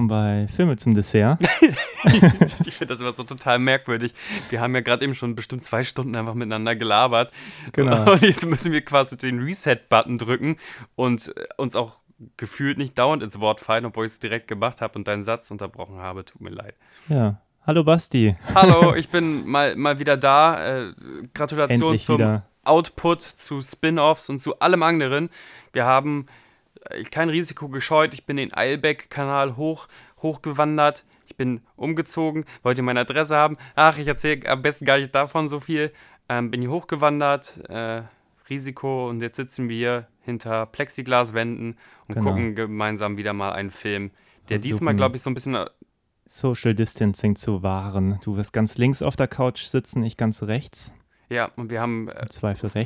willkommen bei Filme zum Dessert. ich finde das immer so total merkwürdig. Wir haben ja gerade eben schon bestimmt zwei Stunden einfach miteinander gelabert. Genau. Und jetzt müssen wir quasi den Reset-Button drücken und äh, uns auch gefühlt nicht dauernd ins Wort fallen, obwohl ich es direkt gemacht habe und deinen Satz unterbrochen habe. Tut mir leid. Ja. Hallo Basti. Hallo, ich bin mal, mal wieder da. Äh, Gratulation Endlich zum wieder. Output, zu Spin-Offs und zu allem anderen. Wir haben kein Risiko gescheut. Ich bin den Eilbeck-Kanal hoch, hochgewandert. Ich bin umgezogen, wollte meine Adresse haben. Ach, ich erzähle am besten gar nicht davon so viel. Ähm, bin hier hochgewandert, äh, Risiko und jetzt sitzen wir hier hinter Plexiglaswänden und Genau. gucken gemeinsam wieder mal einen Film, der Versuchen- diesmal, glaube ich, so ein bisschen äh, Social Distancing zu wahren. Du wirst ganz links auf der Couch sitzen, ich ganz rechts. Ja, und wir haben äh.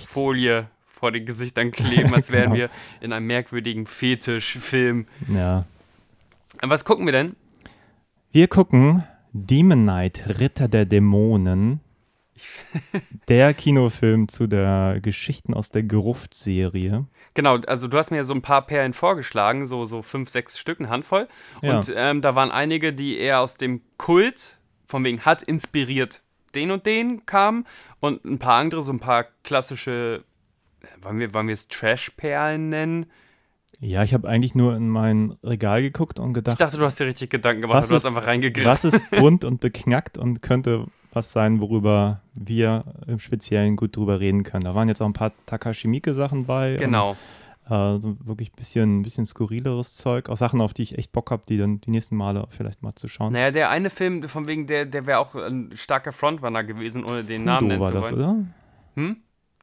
Folie vor den Gesichtern kleben, als wären Genau. wir in einem merkwürdigen Fetischfilm. Ja. Was gucken wir denn? Wir gucken Demon Knight, Ritter der Dämonen. der Kinofilm zu der Geschichten aus der Gruft-Serie. Genau, also du hast mir ja so ein paar Perlen vorgeschlagen, so, so fünf, sechs Stück, eine Handvoll. Ja. Und ähm, da waren einige, die eher aus dem Kult, von wegen hat inspiriert den und den kamen. Und ein paar andere, so ein paar klassische, wollen wir, wollen wir es Trash-Perlen nennen? Ja, ich habe eigentlich nur in mein Regal geguckt und Ich gedacht, dachte, du hast dir richtig Gedanken gemacht, was du hast ist, einfach reingegriffen. was ist bunt und beknackt und könnte was sein, worüber wir im Speziellen gut drüber reden können. Da waren jetzt auch ein paar Takashi Miike Sachen bei. Genau. Und, äh, so wirklich ein bisschen, ein bisschen skurrileres Zeug. Auch Sachen, auf die ich echt Bock habe, die dann die nächsten Male vielleicht mal zu schauen. Naja, der eine Film, von wegen, der, der wäre auch ein starker Frontrunner gewesen, ohne den Fudo Namen nennen war zu das, wollen. oder? Hm?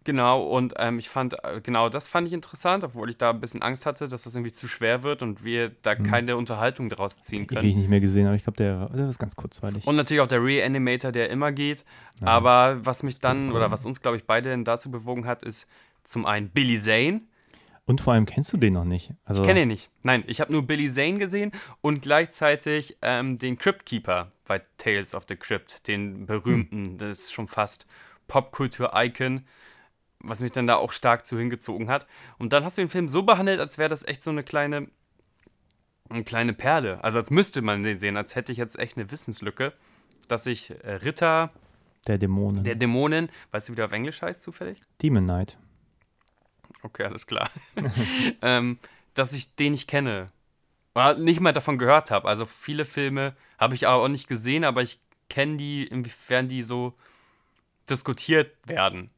Genau, und ähm, ich fand, äh, genau das fand ich interessant, obwohl ich da ein bisschen Angst hatte, dass das irgendwie zu schwer wird und wir da keine Unterhaltung daraus ziehen können. nicht mehr gesehen, aber ich glaube, der, der ist ganz kurzweilig. Und natürlich auch der Reanimator, der immer geht. Aber was mich dann, oder was uns, glaube ich, beide dazu bewogen hat, ist zum einen Billy Zane. Und vor allem kennst du den noch nicht. Also, Ich kenne ihn nicht. Nein, ich habe nur Billy Zane gesehen und gleichzeitig ähm, den Crypt Keeper bei Tales of the Crypt, den berühmten, das ist schon fast Popkultur-Icon, was mich dann da auch stark zu hingezogen hat. Und dann hast du den Film so behandelt, als wäre das echt so eine kleine, eine kleine Perle. Also als müsste man den sehen, als hätte ich jetzt echt eine Wissenslücke, dass ich äh, Ritter der Dämonen. der Dämonen, weißt du, wie der auf Englisch heißt zufällig? Demon Knight. Okay, alles klar. ähm, dass ich den nicht kenne. Oder nicht mal davon gehört habe. Also viele Filme habe ich auch nicht gesehen, aber ich kenne die, inwiefern die so diskutiert werden.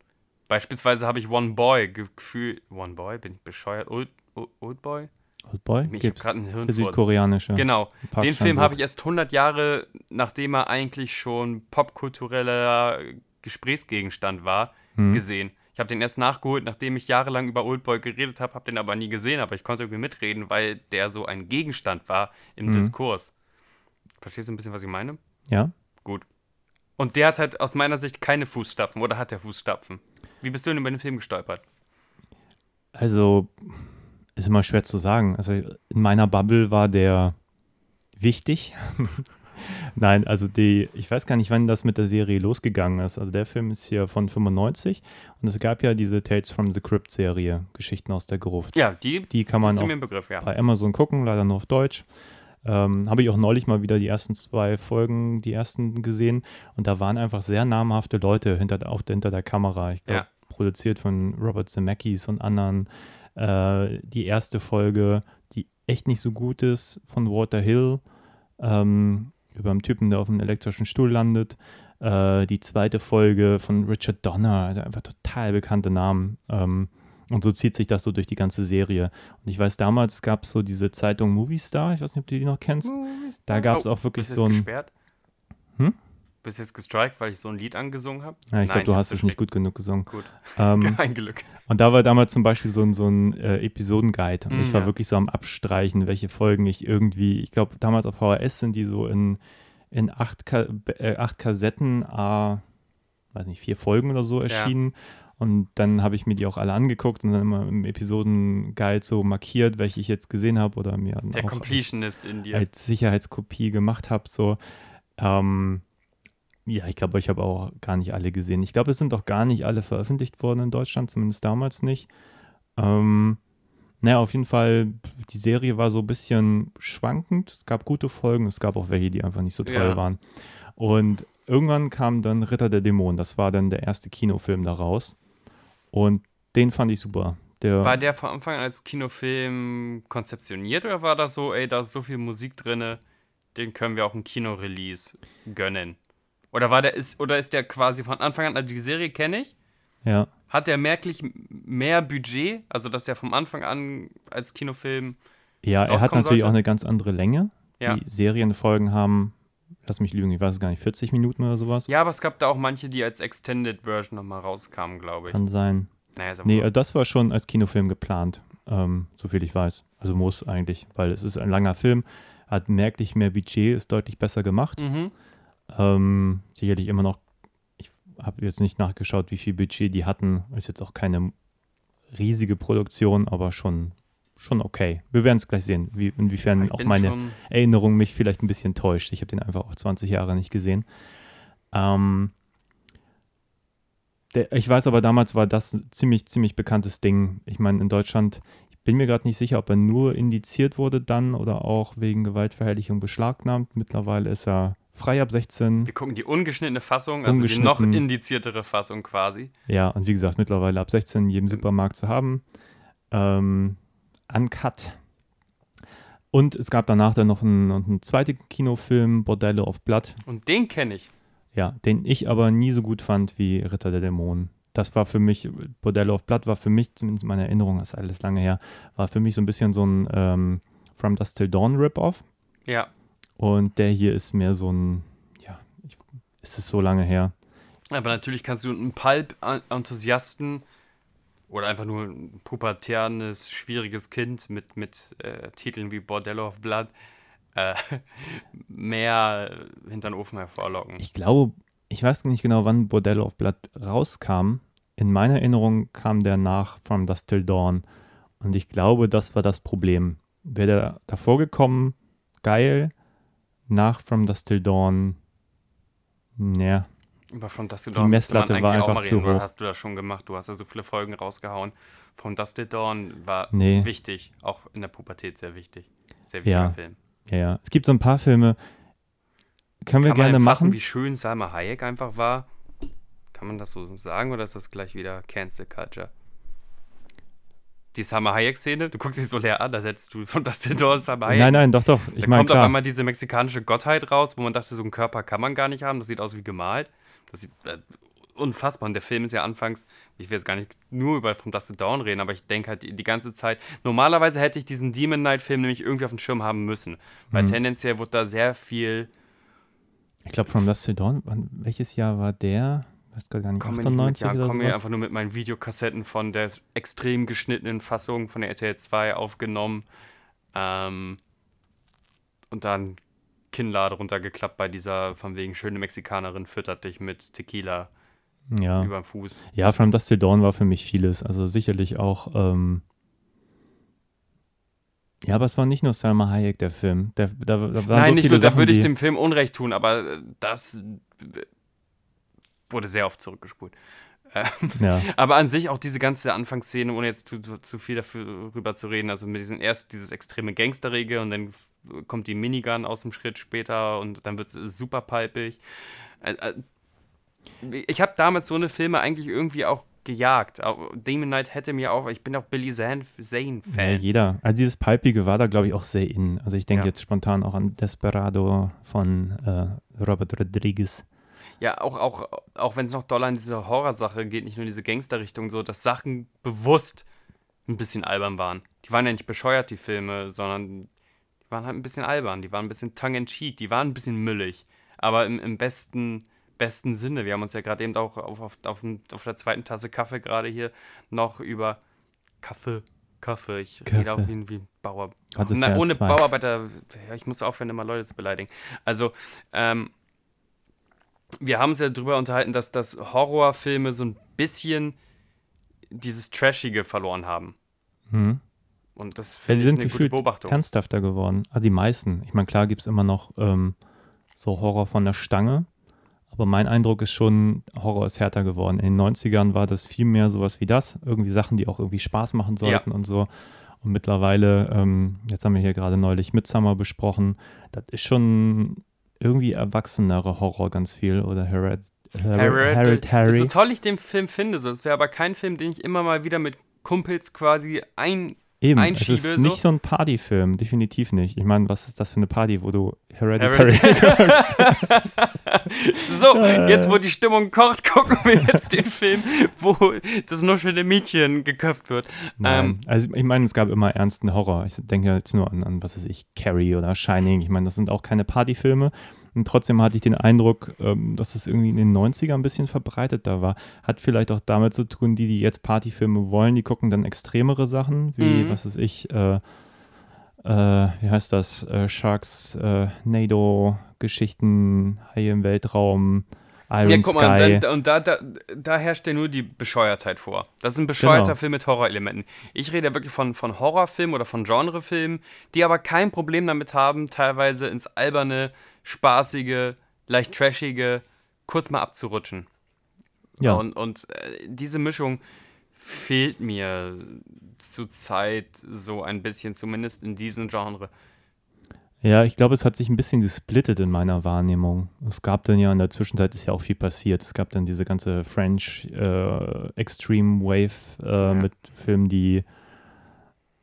Beispielsweise habe ich One Boy gefühlt. One Boy? Bin ich bescheuert? Old, Old, Old Boy? Old Boy? Ich habe gerade einen Der Hirnfurz. südkoreanische. Genau. Park Den Film habe ich erst 100 Jahre, nachdem er eigentlich schon popkultureller Gesprächsgegenstand war, Mhm. gesehen. Ich habe den erst nachgeholt, nachdem ich jahrelang über Oldboy geredet habe, habe den aber nie gesehen, aber ich konnte irgendwie mitreden, weil der so ein Gegenstand war im Mhm. Diskurs. Verstehst du ein bisschen, was ich meine? Ja? Gut. Und der hat halt aus meiner Sicht keine Fußstapfen oder hat der Fußstapfen? Wie bist du denn über den Film gestolpert? Also, ist immer schwer zu sagen. Also, in meiner Bubble war der wichtig. Nein, also die, ich weiß gar nicht, wann das mit der Serie losgegangen ist. Also der Film ist hier von 95 und es gab ja diese Tales from the Crypt Serie, Geschichten aus der Gruft. Ja, die, Die kann man auch Begriff, ja. bei Amazon gucken, leider nur auf Deutsch. Ähm, Habe ich auch neulich mal wieder die ersten zwei Folgen, die ersten gesehen und da waren einfach sehr namhafte Leute hinter, auch hinter der Kamera. Ich glaube, Ja. Produziert von Robert Zemeckis und anderen. Äh, die erste Folge, die echt nicht so gut ist, von Walter Hill, ähm, über einen Typen, der auf einem elektrischen Stuhl landet. Äh, die zweite Folge von Richard Donner, also einfach total bekannte Namen. Ähm, und so zieht sich das so durch die ganze Serie. Und ich weiß, damals gab es so diese Zeitung Movie Star, ich weiß nicht, ob du die noch kennst. Da gab es Oh, auch wirklich so ein. gesperrt? Hm? Bist jetzt gestrikt, weil ich so ein Lied angesungen habe? Ja, ich glaube, du hast es nicht gut genug gesungen. Gut. Ähm, Kein Glück. und da war damals zum Beispiel so ein, so ein äh, Episodenguide. Und Mm, ich war ja. wirklich so am Abstreichen, welche Folgen ich irgendwie, ich glaube, damals auf VHS sind die so in, in acht, Ka äh, acht Kassetten, äh, weiß nicht, vier Folgen oder so erschienen. Und dann habe ich mir die auch alle angeguckt und dann immer im Episodenguide so markiert, welche ich jetzt gesehen habe oder mir Der auch Completionist in dir. als Sicherheitskopie gemacht habe. So. Ähm, ja, ich glaube, ich habe auch gar nicht alle gesehen. Ich glaube, es sind auch gar nicht alle veröffentlicht worden in Deutschland, zumindest damals nicht. Ähm, naja, auf jeden Fall, die Serie war so ein bisschen schwankend. Es gab gute Folgen, es gab auch welche, die einfach nicht so toll Ja. waren. Und irgendwann kam dann Ritter der Dämonen. Das war dann der erste Kinofilm daraus. Und den fand ich super. Der, War der von Anfang an als Kinofilm konzeptioniert oder war das so, ey, da ist so viel Musik drin, den können wir auch ein Kinorelease gönnen? Oder war der ist oder ist der quasi von Anfang an, also die Serie kenne ich, ja, hat der merklich mehr Budget, also dass der vom Anfang an als Kinofilm ja, er hat natürlich sollte? auch eine ganz andere Länge. Ja. Die Serienfolgen haben, lass mich lügen, ich weiß es gar nicht, 40 Minuten oder sowas. Ja, aber es gab da auch manche, die als Extended Version nochmal rauskamen, glaube ich. Kann sein. Naja, Nee, äh, das war schon als Kinofilm geplant, ähm, soviel ich weiß. Also muss eigentlich, weil es ist ein langer Film, hat merklich mehr Budget, ist deutlich besser gemacht. mhm. Ähm, sicherlich immer noch, ich habe jetzt nicht nachgeschaut, wie viel Budget die hatten. Ist jetzt auch keine riesige Produktion, aber schon, schon okay. Wir werden es gleich sehen, wie, inwiefern Ich auch meine Erinnerung mich vielleicht ein bisschen täuscht. Ich habe den einfach auch 20 Jahre nicht gesehen. Ähm, der, ich weiß aber, damals war das ein ziemlich, ziemlich bekanntes Ding. Ich meine, in Deutschland, ich bin mir gerade nicht sicher, ob er nur indiziert wurde dann oder auch wegen Gewaltverherrlichung beschlagnahmt. Mittlerweile ist er frei ab 16. Wir gucken die ungeschnittene Fassung, also die noch indiziertere Fassung quasi. Ja, und wie gesagt, mittlerweile ab 16 in jedem Supermarkt zu haben. Ähm, uncut. Und es gab danach dann noch einen, einen zweiten Kinofilm, Bordello of Blood. Und den kenne ich. Ja, den ich aber nie so gut fand wie Ritter der Dämonen. Das war für mich, Bordello of Blood war für mich, zumindest meine Erinnerung, das ist alles lange her, war für mich so ein bisschen so ein ähm, From Dust Till Dawn Rip-Off. Ja. Und der hier ist mehr so ein, ja, ich, ist es so lange her. Aber natürlich kannst du einen Pulp-Enthusiasten oder einfach nur ein pubertäres, schwieriges Kind mit, mit äh, Titeln wie Bordello of Blood äh, mehr hinter den Ofen hervorlocken. Ich glaube, ich weiß nicht genau, wann Bordello of Blood rauskam. In meiner Erinnerung kam der nach From Dust Till Dawn. Und ich glaube, das war das Problem. Wäre der davor gekommen, geil. Nach From Dust Till Dawn, ja. Aber von Dusty Die Dawn man Messlatte war einfach zu hoch. hast du das schon gemacht? Du hast ja so viele Folgen rausgehauen. Von Dusty Dawn war Nee. wichtig, auch in der Pubertät sehr wichtig. Sehr wichtiger Ja. Film. Ja, ja. Es gibt so ein paar Filme, können wir Kann man gerne fassen, machen. wie schön Salma Hayek einfach war? Kann man das so sagen oder ist das gleich wieder Cancel Culture? Die Salma Hayek-Szene, du guckst mich so leer an, da setzt du von Dustin Dawn Salma Hayek. Nein, nein, doch, doch. Ich da meine, kommt auf klar. einmal diese mexikanische Gottheit raus, wo man dachte, so einen Körper kann man gar nicht haben. Das sieht aus wie gemalt. Das sieht äh, unfassbar. Und der Film ist ja anfangs, ich will jetzt gar nicht nur über From Dust to Dawn reden, aber ich denke halt die, die ganze Zeit, normalerweise hätte ich diesen Demon Knight-Film nämlich irgendwie auf dem Schirm haben müssen. Weil Mhm. tendenziell wurde da sehr viel Ich glaube, From Dust Till Dawn, welches Jahr war der? Weiß gar nicht, Komm mir, nicht mit, 98 ja, oder komm mir einfach nur mit meinen Videokassetten von der extrem geschnittenen Fassung von der RTL 2 aufgenommen. Ähm, und dann Kinnlade runtergeklappt bei dieser, von wegen, schöne Mexikanerin füttert dich mit Tequila Ja. über den Fuß. Ja, From Dust Till Dawn war für mich vieles. Also sicherlich auch. Ähm ja, aber es war nicht nur Salma Hayek, der Film. Der, da, da Nein, so nicht nur, da Sachen, würde ich dem Film Unrecht tun, aber das wurde sehr oft zurückgespult. Äh, Ja, Aber an sich auch diese ganze Anfangsszene, ohne jetzt zu, zu, viel darüber zu reden, also mit diesem erst dieses extreme Gangsterrege und dann kommt die Minigun aus dem Schritt später und dann wird es super palpig. Äh, äh, Ich habe damals so eine Filme eigentlich irgendwie auch gejagt. Demon Knight hätte mir auch, ich bin auch Billy Zane- ja, Zane-Fan. jeder. Also dieses Palpige war da, glaube ich, auch sehr in. Also ich denke Ja. jetzt spontan auch an Desperado von äh, Robert Rodriguez. Ja, auch, auch, auch wenn es noch doll an diese Horrorsache geht, nicht nur in diese Gangsterrichtung, so, dass Sachen bewusst ein bisschen albern waren. Die waren ja nicht bescheuert, die Filme, sondern die waren halt ein bisschen albern, die waren ein bisschen tongue-in-cheek, die waren ein bisschen müllig. Aber im, im besten, besten Sinne. Wir haben uns ja gerade eben auch auf, auf, auf, auf der zweiten Tasse Kaffee gerade hier noch über Kaffee, Kaffee, ich Kaffee. rede auch wie, wie ein Bauer. Na, ohne S2? Bauarbeiter, ich muss aufhören, immer Leute zu beleidigen. Also, ähm, wir haben uns ja darüber unterhalten, dass, dass Horrorfilme so ein bisschen dieses Trashige verloren haben. Hm. Und das Ja, finde sie ich sind eine gute Beobachtung. ernsthafter geworden. Also die meisten. Ich meine, klar gibt es immer noch ähm, so Horror von der Stange. Aber mein Eindruck ist schon, Horror ist härter geworden. In den 90ern war das viel mehr sowas wie das. Irgendwie Sachen, die auch irgendwie Spaß machen sollten und so. Und mittlerweile, ähm, jetzt haben wir hier gerade neulich Midsummer besprochen, das ist schon irgendwie erwachsenere Horror ganz viel. Oder Hered Hered Hereditary. Hereditary. So toll ich den Film finde, so, es wäre aber kein Film, den ich immer mal wieder mit Kumpels quasi ein. Eben, es einschiebe, ist so. nicht so ein Partyfilm, definitiv nicht. Ich meine, was ist das für eine Party, wo du Hereditary So, jetzt wo die Stimmung kocht, gucken wir jetzt den Film, wo das nuschelnde Mädchen geköpft wird. Nein. Ähm, also ich meine, es gab immer ernsten Horror. Ich denke jetzt nur an, an was weiß ich, Carrie oder Shining. Ich meine, das sind auch keine Partyfilme. Und trotzdem hatte ich den Eindruck, ähm, dass es irgendwie in den 90ern ein bisschen verbreiteter war. Hat vielleicht auch damit zu tun, die, die jetzt Partyfilme wollen, die gucken dann extremere Sachen, wie, Mhm. was weiß ich, äh, äh, wie heißt das, äh, Sharks, äh, NATO-Geschichten, Haie im Weltraum, Iron ja, guck Sky. mal, da, und da, da, da herrscht ja nur die Bescheuertheit vor. Das ist ein bescheuerter Genau. Film mit Horrorelementen. Ich rede ja wirklich von, von Horrorfilmen oder von Genrefilmen, die aber kein Problem damit haben, teilweise ins alberne, spaßige, leicht trashige, kurz mal abzurutschen. ja. Und, und äh, diese Mischung fehlt mir zurzeit so ein bisschen, zumindest in diesem Genre. Ja, ich glaube, es hat sich ein bisschen gesplittet in meiner Wahrnehmung. Es gab dann ja in der Zwischenzeit ist ja auch viel passiert. Es gab dann diese ganze French äh, Extreme Wave äh, mit Filmen, die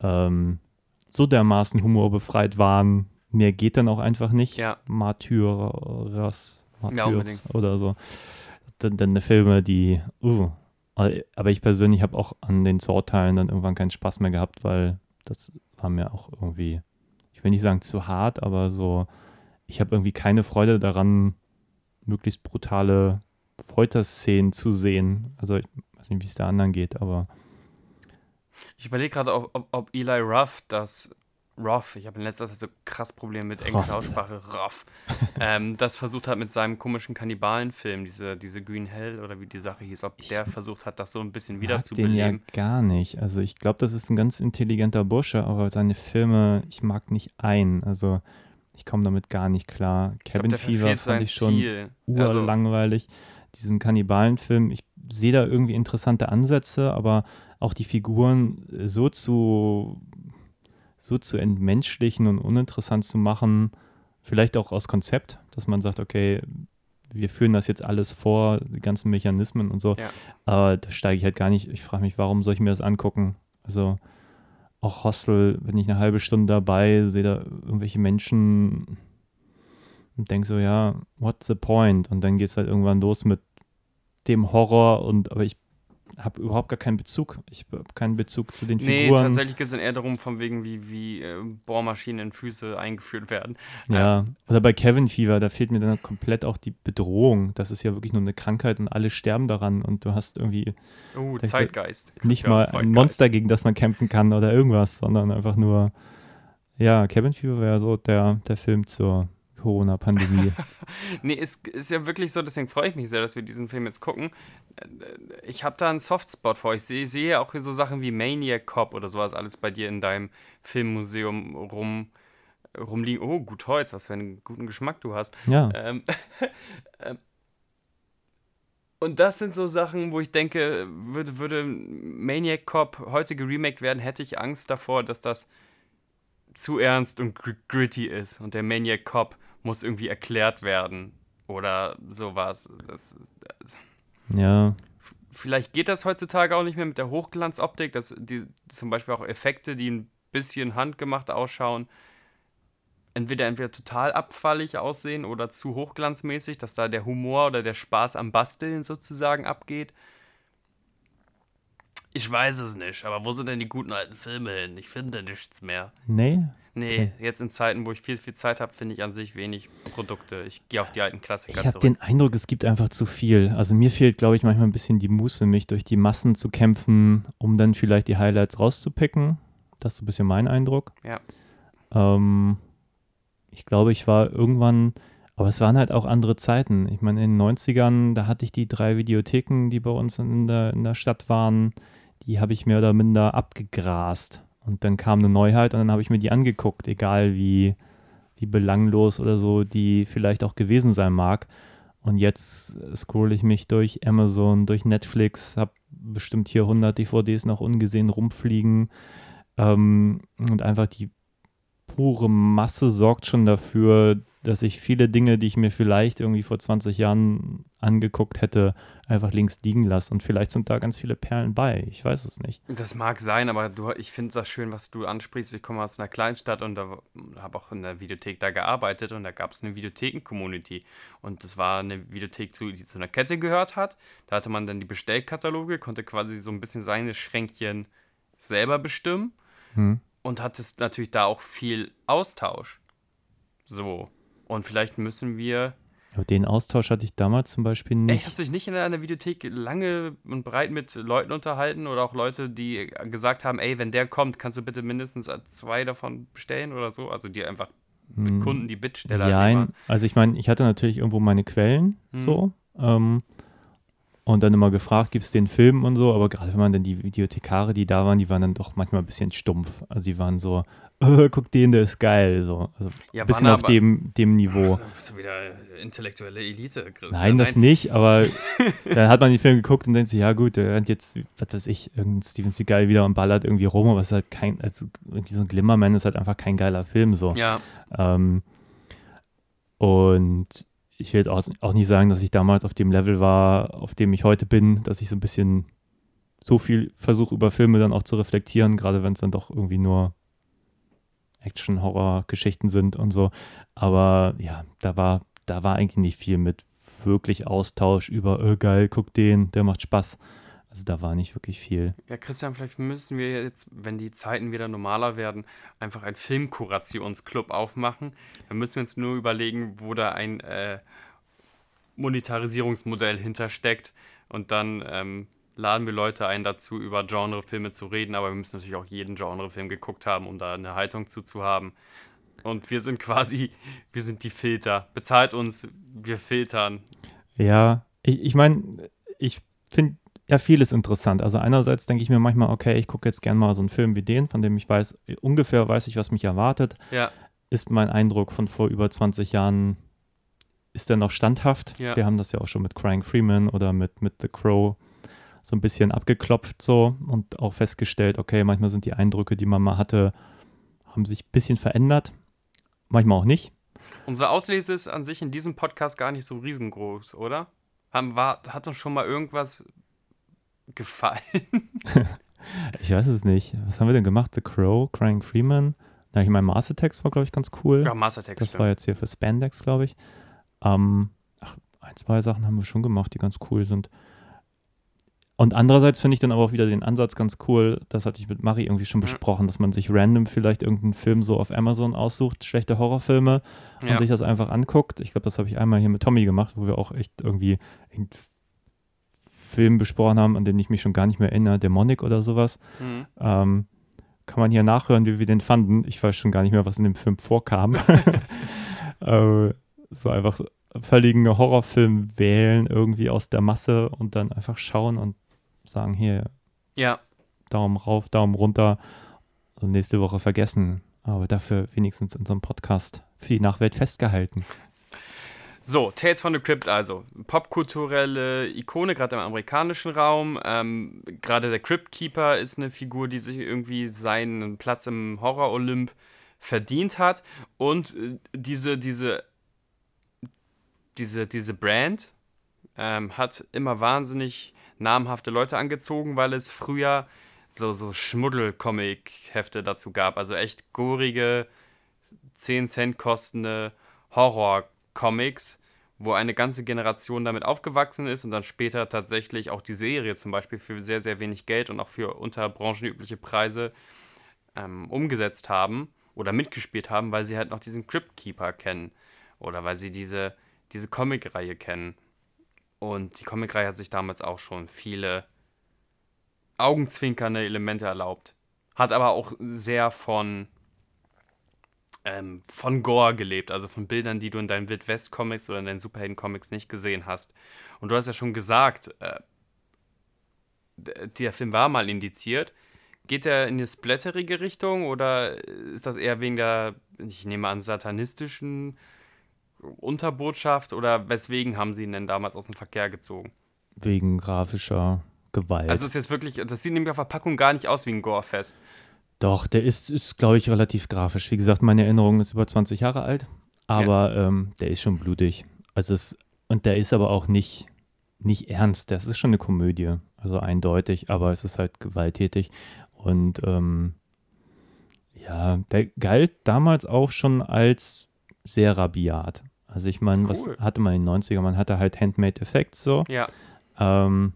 ähm, so dermaßen humorbefreit waren. Mehr geht dann auch einfach nicht. Ja. Martyrs, Ja, Martyrs unbedingt. oder so. Dann, dann Filme, die, uh, aber ich persönlich habe auch an den Saw-Teilen dann irgendwann keinen Spaß mehr gehabt, weil das war mir auch irgendwie ich will nicht sagen zu hart, aber so, ich habe irgendwie keine Freude daran, möglichst brutale Folterszenen zu sehen. Also ich weiß nicht, wie es der anderen geht, aber Ich überlege gerade, ob, ob, ob Eli Ruff das Ruff, ich habe in letzter Zeit so krass Probleme mit englischer. Aussprache, Ruff, ähm, das versucht hat mit seinem komischen Kannibalenfilm, diese, diese Green Hell oder wie die Sache hieß, ob der versucht hat, das so ein bisschen wieder mag zu den ja gar nicht. Also ich glaube, das ist ein ganz intelligenter Bursche, aber seine Filme, ich mag nicht ein. Also ich komme damit gar nicht klar. Ich glaub, Cabin der Fever fand ich schon Ziel. Also, urlangweilig. Diesen Kannibalenfilm, ich sehe da irgendwie interessante Ansätze, aber auch die Figuren so zu, so zu entmenschlichen und uninteressant zu machen, vielleicht auch aus Konzept, dass man sagt, okay, wir führen das jetzt alles vor, die ganzen Mechanismen und so. Ja. Aber da steige ich halt gar nicht. Ich frage mich, warum soll ich mir das angucken? Also auch Hostel, wenn ich eine halbe Stunde dabei sehe da irgendwelche Menschen und denke so, ja, what's the point? Und dann geht es halt irgendwann los mit dem Horror und aber ich habe überhaupt gar keinen Bezug. Ich habe keinen Bezug zu den Nee, Figuren. tatsächlich geht es dann eher darum, von wegen, wie, wie äh, Bohrmaschinen in Füße eingeführt werden. Ja, oder bei Kevin Fever, da fehlt mir dann komplett auch die Bedrohung. Das ist ja wirklich nur eine Krankheit und alle sterben daran und du hast irgendwie Oh, Zeitgeist. nicht mal ein Zeitgeist. Monster, gegen das man kämpfen kann oder irgendwas, sondern einfach nur, ja, Kevin Fever wäre so der, der Film zur Corona-Pandemie. Nee, ist, ist ja wirklich so, deswegen freue ich mich sehr, dass wir diesen Film jetzt gucken. Äh, Ich habe da einen Softspot vor. Ich sehe, sehe ja auch hier so Sachen wie Maniac Cop oder sowas alles bei dir in deinem Filmmuseum rum, rumliegen. Oh, gut Holz, was für einen guten Geschmack du hast. ja, Ähm, ähm, und das sind so Sachen, wo ich denke, würde, würde Maniac Cop heute geremaked werden, hätte ich Angst davor, dass das zu ernst und gr gritty ist. Und der Maniac Cop muss irgendwie erklärt werden. Oder sowas. Das, das, ja, vielleicht geht das heutzutage auch nicht mehr mit der Hochglanzoptik, dass die zum Beispiel auch Effekte, die ein bisschen handgemacht ausschauen, entweder entweder total abfallig aussehen oder zu hochglanzmäßig, dass da der Humor oder der Spaß am Basteln sozusagen abgeht. Ich weiß es nicht, aber wo sind denn die guten alten Filme hin? Ich finde nichts mehr. nee, Nee, jetzt in Zeiten, wo ich viel, viel Zeit habe, finde ich an sich wenig Produkte. Ich gehe auf die alten Klassiker Ich habe zurück. den Eindruck, es gibt einfach zu viel. Also mir fehlt, glaube ich, manchmal ein bisschen die Muße, mich durch die Massen zu kämpfen, um dann vielleicht die Highlights rauszupicken. Das ist so ein bisschen mein Eindruck. Ja. Ähm, ich glaube, ich war irgendwann, aber es waren halt auch andere Zeiten. Ich meine, in den 90ern, da hatte ich die drei Videotheken, die bei uns in der, in der Stadt waren. Die habe ich mehr oder minder abgegrast. Und dann kam eine Neuheit und dann habe ich mir die angeguckt, egal wie, wie belanglos oder so die vielleicht auch gewesen sein mag. Und jetzt scroll ich mich durch Amazon, durch Netflix, habe bestimmt hier 100 DVDs noch ungesehen rumfliegen. Ähm, und einfach die pure Masse sorgt schon dafür, dass ich viele Dinge, die ich mir vielleicht irgendwie vor 20 Jahren angeguckt hätte, einfach links liegen lasse. Und vielleicht sind da ganz viele Perlen bei. Ich weiß es nicht. Das mag sein, aber du, ich finde das schön, was du ansprichst. Ich komme aus einer Kleinstadt und habe auch in der Videothek da gearbeitet und da gab es eine Videotheken-Community. Und das war eine Videothek, die zu einer Kette gehört hat. Da hatte man dann die Bestellkataloge, konnte quasi so ein bisschen seine Schränkchen selber bestimmen. Hm. Und hattest natürlich da auch viel Austausch. So. Und vielleicht müssen wir. Aber den Austausch hatte ich damals zum Beispiel nicht. Echt, hast du dich nicht in einer Videothek lange und breit mit Leuten unterhalten oder auch Leute, die gesagt haben, ey, wenn der kommt, kannst du bitte mindestens zwei davon bestellen oder so? Also die einfach mit hm. Kunden, die Bittsteller Ja, also ich meine, ich hatte natürlich irgendwo meine Quellen hm. so. Ähm, und dann immer gefragt, gibt es den Film und so, aber gerade wenn man dann die Videothekare, die da waren, die waren dann doch manchmal ein bisschen stumpf. Also die waren so, oh, guck den, der ist geil. So. Also ja, ein bisschen auf dem, dem Niveau. Ach, bist du wieder intellektuelle Elite, Chris. Nein, das Nein. nicht, aber dann hat man den Film geguckt und denkt sich, ja gut, der rennt jetzt, was weiß ich, irgendein Steven Seagal wieder und ballert irgendwie rum, aber es ist halt kein, also irgendwie so ein Glimmerman ist halt einfach kein geiler Film so. Ja. Ähm, und ich will jetzt auch, nicht sagen, dass ich damals auf dem Level war, auf dem ich heute bin, dass ich so ein bisschen so viel versuche, über Filme dann auch zu reflektieren, gerade wenn es dann doch irgendwie nur Action-Horror-Geschichten sind und so. Aber ja, da war, da war eigentlich nicht viel mit wirklich Austausch über, oh, geil, guck den, der macht Spaß. Also da war nicht wirklich viel. Ja, Christian, vielleicht müssen wir jetzt, wenn die Zeiten wieder normaler werden, einfach einen Filmkurationsclub aufmachen. Dann müssen wir uns nur überlegen, wo da ein äh, Monetarisierungsmodell hintersteckt. Und dann ähm, laden wir Leute ein, dazu über Genrefilme zu reden. Aber wir müssen natürlich auch jeden Genrefilm geguckt haben, um da eine Haltung zuzuhaben. Und wir sind quasi, wir sind die Filter. Bezahlt uns, wir filtern. Ja, ich, ich meine, ich finde ja, vieles interessant. Also einerseits denke ich mir manchmal, okay, ich gucke jetzt gerne mal so einen Film wie den, von dem ich weiß, ungefähr weiß ich, was mich erwartet. Ja. Ist mein Eindruck von vor über 20 Jahren, ist der noch standhaft? Ja. Wir haben das ja auch schon mit Crying Freeman oder mit, mit The Crow so ein bisschen abgeklopft so und auch festgestellt, okay, manchmal sind die Eindrücke, die man mal hatte, haben sich ein bisschen verändert, manchmal auch nicht. Unsere Auslese ist an sich in diesem Podcast gar nicht so riesengroß, oder? Haben, war, hat uns schon mal irgendwas gefallen? ich weiß es nicht. Was haben wir denn gemacht? The Crow, Crying Freeman. Na, ich meine, Mastertext war, glaube ich, ganz cool. Ja, Mastertext. Das war jetzt hier für Spandex, glaube ich. Ähm, ach, ein, zwei Sachen haben wir schon gemacht, die ganz cool sind. Und andererseits finde ich dann aber auch wieder den Ansatz ganz cool, das hatte ich mit Marie irgendwie schon besprochen, dass man sich random vielleicht irgendeinen Film so auf Amazon aussucht, schlechte Horrorfilme und ja. sich das einfach anguckt. Ich glaube, das habe ich einmal hier mit Tommy gemacht, wo wir auch echt irgendwie Film besprochen haben, an den ich mich schon gar nicht mehr erinnere, Dämonik oder sowas. Mhm. Ähm, kann man hier nachhören, wie wir den fanden. Ich weiß schon gar nicht mehr, was in dem Film vorkam. äh, so einfach völligen Horrorfilm wählen, irgendwie aus der Masse und dann einfach schauen und sagen, hier, ja. Daumen rauf, Daumen runter und nächste Woche vergessen. Aber dafür wenigstens in so einem Podcast für die Nachwelt festgehalten. So, Tales from the Crypt also. Popkulturelle Ikone, gerade im amerikanischen Raum. Ähm, gerade der Crypt Keeper ist eine Figur, die sich irgendwie seinen Platz im Horror-Olymp verdient hat. Und äh, diese, diese, diese, diese Brand ähm, hat immer wahnsinnig namhafte Leute angezogen, weil es früher so, so Schmuddel-Comic-Hefte dazu gab. Also echt gorige, 10 Cent kostende Horror- Comics, wo eine ganze Generation damit aufgewachsen ist und dann später tatsächlich auch die Serie zum Beispiel für sehr, sehr wenig Geld und auch für unter branchenübliche Preise ähm, umgesetzt haben oder mitgespielt haben, weil sie halt noch diesen Crypt Keeper kennen oder weil sie diese, diese Comic-Reihe kennen. Und die Comic-Reihe hat sich damals auch schon viele augenzwinkernde Elemente erlaubt. Hat aber auch sehr von ähm, von Gore gelebt, also von Bildern, die du in deinen Wild West Comics oder in deinen Superhelden Comics nicht gesehen hast. Und du hast ja schon gesagt, äh, der Film war mal indiziert. Geht er in eine splatterige Richtung oder ist das eher wegen der, ich nehme an, satanistischen Unterbotschaft oder weswegen haben sie ihn denn damals aus dem Verkehr gezogen? Wegen grafischer Gewalt. Also ist jetzt wirklich, das sieht nämlich auf Verpackung gar nicht aus wie ein Gore-Fest. Doch, der ist, ist glaube ich, relativ grafisch. Wie gesagt, meine Erinnerung ist über 20 Jahre alt, aber ähm, der ist schon blutig. Also es, und der ist aber auch nicht, nicht ernst. Das ist schon eine Komödie, also eindeutig, aber es ist halt gewalttätig. Und ähm, ja, der galt damals auch schon als sehr rabiat. Also ich meine, was Cool. hatte man in den 90er? Man hatte halt Handmade Effects so. Ja, Ähm,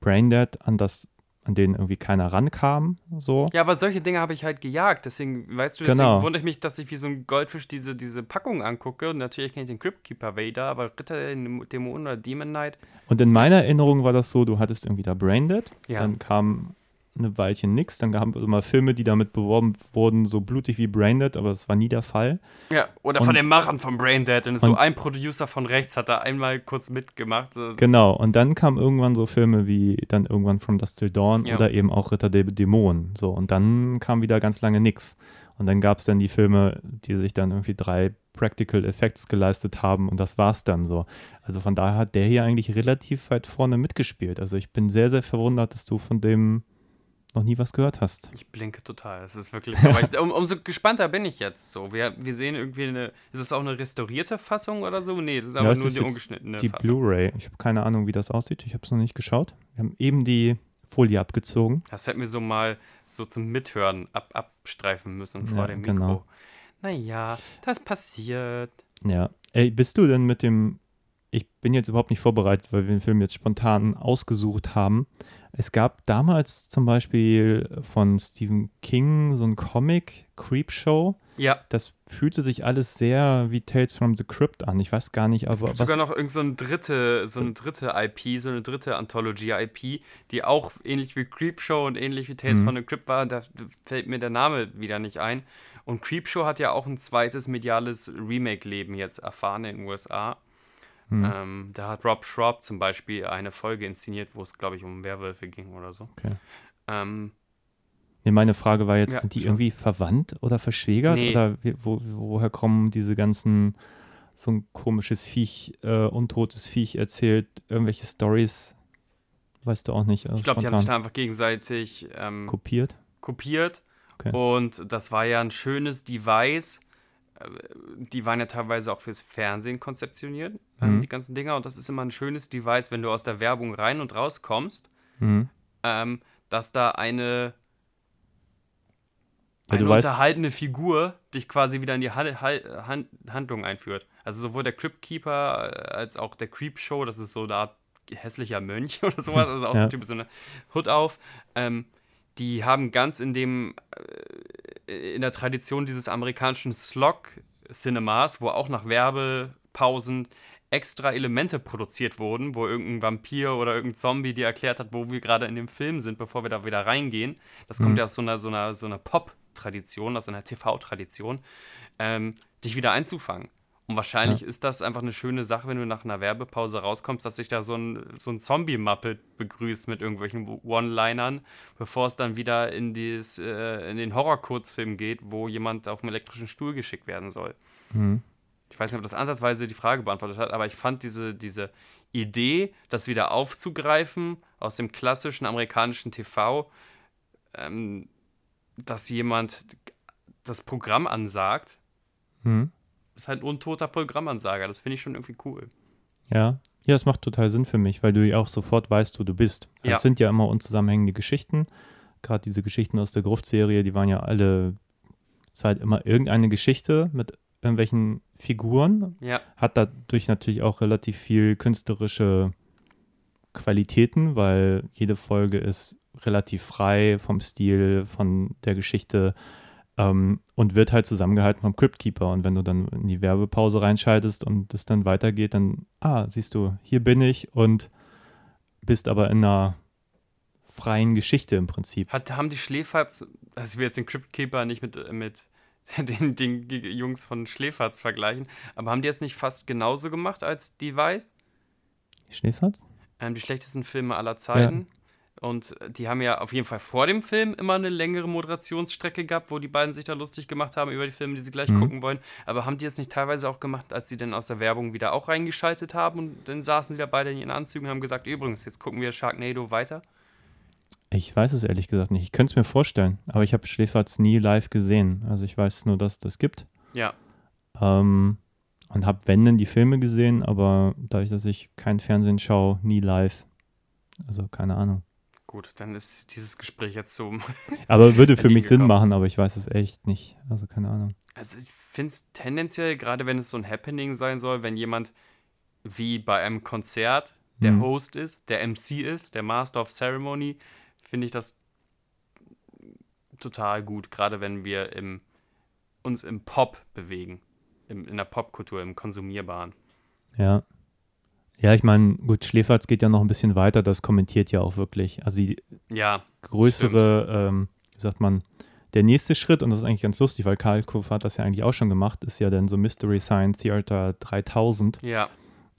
Braindead, an das, an denen irgendwie keiner rankam, so. Ja, aber solche Dinge habe ich halt gejagt. Deswegen, weißt du, deswegen Genau. wundere ich mich, dass ich wie so ein Goldfisch diese, diese Packung angucke. Und natürlich kenne ich den Cryptkeeper Vader, aber Ritter der Dämonen oder Demon Knight. Und in meiner Erinnerung war das so, du hattest irgendwie da Braindead, Ja. dann kam eine Weilchen nix, dann gab es immer Filme, die damit beworben wurden, so blutig wie Braindead, aber das war nie der Fall. Ja, oder Und- von den Machern von Braindead. Und so Und- ein Producer von rechts hat da einmal kurz mitgemacht. So, das- Genau, und dann kamen irgendwann so Filme wie dann irgendwann From Dusk Till Dawn Ja. oder eben auch Ritter der Dämonen. So, und dann kam wieder ganz lange nix. Und dann gab es dann die Filme, die sich dann irgendwie drei Practical Effects geleistet haben und das war's dann so. Also von daher hat der hier eigentlich relativ weit vorne mitgespielt. Also ich bin sehr, sehr verwundert, dass du von dem noch nie was gehört hast. Ich blinke total. Es ist wirklich. Ich, um, umso gespannter bin ich jetzt so. Wir, wir sehen irgendwie eine. Ist es auch eine restaurierte Fassung oder so? Nee, das ist aber es nur ist die ungeschnittene Die Fassung. Blu-ray. Ich habe keine Ahnung, wie das aussieht. Ich habe es noch nicht geschaut. Wir haben eben die Folie abgezogen. Das hätten wir so mal so zum Mithören ab, abstreifen müssen vor Ja, dem Mikro. genau. Naja, das passiert. Ja. Ey, bist du denn mit dem. Ich bin jetzt überhaupt nicht vorbereitet, weil wir den Film jetzt spontan ausgesucht haben. Es gab damals zum Beispiel von Stephen King so ein Comic, Creepshow. Ja, Das fühlte sich alles sehr wie Tales from the Crypt an. Ich weiß gar nicht, es aber gibt was. sogar noch irgend so, dritte, so eine dritte IP, so eine dritte Anthology-IP, die auch ähnlich wie Creepshow und ähnlich wie Mhm. Tales from the Crypt war. Da fällt mir der Name wieder nicht ein. Und Creepshow hat ja auch ein zweites mediales Remake-Leben jetzt erfahren in den USA. Mhm. Ähm, da hat Rob Schraub zum Beispiel eine Folge inszeniert, wo es, glaube ich, um Werwölfe ging oder so. Okay. Ähm, Nee, meine Frage war jetzt, Ja, sind die schon. irgendwie verwandt oder verschwägert? Nee. Oder wo, woher kommen diese ganzen, so ein komisches Viech, äh, untotes Viech erzählt, irgendwelche Stories, weißt du auch nicht. äh, ich glaube, die haben sich da einfach gegenseitig ähm, kopiert. kopiert. Okay. Und das war ja ein schönes Device. Die waren ja teilweise auch fürs Fernsehen konzeptioniert, ähm, Mhm. die ganzen Dinger. Und das ist immer ein schönes Device, wenn du aus der Werbung rein und raus kommst, Mhm. ähm, dass da eine, Ja, eine weißt- unterhaltene Figur dich quasi wieder in die Han Han Han Handlung einführt. Also sowohl der Crypt-Keeper äh, als auch der Creep-Show, das ist so eine Art hässlicher Mönch oder sowas, also auch so Ja. ein Typ so einer Hut auf. Ähm, die haben ganz in dem, äh, in der Tradition dieses amerikanischen Slog-Cinemas, wo auch nach Werbepausen extra Elemente produziert wurden, wo irgendein Vampir oder irgendein Zombie dir erklärt hat, wo wir gerade in dem Film sind, bevor wir da wieder reingehen. Das kommt ja aus so einer, so einer, so einer Pop-Tradition, aus einer TV-Tradition, ähm, dich wieder einzufangen. Und wahrscheinlich ist das einfach eine schöne Sache, wenn du nach einer Werbepause rauskommst, dass sich da so ein, so ein Zombie-Muppet begrüßt mit irgendwelchen One-Linern, bevor es dann wieder in, dieses, äh, in den Horror-Kurzfilm geht, wo jemand auf dem elektrischen Stuhl geschickt werden soll. Mhm. Ich weiß nicht, ob das ansatzweise die Frage beantwortet hat, aber ich fand diese, diese Idee, das wieder aufzugreifen aus dem klassischen amerikanischen TV, ähm, dass jemand das Programm ansagt, Mhm. Ist halt ein untoter Programmansager. Das finde ich schon irgendwie cool. Ja. Ja, es macht total Sinn für mich, weil du ja auch sofort weißt, wo du bist. Ja. Es sind ja immer unzusammenhängende Geschichten. Gerade diese Geschichten aus der Gruft-Serie, die waren ja alle, es halt immer irgendeine Geschichte mit irgendwelchen Figuren Ja, hat dadurch natürlich auch relativ viel künstlerische Qualitäten, weil jede Folge ist relativ frei vom Stil, von der Geschichte ähm, und wird halt zusammengehalten vom Cryptkeeper. Und wenn du dann in die Werbepause reinschaltest und es dann weitergeht, dann, ah, siehst du, hier bin ich und bist aber in einer freien Geschichte im Prinzip. Hat, haben die Schläferz, also ich will jetzt den Cryptkeeper nicht mit, mit den, den Jungs von Schläferz vergleichen, aber haben die es nicht fast genauso gemacht als Device? Schläferz? Ähm, die schlechtesten Filme aller Zeiten. Und die haben ja auf jeden Fall vor dem Film immer eine längere Moderationsstrecke gehabt, wo die beiden sich da lustig gemacht haben über die Filme, die sie gleich Mhm. gucken wollen. Aber haben die es nicht teilweise auch gemacht, als sie dann aus der Werbung wieder auch reingeschaltet haben und dann saßen sie da beide in ihren Anzügen und haben gesagt, übrigens, jetzt gucken wir Sharknado weiter? Ich weiß es ehrlich gesagt nicht. Ich könnte es mir vorstellen, aber ich habe Schläferz nie live gesehen. Also ich weiß nur, dass es das gibt. Ja. Ähm, und habe, wenn denn, die Filme gesehen, aber dadurch, dass ich kein Fernsehen schaue, nie live. Also keine Ahnung. Gut, dann ist dieses Gespräch jetzt so. Aber würde für mich Sinn gekommen. machen, aber ich weiß es echt nicht. Also keine Ahnung. Also ich finde es tendenziell, gerade wenn es so ein Happening sein soll, wenn jemand wie bei einem Konzert der Mhm. Host ist, der MC ist, der Master of Ceremony, finde ich das total gut, gerade wenn wir im, uns im Pop bewegen, im, in der Popkultur, im Konsumierbaren. Ja. Ja, ich meine, gut, Schläferz geht ja noch ein bisschen weiter, das kommentiert ja auch wirklich. Also die Ja, größere, ähm, wie sagt man, der nächste Schritt, und das ist eigentlich ganz lustig, weil Karl Kuff hat das ja eigentlich auch schon gemacht, ist ja dann so Mystery Science Theater 3000, ja,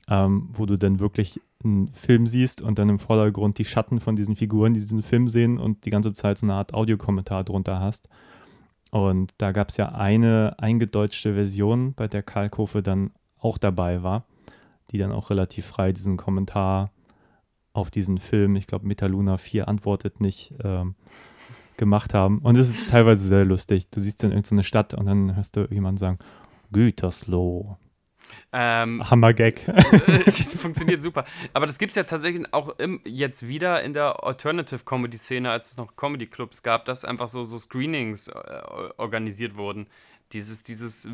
ähm, wo du dann wirklich einen Film siehst und dann im Vordergrund die Schatten von diesen Figuren, die diesen Film sehen und die ganze Zeit so eine Art Audiokommentar drunter hast. Und da gab es ja eine eingedeutschte Version, bei der Karl Kofe dann auch dabei war, die dann auch relativ frei diesen Kommentar auf diesen Film, ich glaube Metaluna 4 antwortet nicht, ähm, gemacht haben. Und es ist teilweise sehr lustig. Du siehst dann irgendeine Stadt und dann hörst du jemanden sagen, Gütersloh. ähm, Hammergag. das funktioniert super. Aber das gibt es ja tatsächlich auch im, jetzt wieder in der Alternative-Comedy-Szene, als es noch Comedy-Clubs gab, dass einfach so, so Screenings äh, organisiert wurden. Dieses, dieses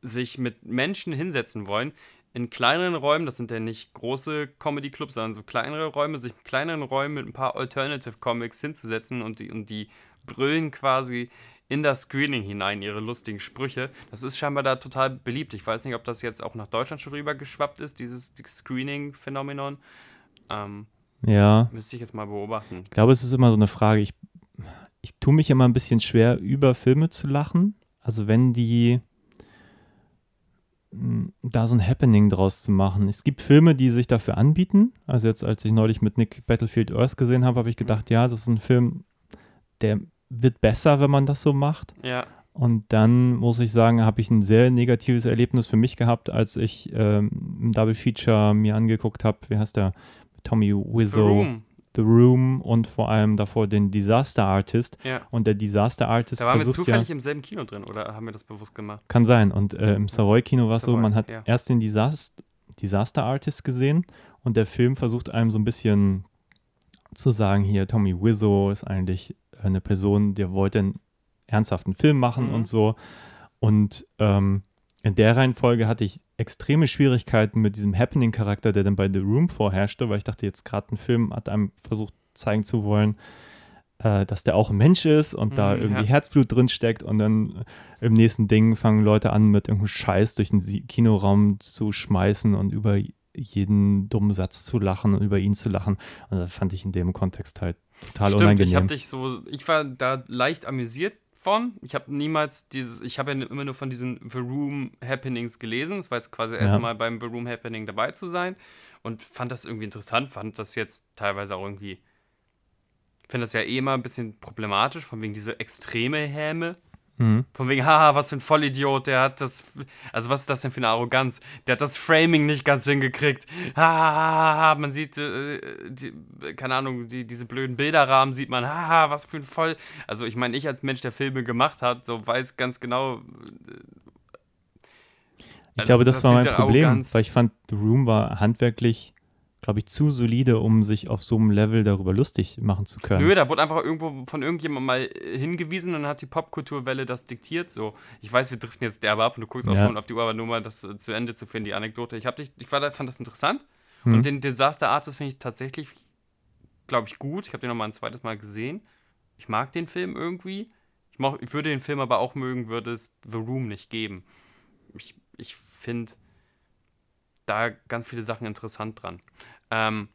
sich mit Menschen hinsetzen wollen, in kleineren Räumen, das sind ja nicht große Comedy-Clubs, sondern so kleinere Räume, sich in kleineren Räumen mit ein paar Alternative-Comics hinzusetzen und die, und die brüllen quasi in das Screening hinein ihre lustigen Sprüche. Das ist scheinbar da total beliebt. Ich weiß nicht, ob das jetzt auch nach Deutschland schon rüber geschwappt ist, dieses Screening-Phänomenon. Ähm, Ja, müsste ich jetzt mal beobachten. ich glaube, es ist immer so eine Frage. Ich, ich tue mich immer ein bisschen schwer, über Filme zu lachen. Also wenn die da so ein Happening draus zu machen. Es gibt Filme, die sich dafür anbieten. Also jetzt, als ich neulich mit Nick Battlefield Earth gesehen habe, habe ich gedacht, ja, das ist ein Film, der wird besser, wenn man das so macht. Ja, Und dann muss ich sagen, habe ich ein sehr negatives Erlebnis für mich gehabt, als ich ähm, ein Double Feature mir angeguckt habe. Wie heißt der? Tommy The Wiseau. Room. The Room und vor allem davor den Disaster Artist. Ja. Und der Disaster Artist Da waren wir versucht zufällig ja, im selben Kino drin, oder haben wir das bewusst gemacht? kann sein. Und äh, im Savoy-Kino war es so, man hat ja. erst den Disaster, Disaster Artist gesehen und der Film versucht einem so ein bisschen zu sagen, hier, Tommy Wiseau ist eigentlich eine Person, der wollte einen ernsthaften Film machen Mhm. und so. Und ähm, in der Reihenfolge hatte ich extreme Schwierigkeiten mit diesem Happening-Charakter, der dann bei The Room vorherrschte, weil ich dachte, jetzt gerade ein Film hat einem versucht zeigen zu wollen, äh, dass der auch ein Mensch ist und da Mhm, irgendwie ja. Herzblut drin steckt und dann im nächsten Ding fangen Leute an, mit irgendeinem Scheiß durch den Kinoraum zu schmeißen und über jeden dummen Satz zu lachen und über ihn zu lachen. Und das fand ich in dem Kontext halt total Stimmt, unangenehm. ich habe dich so, ich war da leicht amüsiert von. Ich habe niemals dieses, ich habe ja immer nur von diesen The Room Happenings gelesen. Es war jetzt quasi Ja. Mal beim The Room Happening dabei zu sein und fand das irgendwie interessant, fand das jetzt teilweise auch irgendwie, ich finde das ja eh immer ein bisschen problematisch, von wegen diese extreme Häme. Mhm. Von wegen, haha, was für ein Vollidiot, der hat das, also was ist das denn für eine Arroganz? Der hat das Framing nicht ganz hingekriegt. Haha, man sieht, äh, die, keine Ahnung, die, diese blöden Bilderrahmen sieht man, haha, was für ein Voll. Also ich meine, ich als Mensch, der Filme gemacht hat, so weiß ganz genau. Ich also, glaube, das war mein Problem, Arroganz- weil ich fand, The Room war handwerklich, glaube ich, zu solide, um sich auf so einem Level darüber lustig machen zu können. Nö, da wurde einfach irgendwo von irgendjemandem mal äh, hingewiesen und dann hat die Popkulturwelle das diktiert. So, ich weiß, wir driften jetzt derbe ab und du guckst auch Ja. schon auf die Uhr, aber nur mal das äh, zu Ende zu finden, die Anekdote. Ich, dich, ich war fand das interessant Hm. und den Disaster Artist finde ich tatsächlich, glaube ich, gut. Ich habe den noch mal ein zweites Mal gesehen. Ich mag den Film irgendwie. Ich, moch, ich würde den Film aber auch mögen, würde es The Room nicht geben. Ich, ich finde da ganz viele Sachen interessant dran. Ähm,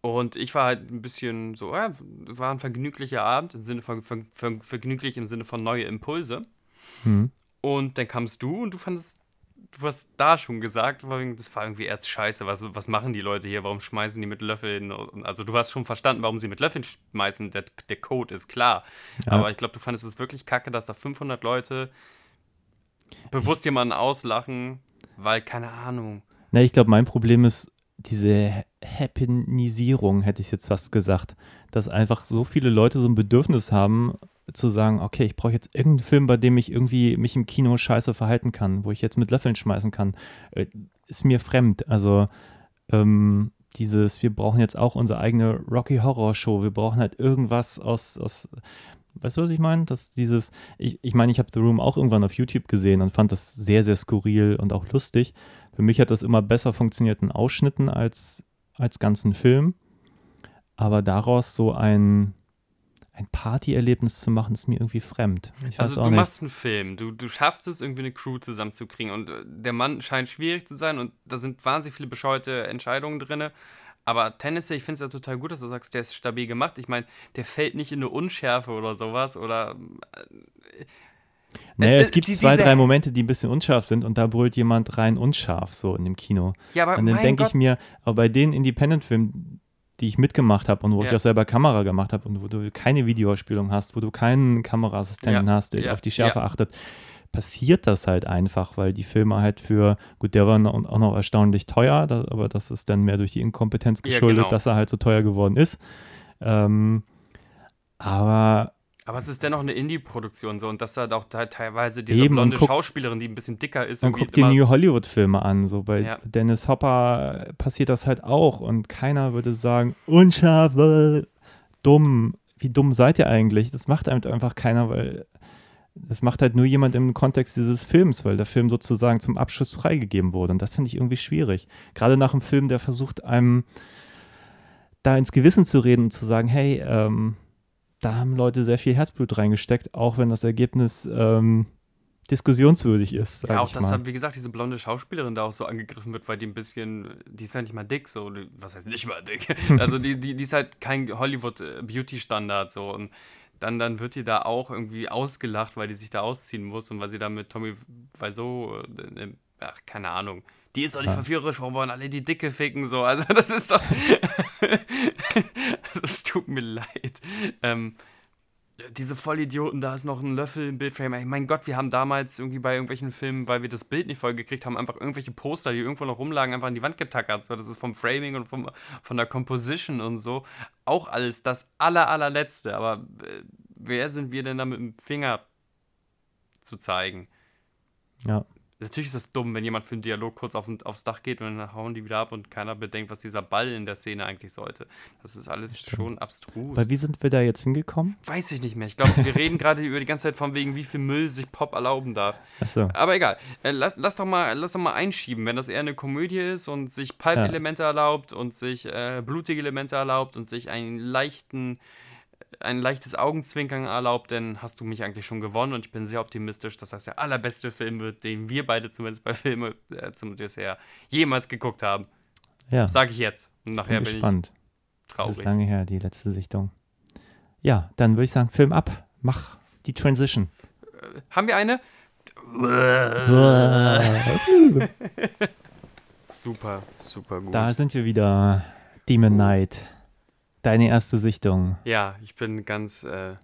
und ich war halt ein bisschen so, ja, war ein vergnüglicher Abend, im Sinne von ver, ver, vergnüglich im Sinne von neue Impulse. Mhm. Und dann kamst du und du fandest, du hast da schon gesagt, das war irgendwie erzscheiße. Was, was machen die Leute hier? Warum schmeißen die mit Löffeln? Also, du hast schon verstanden, warum sie mit Löffeln schmeißen. Der, der Code ist klar. Ja. Aber ich glaube, du fandest es wirklich kacke, dass da 500 Leute bewusst jemanden auslachen, weil, keine Ahnung. Na, ich glaube, mein Problem ist diese Happenisierung, hätte ich jetzt fast gesagt. Dass einfach so viele Leute so ein Bedürfnis haben, zu sagen, okay, ich brauche jetzt irgendeinen Film, bei dem ich irgendwie mich im Kino scheiße verhalten kann, wo ich jetzt mit Löffeln schmeißen kann, äh, ist mir fremd. Also ähm, dieses, wir brauchen jetzt auch unsere eigene Rocky Horror Show, wir brauchen halt irgendwas aus, aus weißt du, was ich meine? Dass dieses, ich, ich meine, ich habe The Room auch irgendwann auf YouTube gesehen und fand das sehr, sehr skurril und auch lustig. Für mich hat das immer besser funktioniert in Ausschnitten als, als ganzen Film. Aber daraus so ein, ein Partyerlebnis zu machen, ist mir irgendwie fremd. also du nicht. machst einen Film, du, du schaffst es, irgendwie eine Crew zusammenzukriegen und äh, der Mann scheint schwierig zu sein und da sind wahnsinnig viele bescheuerte Entscheidungen drin. Aber tendenziell, ich finde es ja total gut, dass du sagst, der ist stabil gemacht. Ich meine, der fällt nicht in eine Unschärfe oder sowas oder. Äh, naja, es, es gibt die, zwei, drei Momente, die ein bisschen unscharf sind und da brüllt jemand rein unscharf, so in dem Kino. Ja, aber und dann denke ich mir, aber bei den Independent-Filmen, die ich mitgemacht habe und wo ja. ich auch selber Kamera gemacht habe und wo du keine Videospielung hast, wo du keinen Kameraassistenten ja. hast, der ja. auf die Schärfe achtet, passiert das halt einfach, weil die Filme halt für, gut, der war auch noch erstaunlich teuer, aber das ist dann mehr durch die Inkompetenz geschuldet, genau. dass er halt so teuer geworden ist. Ähm, aber aber es ist dennoch eine Indie-Produktion so und das hat auch teilweise diese Eben, blonde guck, Schauspielerin, die ein bisschen dicker ist. Man guckt die New Hollywood-Filme an, so bei ja. Dennis Hopper passiert das halt auch und keiner würde sagen, unscharf, dumm. Wie dumm seid ihr eigentlich? Das macht einfach keiner, weil das macht halt nur jemand im Kontext dieses Films, weil der Film sozusagen zum Abschluss freigegeben wurde und das finde ich irgendwie schwierig. Gerade nach einem Film, der versucht einem da ins Gewissen zu reden und zu sagen, hey, ähm, da haben Leute sehr viel Herzblut reingesteckt, auch wenn das Ergebnis ähm, diskussionswürdig ist. Ja, auch dass dann, wie gesagt, diese blonde Schauspielerin da auch so angegriffen wird, weil die ein bisschen, die ist ja nicht mal dick, so, was heißt nicht mal dick? also die, die, die ist halt kein Hollywood-Beauty-Standard, so, und dann, dann wird die da auch irgendwie ausgelacht, weil die sich da ausziehen muss und weil sie da mit Tommy Wiseau, äh, ach, keine Ahnung, die ist doch nicht ja. verführerisch, warum wollen alle die Dicke ficken, so, also das ist doch, es tut mir leid. Ähm, diese Vollidioten, da ist noch ein Löffel im Bildframe. Mein Gott, wir haben damals irgendwie bei irgendwelchen Filmen, weil wir das Bild nicht voll gekriegt haben, einfach irgendwelche Poster, die irgendwo noch rumlagen, einfach an die Wand getackert. So, das ist vom Framing und vom, von der Composition und so. Auch alles das aller, allerletzte. Aber äh, wer sind wir denn da mit dem Finger zu zeigen? Ja. Natürlich ist es dumm, wenn jemand für einen Dialog kurz auf, aufs Dach geht und dann hauen die wieder ab und keiner bedenkt, was dieser Ball in der Szene eigentlich sollte. Das ist alles Stimmt. schon abstrus. Weil wie sind wir da jetzt hingekommen? Weiß ich nicht mehr. Ich glaube, wir reden gerade über die ganze Zeit von wegen, wie viel Müll sich Pop erlauben darf. Achso. Aber egal. Äh, lass, lass, doch mal, lass doch mal einschieben, wenn das eher eine Komödie ist und sich Pulp-Elemente ja. erlaubt und sich äh, blutige Elemente erlaubt und sich einen leichten ein leichtes Augenzwinkern erlaubt, denn hast du mich eigentlich schon gewonnen und ich bin sehr optimistisch, dass das der allerbeste Film wird, den wir beide zumindest bei Filmen äh, zum Dessert jemals geguckt haben. Ja. Sage ich jetzt. Und nachher bin, gespannt. bin ich traurig. Das ist lange her, die letzte Sichtung. Ja, dann würde ich sagen, Film ab. Mach die Transition. Äh, haben wir eine? super, super gut. Da sind wir wieder. Demon Knight deine erste Sichtung? Ja, ich bin ganz äh,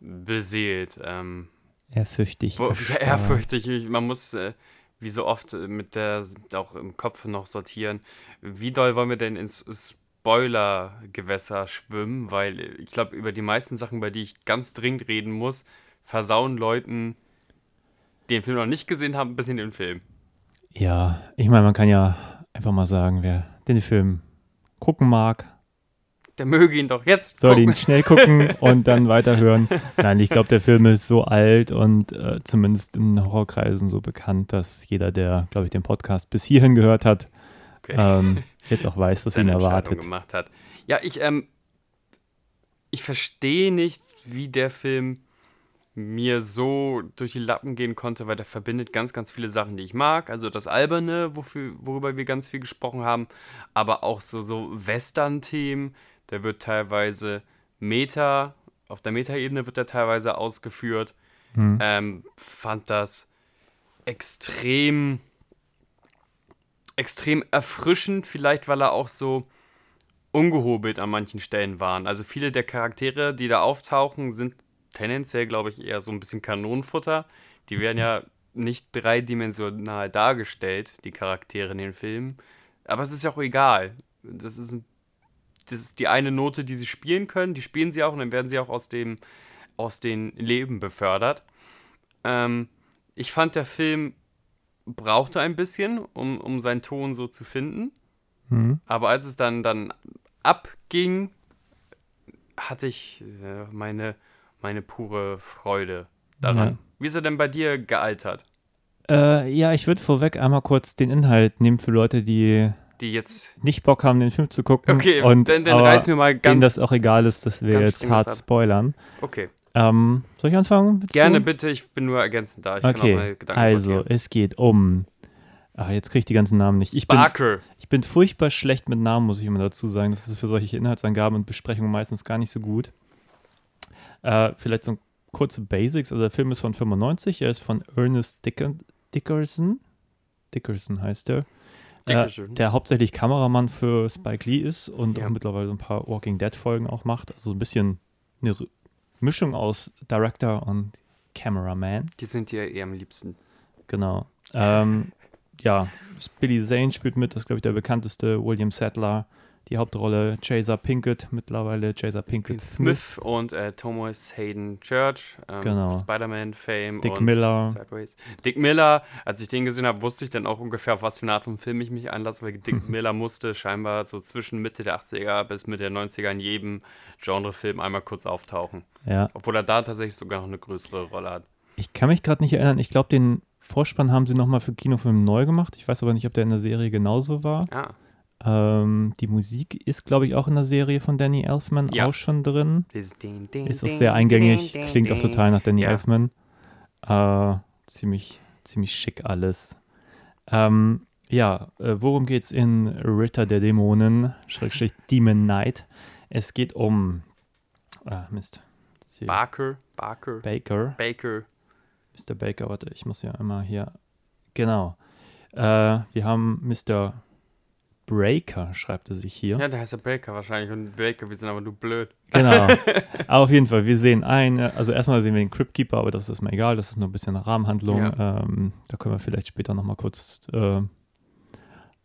beseelt. Ähm, ehrfürchtig. Wo, ehrfürchtig. Man muss, äh, wie so oft, äh, mit der auch im Kopf noch sortieren. Wie doll wollen wir denn ins Spoiler-Gewässer schwimmen? Weil ich glaube, über die meisten Sachen, bei die ich ganz dringend reden muss, versauen Leuten, die den Film noch nicht gesehen haben, bis in den Film. Ja, ich meine, man kann ja einfach mal sagen, wer den Film gucken mag, der möge ihn doch jetzt Soll gucken. ihn schnell gucken und dann weiterhören. Nein, ich glaube, der Film ist so alt und äh, zumindest in Horrorkreisen so bekannt, dass jeder, der, glaube ich, den Podcast bis hierhin gehört hat, okay. ähm, jetzt auch weiß, was ihn erwartet. Gemacht hat. Ja, ich, ähm, ich verstehe nicht, wie der Film mir so durch die Lappen gehen konnte, weil der verbindet ganz, ganz viele Sachen, die ich mag. Also das Alberne, wofür, worüber wir ganz viel gesprochen haben, aber auch so, so Western-Themen, der wird teilweise Meta, auf der Meta-Ebene wird er teilweise ausgeführt. Mhm. Ähm, fand das extrem extrem erfrischend, vielleicht weil er auch so ungehobelt an manchen Stellen waren. Also viele der Charaktere, die da auftauchen, sind tendenziell, glaube ich, eher so ein bisschen Kanonenfutter. Die werden ja nicht dreidimensional dargestellt, die Charaktere in den Filmen. Aber es ist ja auch egal. Das ist, ein, das ist die eine Note, die sie spielen können. Die spielen sie auch und dann werden sie auch aus dem aus den Leben befördert. Ähm, ich fand, der Film brauchte ein bisschen, um, um seinen Ton so zu finden. Mhm. Aber als es dann, dann abging, hatte ich äh, meine, meine pure Freude daran. Ja. Wie ist er denn bei dir gealtert? Äh, ja, ich würde vorweg einmal kurz den Inhalt nehmen für Leute, die Die jetzt. nicht Bock haben, den Film zu gucken. Okay, und dann, dann aber reiß mir mal denen ganz. das auch egal ist, dass wir jetzt hart ab. spoilern. okay, Ähm, soll ich anfangen? Willst gerne bitte, ich bin nur ergänzend da. Ich kann auch Okay, also sortieren. es geht um. Ah, jetzt kriege ich die ganzen Namen nicht. Ich bin, Barker. ich bin furchtbar schlecht mit Namen, muss ich immer dazu sagen. Das ist für solche Inhaltsangaben und Besprechungen meistens gar nicht so gut. Äh, vielleicht so kurze Basics. Also der Film ist von 95. Er ist von Ernest Dicker, Dickerson. Dickerson heißt er. Dickerson. der hauptsächlich Kameramann für Spike Lee ist und Ja. auch mittlerweile ein paar Walking Dead Folgen auch macht. Also ein bisschen eine Mischung aus Director und Cameraman. Die sind dir eher am liebsten. Genau. Ähm, ja, Billy Zane spielt mit, das ist, glaube ich, der bekannteste. William Sadler, die Hauptrolle. Chaser Pinkett, mittlerweile Chaser Pinkett Smith. Smith und äh, Thomas Hayden Church, ähm, Genau. Spider-Man-Fame Dick und Miller. Sideways. Dick Miller, als ich den gesehen habe, wusste ich dann auch ungefähr, auf was für eine Art von Film ich mich einlasse, weil Dick Miller musste scheinbar so zwischen Mitte der 80er bis Mitte der 90er in jedem Genrefilm einmal kurz auftauchen. Ja, Obwohl er da tatsächlich sogar noch eine größere Rolle hat. ich kann mich gerade nicht erinnern. Ich glaube, den Vorspann haben sie nochmal für Kinofilm neu gemacht. Ich weiß aber nicht, ob der in der Serie genauso war. Ah, Ähm, die Musik ist, glaube ich, auch in der Serie von Danny Elfman Ja. auch schon drin. dieses Ding, Ding, Ist auch sehr eingängig, Ding, klingt auch total nach Danny Ja. Elfman. Äh, ziemlich, ziemlich schick alles. Ähm, ja, äh, worum geht's in Ritter der Dämonen, Schrägstrich Demon Knight? Es geht um, ah, Mist, Barker, Barker, Baker, Baker. Mr. Baker, warte, ich muss ja immer hier, genau. Äh, wir haben Mr. Breaker, schreibt er sich hier. Ja, der heißt ja Baker wahrscheinlich und Baker, wir sind aber nur blöd. Genau. aber auf jeden Fall, wir sehen eine, also erstmal sehen wir den Crypt Keeper, aber das ist mal egal, das ist nur ein bisschen eine Rahmenhandlung. Ähm, da können wir vielleicht später nochmal kurz äh,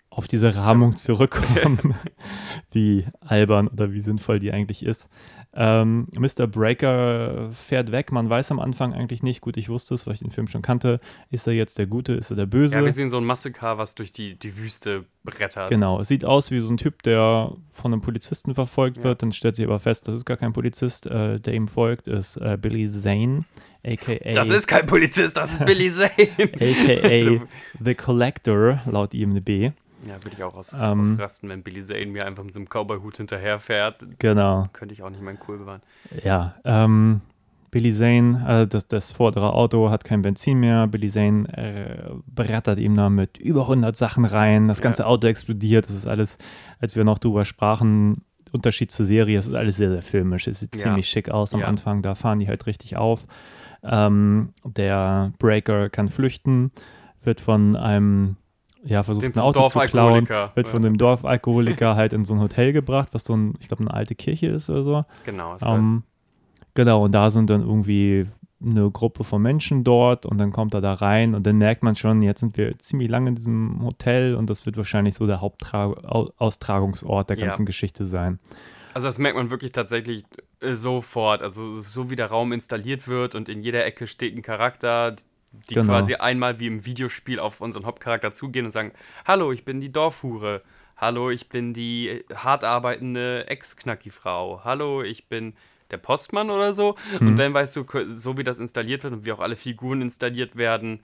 auf diese Rahmung zurückkommen, wie albern oder wie sinnvoll die eigentlich ist. Ähm, Mr. Breaker fährt weg, man weiß am Anfang eigentlich nicht, gut, ich wusste es, weil ich den Film schon kannte, ist er jetzt der Gute, ist er der Böse? Ja, wir sehen so ein Massaker, was durch die, die Wüste brettert. Genau, es sieht aus wie so ein Typ, der von einem Polizisten verfolgt Ja. wird. Dann stellt sich aber fest, das ist gar kein Polizist, äh, der ihm folgt, ist äh, Billy Zane, a.k.a. Das ist kein Polizist, das ist Billy Zane. a.k.a. The Collector, laut IMDb. Ja, würde ich auch aus, Ähm. ausrasten, wenn Billy Zane mir einfach mit so einem Cowboy-Hut hinterherfährt. Genau, Könnte ich auch nicht meinen Cool bewahren. ja. Ähm, Billy Zane, äh, das, das vordere Auto hat kein Benzin mehr. Billy Zane äh, brettert ihm da mit über 100 Sachen rein. Das Ja. ganze Auto explodiert. Das ist alles, als wir noch drüber sprachen, Unterschied zur Serie, es ist alles sehr, sehr filmisch. Es sieht Ja. ziemlich schick aus am Ja. Anfang. Da fahren die halt richtig auf. Ähm, der Breaker kann flüchten, wird von einem, ja, versucht ein Auto zu klauen, wird von dem Dorfalkoholiker halt in so ein Hotel gebracht, was so ein, ich glaube, eine alte Kirche ist oder so. Genau. ist halt- Ähm, genau, und da sind dann irgendwie eine Gruppe von Menschen dort und dann kommt er da rein und dann merkt man schon, jetzt sind wir ziemlich lange in diesem Hotel und das wird wahrscheinlich so der Hauptaustragungsort der Ja. ganzen Geschichte sein. Also das merkt man wirklich tatsächlich äh, sofort. Also so wie der Raum installiert wird und in jeder Ecke steht ein Charakter, die Genau. quasi einmal wie im Videospiel auf unseren Hauptcharakter zugehen und sagen, hallo, ich bin die Dorfhure. Hallo, ich bin die äh, hart arbeitende Ex-Knacki-Frau. Hallo, ich bin der Postmann oder so. Mhm. Und dann weißt du, so wie das installiert wird und wie auch alle Figuren installiert werden,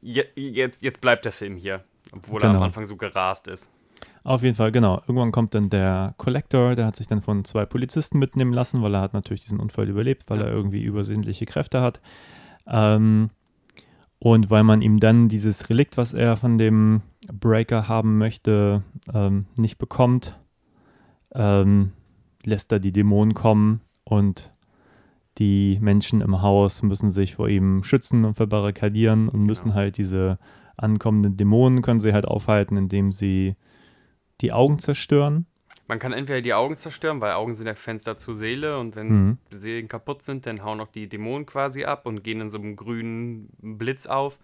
je, jetzt, jetzt bleibt der Film hier. Obwohl er am Genau. Anfang so gerast ist. Auf jeden Fall, genau. Irgendwann kommt dann der Collector, der hat sich dann von zwei Polizisten mitnehmen lassen, weil er hat natürlich diesen Unfall überlebt, weil er irgendwie übersinnliche Kräfte hat. Ähm, und weil man ihm dann dieses Relikt, was er von dem Breaker haben möchte, ähm, nicht bekommt, ähm, lässt er die Dämonen kommen und die Menschen im Haus müssen sich vor ihm schützen und verbarrikadieren und müssen Genau. halt diese ankommenden Dämonen können sie halt aufhalten, indem sie die Augen zerstören. Man kann entweder die Augen zerstören, weil Augen sind ja Fenster zur Seele und wenn Mhm. Seelen kaputt sind, dann hauen auch die Dämonen quasi ab und gehen in so einem grünen Blitz auf.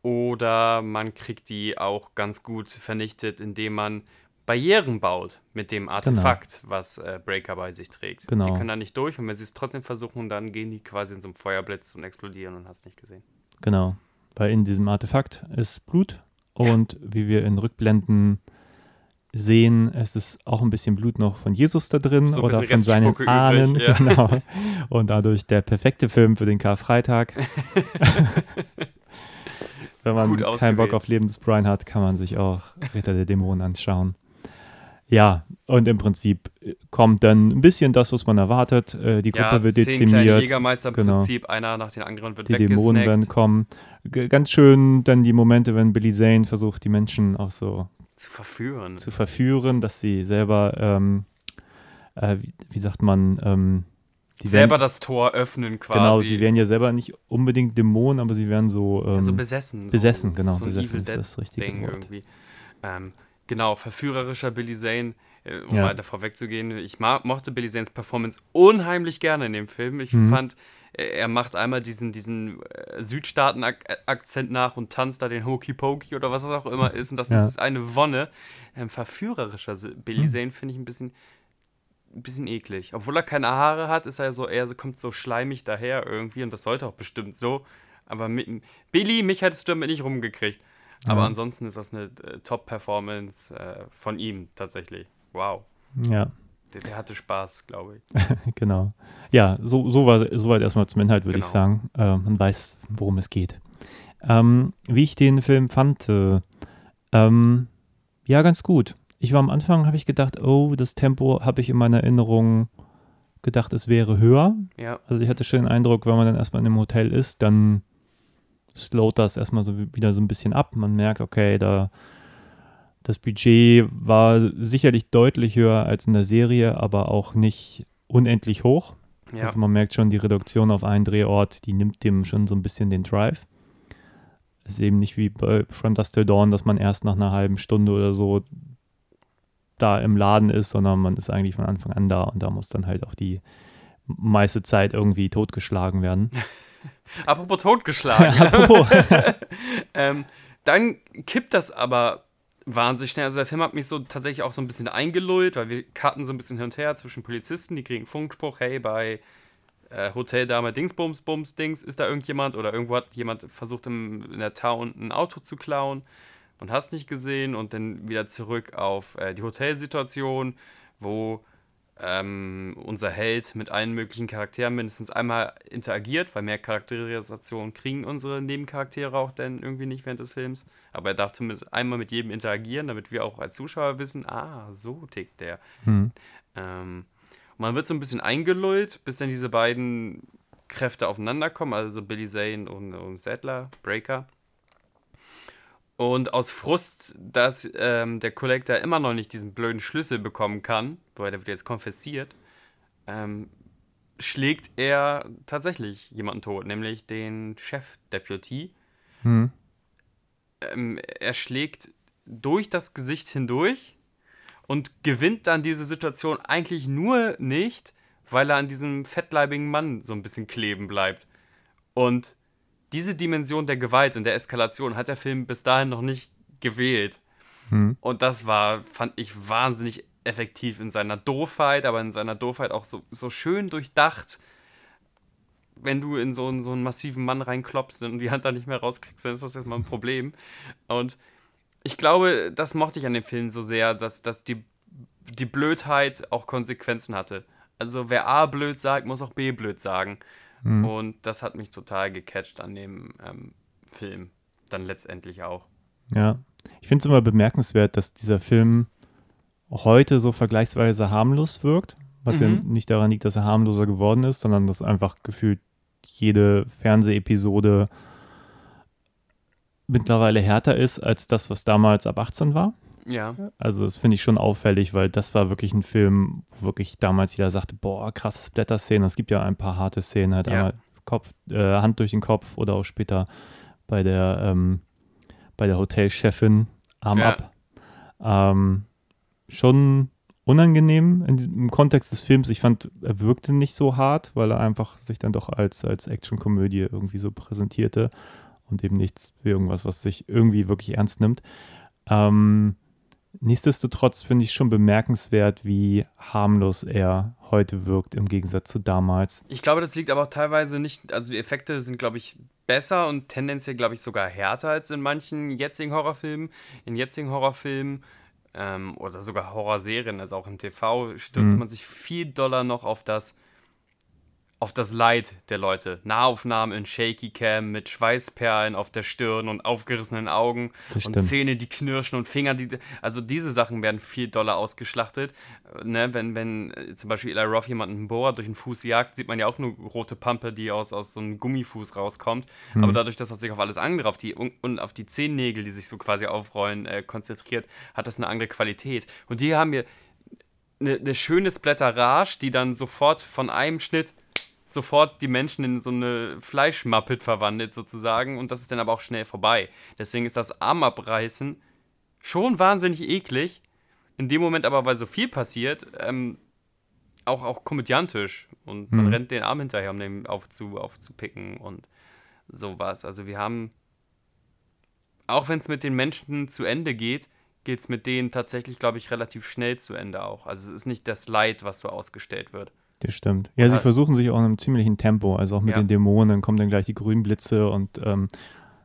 Oder man kriegt die auch ganz gut vernichtet, indem man Barrieren baut mit dem Artefakt, was äh, Breaker bei sich trägt. Genau. Die können da nicht durch und wenn sie es trotzdem versuchen, dann gehen die quasi in so einem Feuerblitz und explodieren und hast nicht gesehen. Genau. Weil in diesem Artefakt ist Blut und wie wir in Rückblenden sehen, es ist auch ein bisschen Blut noch von Jesus da drin So oder von seinen Restspucke Ahnen. übrig, ja. Genau. Und dadurch der perfekte Film für den Karfreitag. Wenn man keinen. Bock auf Leben des Brian hat, kann man sich auch Ritter der Dämonen anschauen. Ja, und im Prinzip äh, kommt dann ein bisschen das, was man erwartet. Äh, Die Gruppe wird zehn kleine dezimiert. Jägermeister im Genau. Prinzip, einer nach den anderen wird die Dämonen werden kommen. G ganz schön dann die Momente, wenn Billy Zane versucht, die Menschen auch so Zu verführen. zu verführen, dass sie selber, ähm, äh, wie, wie sagt man, ähm, Selber werden, das Tor öffnen quasi. genau, sie werden ja selber nicht unbedingt Dämonen, aber sie werden so, ähm, Ja, so besessen. besessen, so, genau, so besessen ist das richtige Ding Wort. irgendwie. Ähm, genau, verführerischer Billy Zane. Äh, um Ja. mal davor wegzugehen, ich mochte Billy Zanes Performance unheimlich gerne in dem Film. Ich Mhm. fand, er er macht einmal diesen, diesen äh, Südstaaten-Akzent nach und tanzt da den Hokey Pokey oder was es auch immer ist. Und das Ja. ist eine Wonne. Ähm, verführerischer Billy Mhm. Zane finde ich ein bisschen, ein bisschen eklig. Obwohl er keine Haare hat, ist er so so, kommt so schleimig daher irgendwie und das sollte auch bestimmt so. Aber mit, Billy, mich hättest du damit nicht rumgekriegt. Aber Ja. ansonsten ist das eine äh, Top-Performance äh, von ihm tatsächlich. Wow. Ja, Der, der hatte Spaß, glaube ich. genau. Ja, so, so war, soweit erstmal zum Inhalt, würde ich Genau. sagen. Äh, man weiß, worum es geht. Ähm, wie ich den Film fand, äh, ähm, ja, ganz gut. Ich war am Anfang, habe ich gedacht, oh, das Tempo habe ich in meiner Erinnerung gedacht, es wäre höher. Ja, Also ich hatte schon den Eindruck, wenn man dann erstmal in einem Hotel ist, dann slowt das erstmal so wie- wieder so ein bisschen ab. Man merkt, okay, da das Budget war sicherlich deutlich höher als in der Serie, aber auch nicht unendlich hoch. ja. Also man merkt schon, die Reduktion auf einen Drehort, die nimmt dem schon so ein bisschen den Drive. Es ist eben nicht wie bei From Dust Till Dawn, dass man erst nach einer halben Stunde oder so da im Laden ist, sondern man ist eigentlich von Anfang an da und da muss dann halt auch die meiste Zeit irgendwie totgeschlagen werden. Apropos totgeschlagen. Apropos. ähm, dann kippt das aber wahnsinnig schnell. Also der Film hat mich so tatsächlich auch so ein bisschen eingelullt, weil wir cutten so ein bisschen hin und her zwischen Polizisten, die kriegen Funkspruch, hey, bei äh, Hoteldame Dingsbums, Bums, Dings, ist da irgendjemand oder irgendwo hat jemand versucht im, in der Town ein Auto zu klauen und hast nicht gesehen und dann wieder zurück auf äh, die Hotelsituation, wo ähm, unser Held mit allen möglichen Charakteren mindestens einmal interagiert, weil mehr Charakterisation kriegen unsere Nebencharaktere auch dann irgendwie nicht während des Films. Aber er darf zumindest einmal mit jedem interagieren, damit wir auch als Zuschauer wissen, ah, so tickt der. Hm. Ähm, man wird so ein bisschen eingelullt, bis dann diese beiden Kräfte aufeinander kommen, also Billy Zane und, und Sattler, Breaker. Und aus Frust, dass ähm, der Collector immer noch nicht diesen blöden Schlüssel bekommen kann, weil der wird jetzt konfessiert, ähm, schlägt er tatsächlich jemanden tot, nämlich den Chef-Deputy. Hm. Ähm, er schlägt durch das Gesicht hindurch und gewinnt dann diese Situation eigentlich nur nicht, weil er an diesem fettleibigen Mann so ein bisschen kleben bleibt. Und diese Dimension der Gewalt und der Eskalation hat der Film bis dahin noch nicht gewählt. Hm. Und das war, fand ich, wahnsinnig effektiv in seiner Doofheit, aber in seiner Doofheit auch so, so schön durchdacht. Wenn du in so einen, so einen massiven Mann reinklopfst und die Hand da nicht mehr rauskriegst, dann ist das jetzt mal ein Problem. Und ich glaube, das mochte ich an dem Film so sehr, dass, dass die, die Blödheit auch Konsequenzen hatte. Also wer A blöd sagt, muss auch B blöd sagen. Hm. Und das hat mich total gecatcht an dem ähm, Film. Dann letztendlich auch. Ja, ich finde es immer bemerkenswert, dass dieser Film heute so vergleichsweise harmlos wirkt, was ja Mhm. nicht daran liegt, dass er harmloser geworden ist, sondern dass einfach gefühlt jede Fernsehepisode mittlerweile härter ist als das, was damals ab 18 war. Ja. Also das finde ich schon auffällig, weil das war wirklich ein Film, wo wirklich damals jeder sagte, boah, krasse Splatter-Szenen. Es gibt ja ein paar harte Szenen, halt Ja. einmal Kopf, äh, Hand durch den Kopf oder auch später bei der, ähm, bei der Hotelchefin Arm Ja. ab. Ähm, schon unangenehm in diesem, im Kontext des Films. Ich fand, er wirkte nicht so hart, weil er einfach sich dann doch als, als Actionkomödie irgendwie so präsentierte und eben nichts wie irgendwas, was sich irgendwie wirklich ernst nimmt. Ähm, nichtsdestotrotz finde ich schon bemerkenswert, wie harmlos er heute wirkt im Gegensatz zu damals. Ich glaube, das liegt aber auch teilweise nicht, also die Effekte sind, glaube ich, besser und tendenziell, glaube ich, sogar härter als in manchen jetzigen Horrorfilmen. In jetzigen Horrorfilmen ähm, oder sogar Horrorserien, also auch im TV, stürzt Mhm. man sich viel doller noch auf das, auf das Leid der Leute. Nahaufnahmen in Shaky Cam mit Schweißperlen auf der Stirn und aufgerissenen Augen und. Zähne, die knirschen und Finger, die. Also diese Sachen werden viel doller ausgeschlachtet. Äh, Ne, wenn, wenn äh, zum Beispiel Eli Roth jemanden Bohrer durch den Fuß jagt, sieht man ja auch nur rote Pampe, die aus, aus so einem Gummifuß rauskommt. Mhm. Aber dadurch, dass er sich auf alles andere, auf die und, und auf die Zehennägel, die sich so quasi aufrollen, äh, konzentriert, hat das eine andere Qualität. Und die haben wir eine, eine schöne Splatterage, die dann sofort von einem Schnitt sofort die Menschen in so eine Fleischmappet verwandelt sozusagen und das ist dann aber auch schnell vorbei. Deswegen ist das Armabreißen schon wahnsinnig eklig. In dem Moment aber, weil so viel passiert, ähm, auch, auch komödiantisch und man Mhm. rennt den Arm hinterher, um den aufzu, aufzupicken und sowas. Also wir haben, auch wenn es mit den Menschen zu Ende geht, geht es mit denen tatsächlich, glaube ich, relativ schnell zu Ende auch. Also es ist nicht das Leid, was so ausgestellt wird. Das stimmt. Ja, sie Ja. versuchen sich auch in einem ziemlichen Tempo, also auch mit Ja. den Dämonen, dann kommen dann gleich die grünen Blitze und ähm,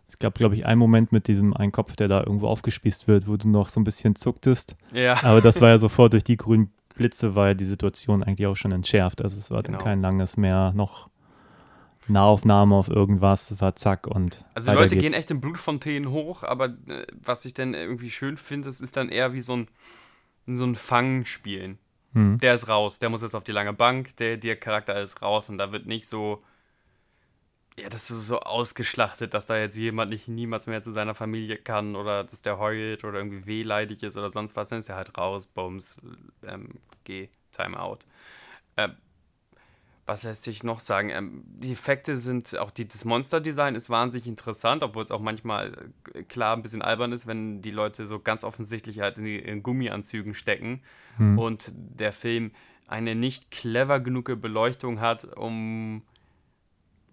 es gab, glaube ich, einen Moment mit diesem einen Kopf, der da irgendwo aufgespießt wird, wo du noch so ein bisschen zucktest. Ja. Aber das war ja sofort durch die grünen Blitze, war ja die Situation eigentlich auch schon entschärft. Also es war Genau. dann kein langes mehr noch Nahaufnahme auf irgendwas, es war zack und Also die Leute geht's. gehen echt in Blutfontänen hoch, aber äh, was ich dann irgendwie schön finde, das ist dann eher wie so ein, so ein Fangspielen. Hm. Der ist raus, der muss jetzt auf die lange Bank, der, der Charakter ist raus und da wird nicht so, ja, das ist so ausgeschlachtet, dass da jetzt jemand nicht niemals mehr zu seiner Familie kann oder dass der heult oder irgendwie wehleidig ist oder sonst was, dann ist er halt raus, Bums, ähm, geh, Time out. Ähm, was lässt sich noch sagen? Ähm, die Effekte sind, auch die, das Monster-Design ist wahnsinnig interessant, obwohl es auch manchmal äh, klar ein bisschen albern ist, wenn die Leute so ganz offensichtlich halt in, die, in Gummianzügen stecken Hm. und der Film eine nicht clever genug Beleuchtung hat, um,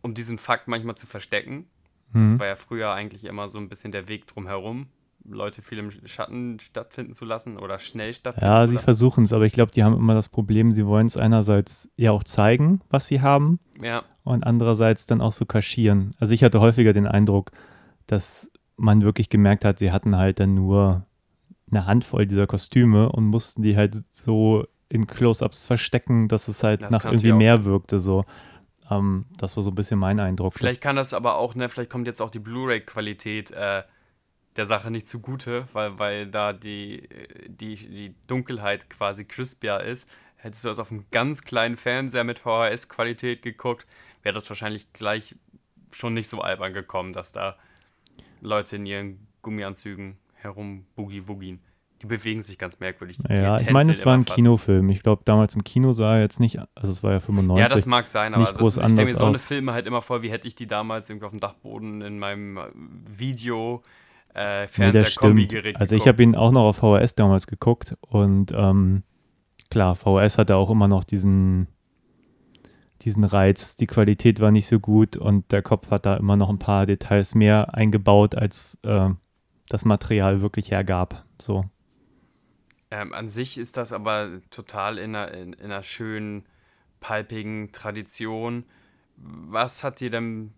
um diesen Fakt manchmal zu verstecken. Das Mhm. war ja früher eigentlich immer so ein bisschen der Weg drumherum, Leute viel im Schatten stattfinden zu lassen oder schnell stattfinden Ja, zu sie lassen. versuchen es, aber ich glaube, die haben immer das Problem, sie wollen es einerseits ja auch zeigen, was sie haben, Ja, und andererseits dann auch so kaschieren. Also ich hatte häufiger den Eindruck, dass man wirklich gemerkt hat, sie hatten halt dann nur eine Handvoll dieser Kostüme und mussten die halt so in Close-ups verstecken, dass es halt Das nach irgendwie mehr wirkte. So. Ähm, das war so ein bisschen mein Eindruck. Vielleicht kann das aber auch, ne, vielleicht kommt jetzt auch die Blu-ray-Qualität äh, der Sache nicht zugute, weil, weil da die, die, die Dunkelheit quasi crispier ist. Hättest du das auf einem ganz kleinen Fernseher mit VHS-Qualität geguckt, wäre das wahrscheinlich gleich schon nicht so albern gekommen, dass da Leute in ihren Gummianzügen herum boogie-woogien. Die bewegen sich ganz merkwürdig. Die ja, ich meine, es war ein fast. Kinofilm. Ich glaube, damals im Kino sah er jetzt nicht, also es war ja 95. Ja, das mag sein, aber nicht das groß ist, ich denke mir so eine. Filme halt immer vor, wie hätte ich die damals irgendwie auf dem Dachboden in meinem Video äh, Nee, Fernseher-Kombi-Gerät stimmt. Also ich habe ihn auch noch auf VHS damals geguckt und ähm, klar, VHS hatte auch immer noch diesen, diesen Reiz. Die Qualität war nicht so gut und der Kopf hat da immer noch ein paar Details mehr eingebaut, als äh, das Material wirklich hergab. So. Ähm, an sich ist das aber total in einer, in, in einer schönen, palpigen Tradition. Was hat dir denn.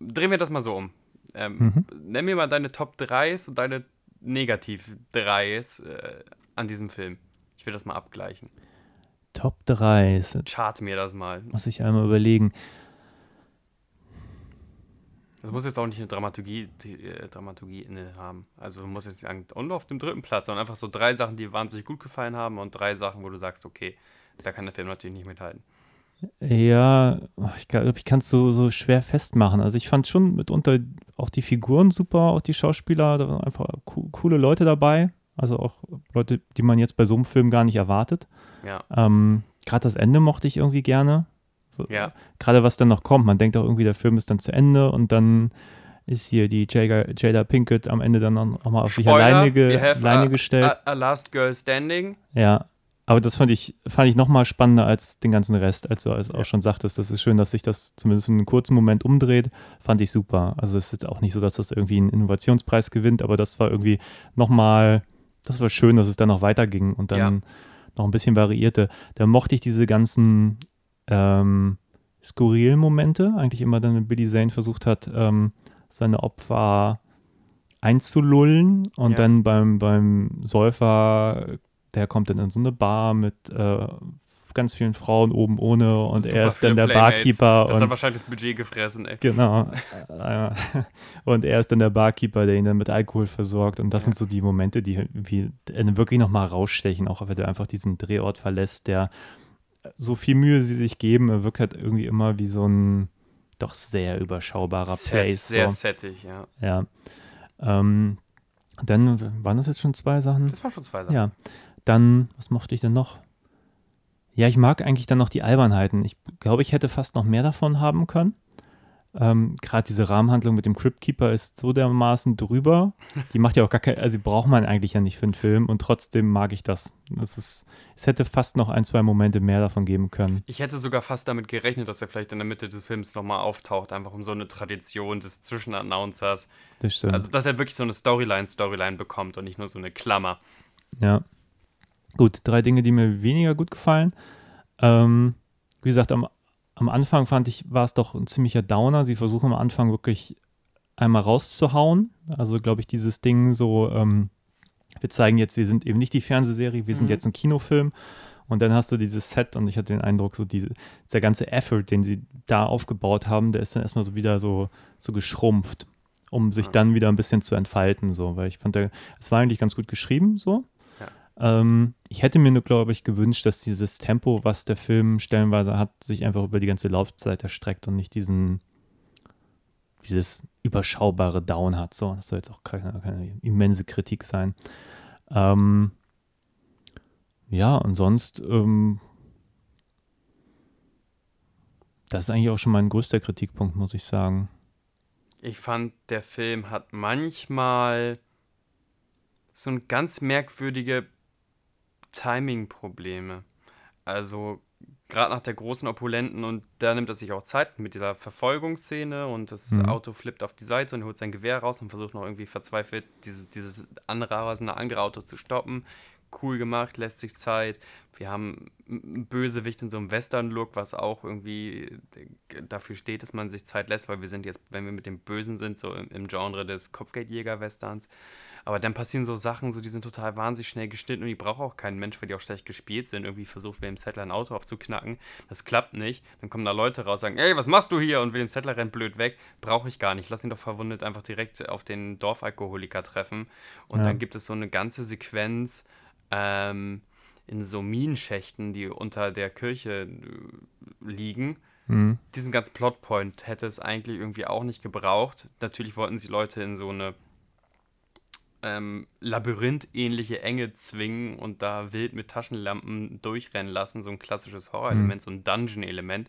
Drehen wir das mal so um. Ähm, Mhm. Nenn mir mal deine Top 3s und deine Negativ 3s äh, an diesem Film. Ich will das mal abgleichen. Top 3, ist- Chart mir das mal. muss ich einmal überlegen. Das muss jetzt auch nicht eine Dramaturgie, die, äh, Dramaturgie inne haben. Also du musst jetzt sagen, und auf dem dritten Platz, sondern einfach so drei Sachen, die wahnsinnig gut gefallen haben und drei Sachen, wo du sagst, okay, da kann der Film natürlich nicht mithalten. Ja, ich glaube, ich kann es so, so schwer festmachen. Also ich fand schon mitunter auch die Figuren super, auch die Schauspieler, da waren einfach co coole Leute dabei. Also auch Leute, die man jetzt bei so einem Film gar nicht erwartet. Ja, Ähm, Gerade das Ende mochte ich irgendwie gerne. ja. Gerade was dann noch kommt. Man denkt auch irgendwie, der Film ist dann zu Ende und dann ist hier die Jada, Jada Pinkett am Ende dann auch mal auf sich Spoiler, alleine, ge, alleine a, gestellt. A, a Last Girl Standing. Ja, aber das fand ich, fand ich noch mal spannender als den ganzen Rest. Also, als du auch schon sagtest, das ist schön, dass sich das zumindest in einem kurzen Moment umdreht. Fand ich super. Also, es ist jetzt auch nicht so, dass das irgendwie einen Innovationspreis gewinnt, aber das war irgendwie noch mal, das war schön, dass es dann noch weiterging und dann Ja. noch ein bisschen variierte. Da mochte ich diese ganzen ähm, skurrilen Momente, eigentlich immer dann, wenn Billy Zane versucht hat, ähm, seine Opfer einzulullen und Ja. dann beim, beim Säufer, der kommt dann in so eine Bar mit äh, ganz vielen Frauen oben ohne und Super er ist dann der Playmates. Barkeeper Das hat und wahrscheinlich das Budget gefressen, ey. genau und er ist dann der Barkeeper, der ihn dann mit Alkohol versorgt und das Ja. sind so die Momente, die äh, wirklich nochmal rausstechen, auch wenn du einfach diesen Drehort verlässt, der so viel Mühe sie sich geben, er wirkt halt irgendwie immer wie so ein doch sehr überschaubarer Set, Place. sehr so. settig, ja. Ja. Ähm, dann waren das jetzt schon zwei Sachen. Das waren schon zwei Sachen. Ja. Dann, was mochte ich denn noch? Ja, ich mag eigentlich dann noch die Albernheiten. Ich glaube, ich hätte fast noch mehr davon haben können. Ähm, Gerade diese Rahmenhandlung mit dem Crypt Keeper ist so dermaßen drüber. Die macht ja auch gar keine, also die braucht man eigentlich ja nicht für einen Film und trotzdem mag ich das. Das ist, es hätte fast noch ein, zwei Momente mehr davon geben können. Ich hätte sogar fast damit gerechnet, dass er vielleicht in der Mitte des Films nochmal auftaucht, einfach um so eine Tradition des Zwischenannouncers. Das stimmt. Also, dass er wirklich so eine Storyline-Storyline bekommt und nicht nur so eine Klammer. Ja. Gut, drei Dinge, die mir weniger gut gefallen. Ähm, wie gesagt, am, am Anfang fand ich, war es doch ein ziemlicher Downer. Sie versuchen am Anfang wirklich einmal rauszuhauen. Also, glaube ich, dieses Ding so, ähm, wir zeigen jetzt, wir sind eben nicht die Fernsehserie, wir sind Mhm. jetzt ein Kinofilm. Und dann hast du dieses Set und ich hatte den Eindruck, so diese, dieser ganze Effort, den sie da aufgebaut haben, der ist dann erstmal so wieder so, so geschrumpft, um sich Ja. dann wieder ein bisschen zu entfalten, so, weil ich fand, der, es war eigentlich ganz gut geschrieben, so. Ähm, ich hätte mir nur, glaube ich, gewünscht, dass dieses Tempo, was der Film stellenweise hat, sich einfach über die ganze Laufzeit erstreckt und nicht diesen, dieses überschaubare Down hat. So, das soll jetzt auch keine, keine immense Kritik sein. Ähm, ja, und sonst, ähm, das ist eigentlich auch schon mein größter Kritikpunkt, muss ich sagen. Ich fand, der Film hat manchmal so ein ganz merkwürdige Timing-Probleme. Also gerade nach der großen Opulenten und da nimmt er sich auch Zeit mit dieser Verfolgungsszene und das Mhm. Auto flippt auf die Seite und holt sein Gewehr raus und versucht noch irgendwie verzweifelt dieses, dieses anrasende andere Auto zu stoppen. Cool gemacht, lässt sich Zeit. Wir haben einen Bösewicht in so einem Western-Look, was auch irgendwie dafür steht, dass man sich Zeit lässt, weil wir sind jetzt, wenn wir mit dem Bösen sind, so im, im Genre des Kopfgeldjäger-Westerns. Aber dann passieren so Sachen, so die sind total wahnsinnig schnell geschnitten und die braucht auch kein Mensch, weil die auch schlecht gespielt sind. Irgendwie versucht William Zettler ein Auto aufzuknacken. Das klappt nicht. Dann kommen da Leute raus, sagen, ey, was machst du hier? Und William Zettler rennt blöd weg. Brauche ich gar nicht. Lass ihn doch verwundet einfach direkt auf den Dorfalkoholiker treffen. Und Ja. dann gibt es so eine ganze Sequenz ähm, in so Minenschächten, die unter der Kirche äh, liegen Mhm. diesen ganzen Plotpoint hätte es eigentlich irgendwie auch nicht gebraucht. Natürlich wollten sie Leute in so eine ähm, Labyrinth-ähnliche Enge zwingen und da wild mit Taschenlampen durchrennen lassen. So ein klassisches Horrorelement, so ein Dungeon-Element.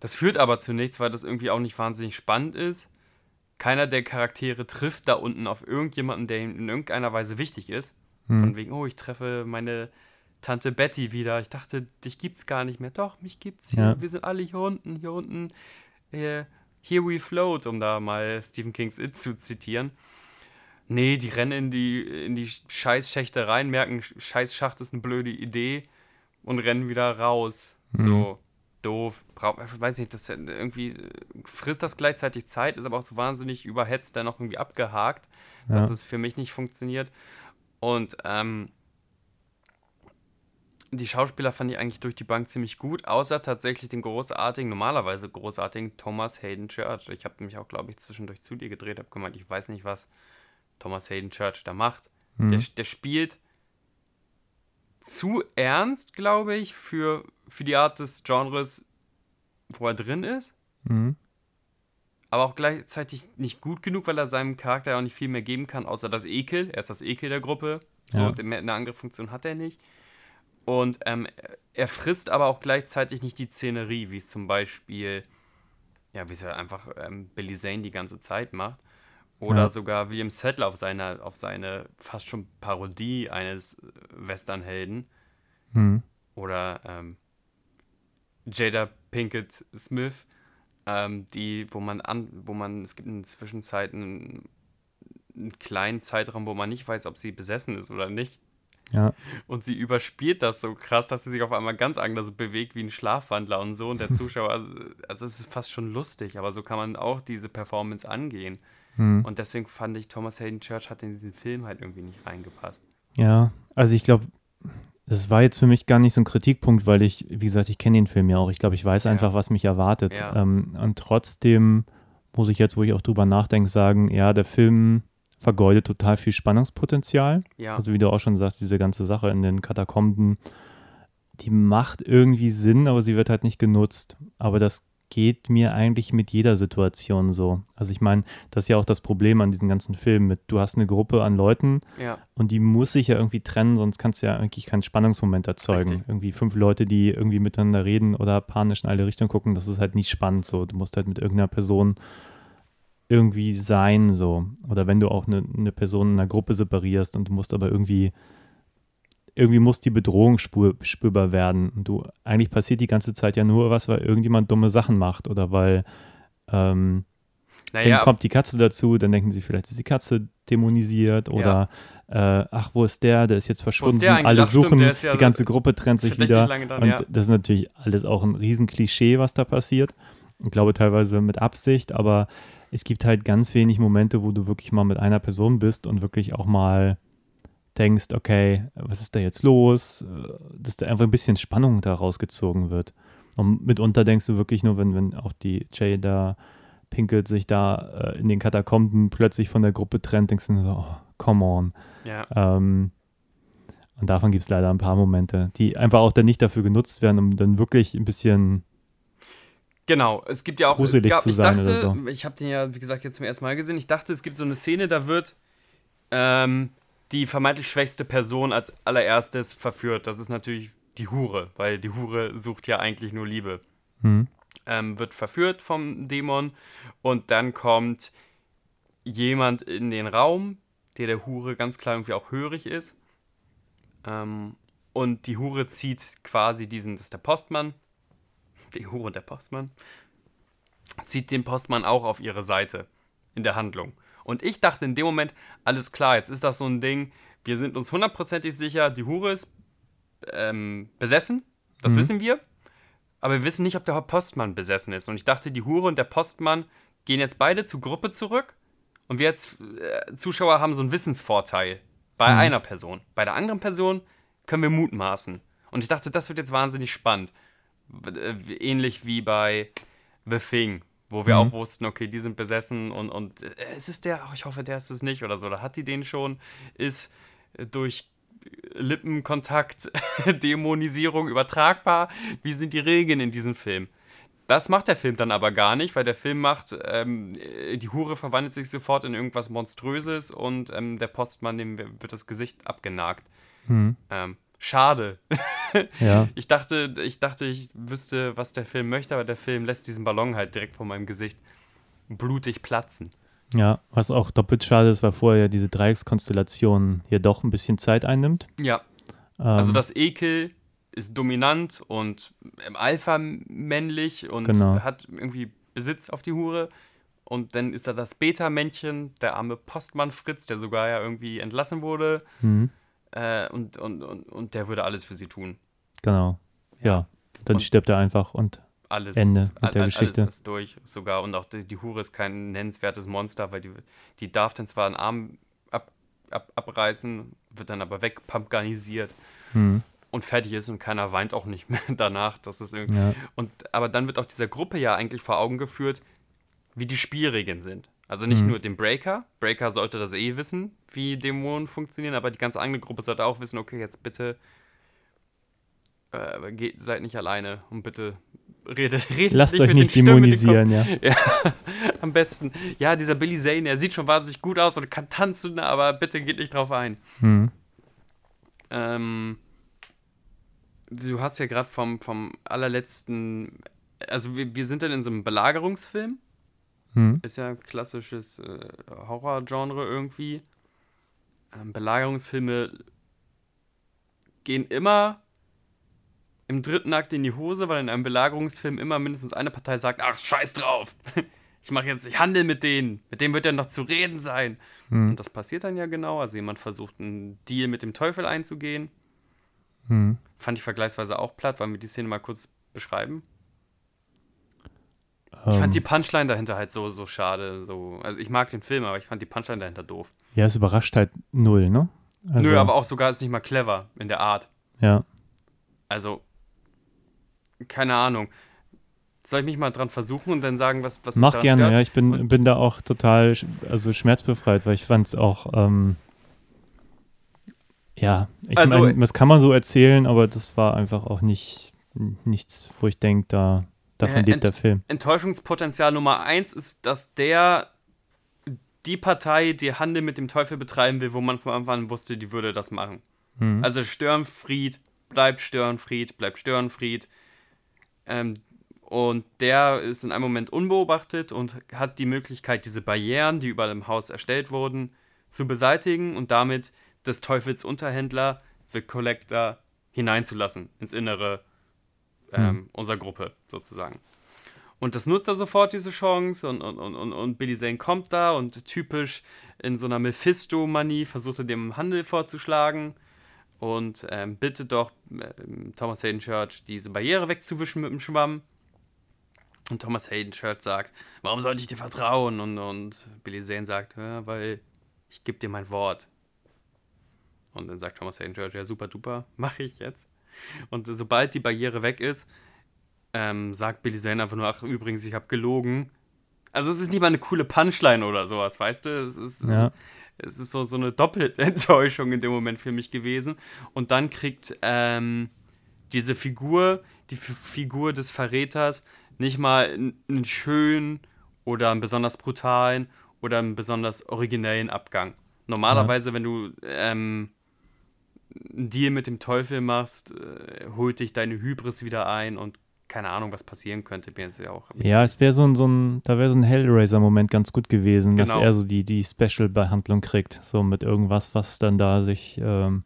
Das führt aber zu nichts, weil das irgendwie auch nicht wahnsinnig spannend ist. Keiner der Charaktere trifft da unten auf irgendjemanden, der ihm in irgendeiner Weise wichtig ist. Von wegen, oh, ich treffe meine Tante Betty wieder. Ich dachte, dich gibt's gar nicht mehr. Doch, mich gibt's hier. Ja. Wir sind alle hier unten, hier unten. Äh, here we float, um da mal Stephen Kings It zu zitieren. Nee, die rennen in die, in die Scheißschächte rein, merken, Scheißschacht ist eine blöde Idee und rennen wieder raus. So, doof. Brauch, weiß nicht, das irgendwie äh, frisst das gleichzeitig Zeit, ist aber auch so wahnsinnig überhetzt, dann noch irgendwie abgehakt, dass Ja. es für mich nicht funktioniert. Und ähm, die Schauspieler fand ich eigentlich durch die Bank ziemlich gut, außer tatsächlich den großartigen, normalerweise großartigen Thomas Hayden Church. Ich habe mich auch, glaube ich, zwischendurch zu dir gedreht, habe gemeint, ich weiß nicht, was Thomas Hayden Church da macht. Der, der spielt zu ernst, glaube ich, für, für die Art des Genres, wo er drin ist. Mhm. Aber auch gleichzeitig nicht gut genug, weil er seinem Charakter auch nicht viel mehr geben kann, außer das Ekel. Er ist das Ekel der Gruppe. So, Ja. mehr eine Angriffsfunktion hat er nicht. Und ähm, er frisst aber auch gleichzeitig nicht die Szenerie, wie es zum Beispiel ja, wie es ja einfach ähm, Billy Zane die ganze Zeit macht. Oder Ja. sogar William Settler auf seine, auf seine fast schon Parodie eines äh, Westernhelden. Hm. Oder ähm, Jada Pinkett Smith, ähm, die, wo man an, wo man, es gibt in Zwischenzeiten einen, einen kleinen Zeitraum, wo man nicht weiß, ob sie besessen ist oder nicht. Ja. Und sie überspielt das so krass, dass sie sich auf einmal ganz anders bewegt wie ein Schlafwandler und so. Und der Zuschauer, also, also es ist fast schon lustig, aber so kann man auch diese Performance angehen. Hm. Und deswegen fand ich, Thomas Hayden Church hat in diesen Film halt irgendwie nicht reingepasst. Ja, also ich glaube, das war jetzt für mich gar nicht so ein Kritikpunkt, weil ich, wie gesagt, ich kenne den Film ja auch. Ich glaube, ich weiß Ja. einfach, was mich erwartet. Ja. Ähm, und trotzdem muss ich jetzt, wo ich auch drüber nachdenke, sagen, ja, der Film vergeudet total viel Spannungspotenzial. Ja, Also wie du auch schon sagst, diese ganze Sache in den Katakomben, die macht irgendwie Sinn, aber sie wird halt nicht genutzt. Aber das geht mir eigentlich mit jeder Situation so. Also ich meine, das ist ja auch das Problem an diesen ganzen Filmen mit, du hast eine Gruppe an Leuten ja, und die muss sich ja irgendwie trennen, sonst kannst du ja eigentlich keinen Spannungsmoment erzeugen. Richtig. Irgendwie fünf Leute, die irgendwie miteinander reden oder panisch in alle Richtungen gucken, das ist halt nicht spannend so. Du musst halt mit irgendeiner Person irgendwie sein so. Oder wenn du auch eine, eine Person in einer Gruppe separierst und du musst aber irgendwie irgendwie muss die Bedrohung spür, spürbar werden. Und du, eigentlich passiert die ganze Zeit ja nur was, weil irgendjemand dumme Sachen macht oder weil ähm, dann naja, kommt die Katze dazu, dann denken sie, vielleicht ist die Katze dämonisiert oder äh, ach, wo ist der? Der ist jetzt verschwunden. eigentlich? Alle suchen, ist ja die ganze Gruppe trennt sich wieder. dann, und ja. das ist natürlich alles auch ein Riesenklischee, was da passiert. Ich glaube teilweise mit Absicht, aber es gibt halt ganz wenig Momente, wo du wirklich mal mit einer Person bist und wirklich auch mal denkst, okay, was ist da jetzt los? Dass da einfach ein bisschen Spannung da rausgezogen wird. Und mitunter denkst du wirklich nur, wenn, wenn auch die Jay da Pinkett sich da äh, in den Katakomben plötzlich von der Gruppe trennt, denkst du so, oh, come on. ja, Ähm, und davon gibt es leider ein paar Momente, die einfach auch dann nicht dafür genutzt werden, um dann wirklich ein bisschen, Genau, es gibt ja auch. gruselig gab, ich dachte, so. ich habe den ja, wie gesagt, jetzt zum ersten Mal gesehen. Ich dachte, es gibt so eine Szene, da wird ähm, die vermeintlich schwächste Person als allererstes verführt. Das ist natürlich die Hure, weil die Hure sucht ja eigentlich nur Liebe. hm, Ähm, wird verführt vom Dämon und dann kommt jemand in den Raum, der der Hure ganz klar irgendwie auch hörig ist. Ähm, und die Hure zieht quasi diesen, das ist der Postmann, die Hure und der Postmann, zieht den Postmann auch auf ihre Seite in der Handlung. Und ich dachte in dem Moment, alles klar, jetzt ist das so ein Ding, wir sind uns hundertprozentig sicher, die Hure ist ähm, besessen, das Mhm. wissen wir, aber wir wissen nicht, ob der Postmann besessen ist. Und ich dachte, die Hure und der Postmann gehen jetzt beide zur Gruppe zurück und wir als äh, Zuschauer haben so einen Wissensvorteil bei einer Person. Bei der anderen Person können wir mutmaßen. Und ich dachte, das wird jetzt wahnsinnig spannend. Äh, Ähnlich wie bei The Thing, wo wir Mhm. auch wussten, okay, die sind besessen und, und äh, ist es der? Ach, ich hoffe, der ist es nicht oder so. Oder hat die den schon? Ist äh, durch Lippenkontakt, Dämonisierung übertragbar? Wie sind die Regeln in diesem Film? Das macht der Film dann aber gar nicht, weil der Film macht, ähm, äh, die Hure verwandelt sich sofort in irgendwas Monströses und ähm, der Postmann, dem wird das Gesicht abgenagt. hm, Ähm, schade. ja, Ich dachte, ich dachte, ich wüsste, was der Film möchte, aber der Film lässt diesen Ballon halt direkt vor meinem Gesicht blutig platzen. ja, was auch doppelt schade ist, weil vorher ja diese Dreieckskonstellation hier doch ein bisschen Zeit einnimmt. Ja, Ähm, also das Ekel ist dominant und im Alpha männlich und Genau. hat irgendwie Besitz auf die Hure. Und dann ist da das Beta-Männchen, der arme Postmann Fritz, der sogar ja irgendwie entlassen wurde. hm, Äh, und, und, und, und der würde alles für sie tun. Genau, ja, dann Und- stirbt er einfach und Alles, Ende ist, mit der all- Geschichte. alles ist durch sogar. Und auch die, die Hure ist kein nennenswertes Monster, weil die, die darf dann zwar einen Arm ab, ab, abreißen, wird dann aber wegpumpganisiert hm, und fertig ist und keiner weint auch nicht mehr danach. Das ist irgendwie. ja, Und, aber dann wird auch dieser Gruppe ja eigentlich vor Augen geführt, wie die Spielregeln sind. Also nicht Mhm. nur den Breaker. Breaker sollte das eh wissen, wie Dämonen funktionieren, aber die ganze andere Gruppe sollte auch wissen, okay, jetzt bitte äh, geht, seid nicht alleine und bitte redet, redet lasst euch nicht mit den dämonisieren, ja. Ja, am besten. Ja, dieser Billy Zane, er sieht schon wahnsinnig gut aus und kann tanzen, aber bitte geht nicht drauf ein. Hm, Ähm, du hast ja gerade vom, vom allerletzten also wir, wir sind dann in so einem Belagerungsfilm. Hm. Ist ja ein klassisches äh, Horrorgenre irgendwie. Ähm, Belagerungsfilme gehen immer im dritten Akt in die Hose, weil in einem Belagerungsfilm immer mindestens eine Partei sagt, ach, scheiß drauf. Ich mache jetzt, ich handel mit denen. Mit denen wird ja noch zu reden sein. Hm. Und das passiert dann ja genau. Also jemand versucht einen Deal mit dem Teufel einzugehen. Hm. Fand ich vergleichsweise auch platt. Wollen wir die Szene mal kurz beschreiben? Ich Ähm, fand die Punchline dahinter halt so, so schade. So. Also ich mag den Film, aber ich fand die Punchline dahinter doof. ja, es überrascht halt null, ne? Also, Nö, aber auch sogar ist nicht mal clever in der Art. Ja. Also, keine Ahnung. Soll ich mich mal dran versuchen und dann sagen, was, was Mach gerne, stört? ja. Ich bin, Und- bin da auch total also schmerzbefreit, weil ich fand es auch, ähm, ja, ich Also- meine, das kann man so erzählen, aber das war einfach auch nicht nichts, wo ich denke, da, davon Äh, lebt der Film. Enttäuschungspotenzial Nummer eins ist, dass der die Partei, die Handel mit dem Teufel betreiben will, wo man von Anfang an wusste, die würde das machen. Mhm. Also Störenfried, bleibt Störenfried, bleibt Störenfried. Ähm, und der ist in einem Moment unbeobachtet und hat die Möglichkeit, diese Barrieren, die überall im Haus erstellt wurden, zu beseitigen und damit des Teufels Unterhändler, The Collector, hineinzulassen ins Innere ähm, unserer Gruppe sozusagen. Und das nutzt er sofort, diese Chance. Und, und, und, und- und Billy Zane kommt da und typisch in so einer Mephisto-Manie versucht er dem Handel vorzuschlagen und ähm, bittet doch ähm, Thomas Hayden Church, diese Barriere wegzuwischen mit dem Schwamm. Und Thomas Hayden Church sagt, warum sollte ich dir vertrauen? Und, und Billy Zane sagt, ja, weil ich gebe dir mein Wort. Und dann sagt Thomas Hayden Church, ja super duper, mache ich jetzt. Und sobald die Barriere weg ist, ähm, sagt Billy Zane einfach nur, ach übrigens, ich habe gelogen. Also es ist nicht mal eine coole Punchline oder sowas, weißt du? Es ist, Ja. Es ist so, so eine doppelte Enttäuschung in dem Moment für mich gewesen. Und dann kriegt ähm, diese Figur, die F Figur des Verräters, nicht mal einen schönen oder einen besonders brutalen oder einen besonders originellen Abgang. Normalerweise, wenn du ähm, einen Deal mit dem Teufel machst, äh, holt dich deine Hybris wieder ein und keine Ahnung, was passieren könnte. Bin jetzt ja auch. Ja, es wäre so ein, so ein, da wäre so ein Hellraiser-Moment ganz gut gewesen, dass Genau. er so die, die Special-Behandlung kriegt, so mit irgendwas, was dann da sich ähm,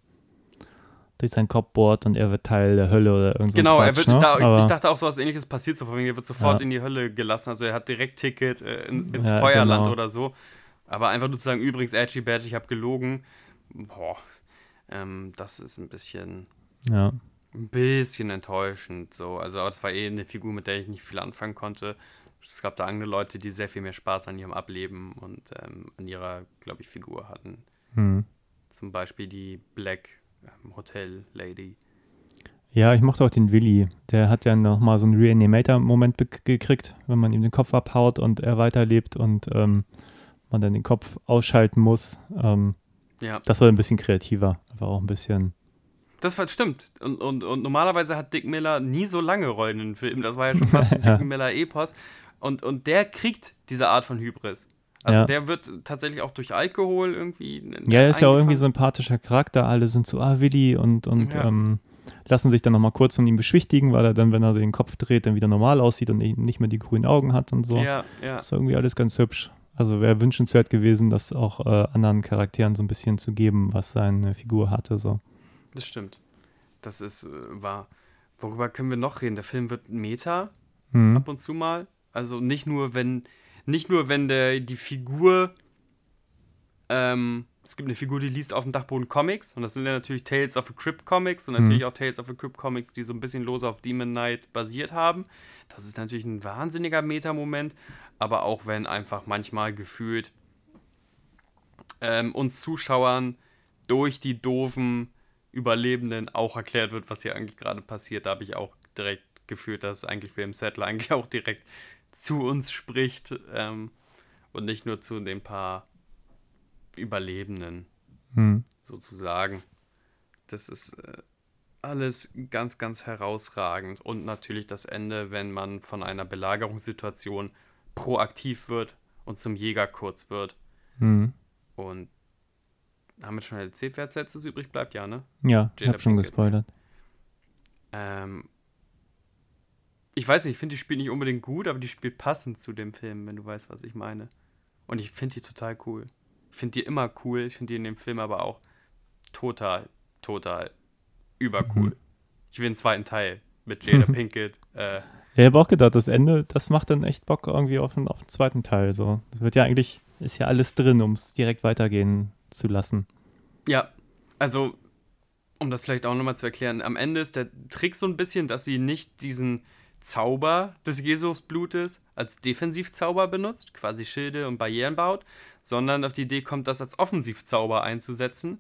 durch seinen Kopf bohrt und er wird Teil der Hölle oder irgend so ein Genau, er Quatsch, wird, ne? da, Aber, ich dachte auch, so was ähnliches passiert so, von wegen, er wird sofort Ja. in die Hölle gelassen. Also er hat direkt Ticket äh, in, ins Ja, Feuerland genau. oder so. Aber einfach nur zu sagen, übrigens, Edgy Badge, ich habe gelogen. Boah, ähm, das ist ein bisschen, ja. Ein bisschen enttäuschend. So. Also aber das war eh eine Figur, mit der ich nicht viel anfangen konnte. Es gab da andere Leute, die sehr viel mehr Spaß an ihrem Ableben und ähm, an ihrer, glaube ich, Figur hatten. Hm. Zum Beispiel die Black ähm, Hotel Lady. Ja, ich mochte auch den Willi. Der hat ja nochmal so einen Reanimator-Moment gekriegt, wenn man ihm den Kopf abhaut und er weiterlebt und ähm, man dann den Kopf ausschalten muss. Ähm, Ja. das war ein bisschen kreativer. War auch ein bisschen. Das war, stimmt. Und, und, und normalerweise hat Dick Miller nie so lange Rollen in Filmen. Das war ja schon fast ein. Dick Miller-Epos. Und, und der kriegt diese Art von Hybris. Also Ja. der wird tatsächlich auch durch Alkohol irgendwie. Ja, er ist ja auch irgendwie sympathischer Charakter. Alle sind so, ah, Willi und, und Ja. ähm, lassen sich dann nochmal kurz von ihm beschwichtigen, weil er dann, wenn er den Kopf dreht, dann wieder normal aussieht und eben nicht mehr die grünen Augen hat und so. Ja, ja. Das war irgendwie alles ganz hübsch. Also wäre wünschenswert gewesen, das auch äh, anderen Charakteren so ein bisschen zu geben, was seine Figur hatte. So. Das stimmt. Das ist äh, wahr. Worüber können wir noch reden? Der Film wird Meta Hm. ab und zu mal. Also nicht nur, wenn, nicht nur, wenn der, die Figur, ähm, es gibt eine Figur, die liest auf dem Dachboden Comics und das sind ja natürlich Tales of a Crypt Comics und natürlich auch Tales of a Crypt Comics, die so ein bisschen lose auf Demon Knight basiert haben. Das ist natürlich ein wahnsinniger Meta-Moment, aber auch wenn einfach manchmal gefühlt ähm, uns Zuschauern durch die doofen Überlebenden auch erklärt wird, was hier eigentlich gerade passiert. Da habe ich auch direkt gefühlt, dass eigentlich William Settler eigentlich auch direkt zu uns spricht ähm, und nicht nur zu den paar Überlebenden Hm. sozusagen. Das ist äh, alles ganz, ganz herausragend. Und natürlich das Ende, wenn man von einer Belagerungssituation proaktiv wird und zum Jäger kurz wird. Hm. Und haben wir schon erzählt, wer als letztes übrig bleibt? Ja, ne? Ja, ich Jada habe schon gespoilert. Ähm, ich weiß nicht, ich finde, die spielt nicht unbedingt gut, aber die spielt passend zu dem Film, wenn du weißt, was ich meine. Und ich finde die total cool. Ich finde die immer cool, ich finde die in dem Film aber auch total, total übercool. Mhm. Ich will einen zweiten Teil mit Jada Pinkett. Äh, Ja, ich habe auch gedacht, das Ende, das macht dann echt Bock irgendwie auf den, auf den zweiten Teil. So. Das wird ja eigentlich, ist ja alles drin, um es direkt weitergehen zu lassen. Ja, also, um das vielleicht auch nochmal zu erklären, am Ende ist der Trick so ein bisschen, dass sie nicht diesen Zauber des Jesusblutes als Defensivzauber benutzt, quasi Schilde und Barrieren baut, sondern auf die Idee kommt, das als Offensivzauber einzusetzen.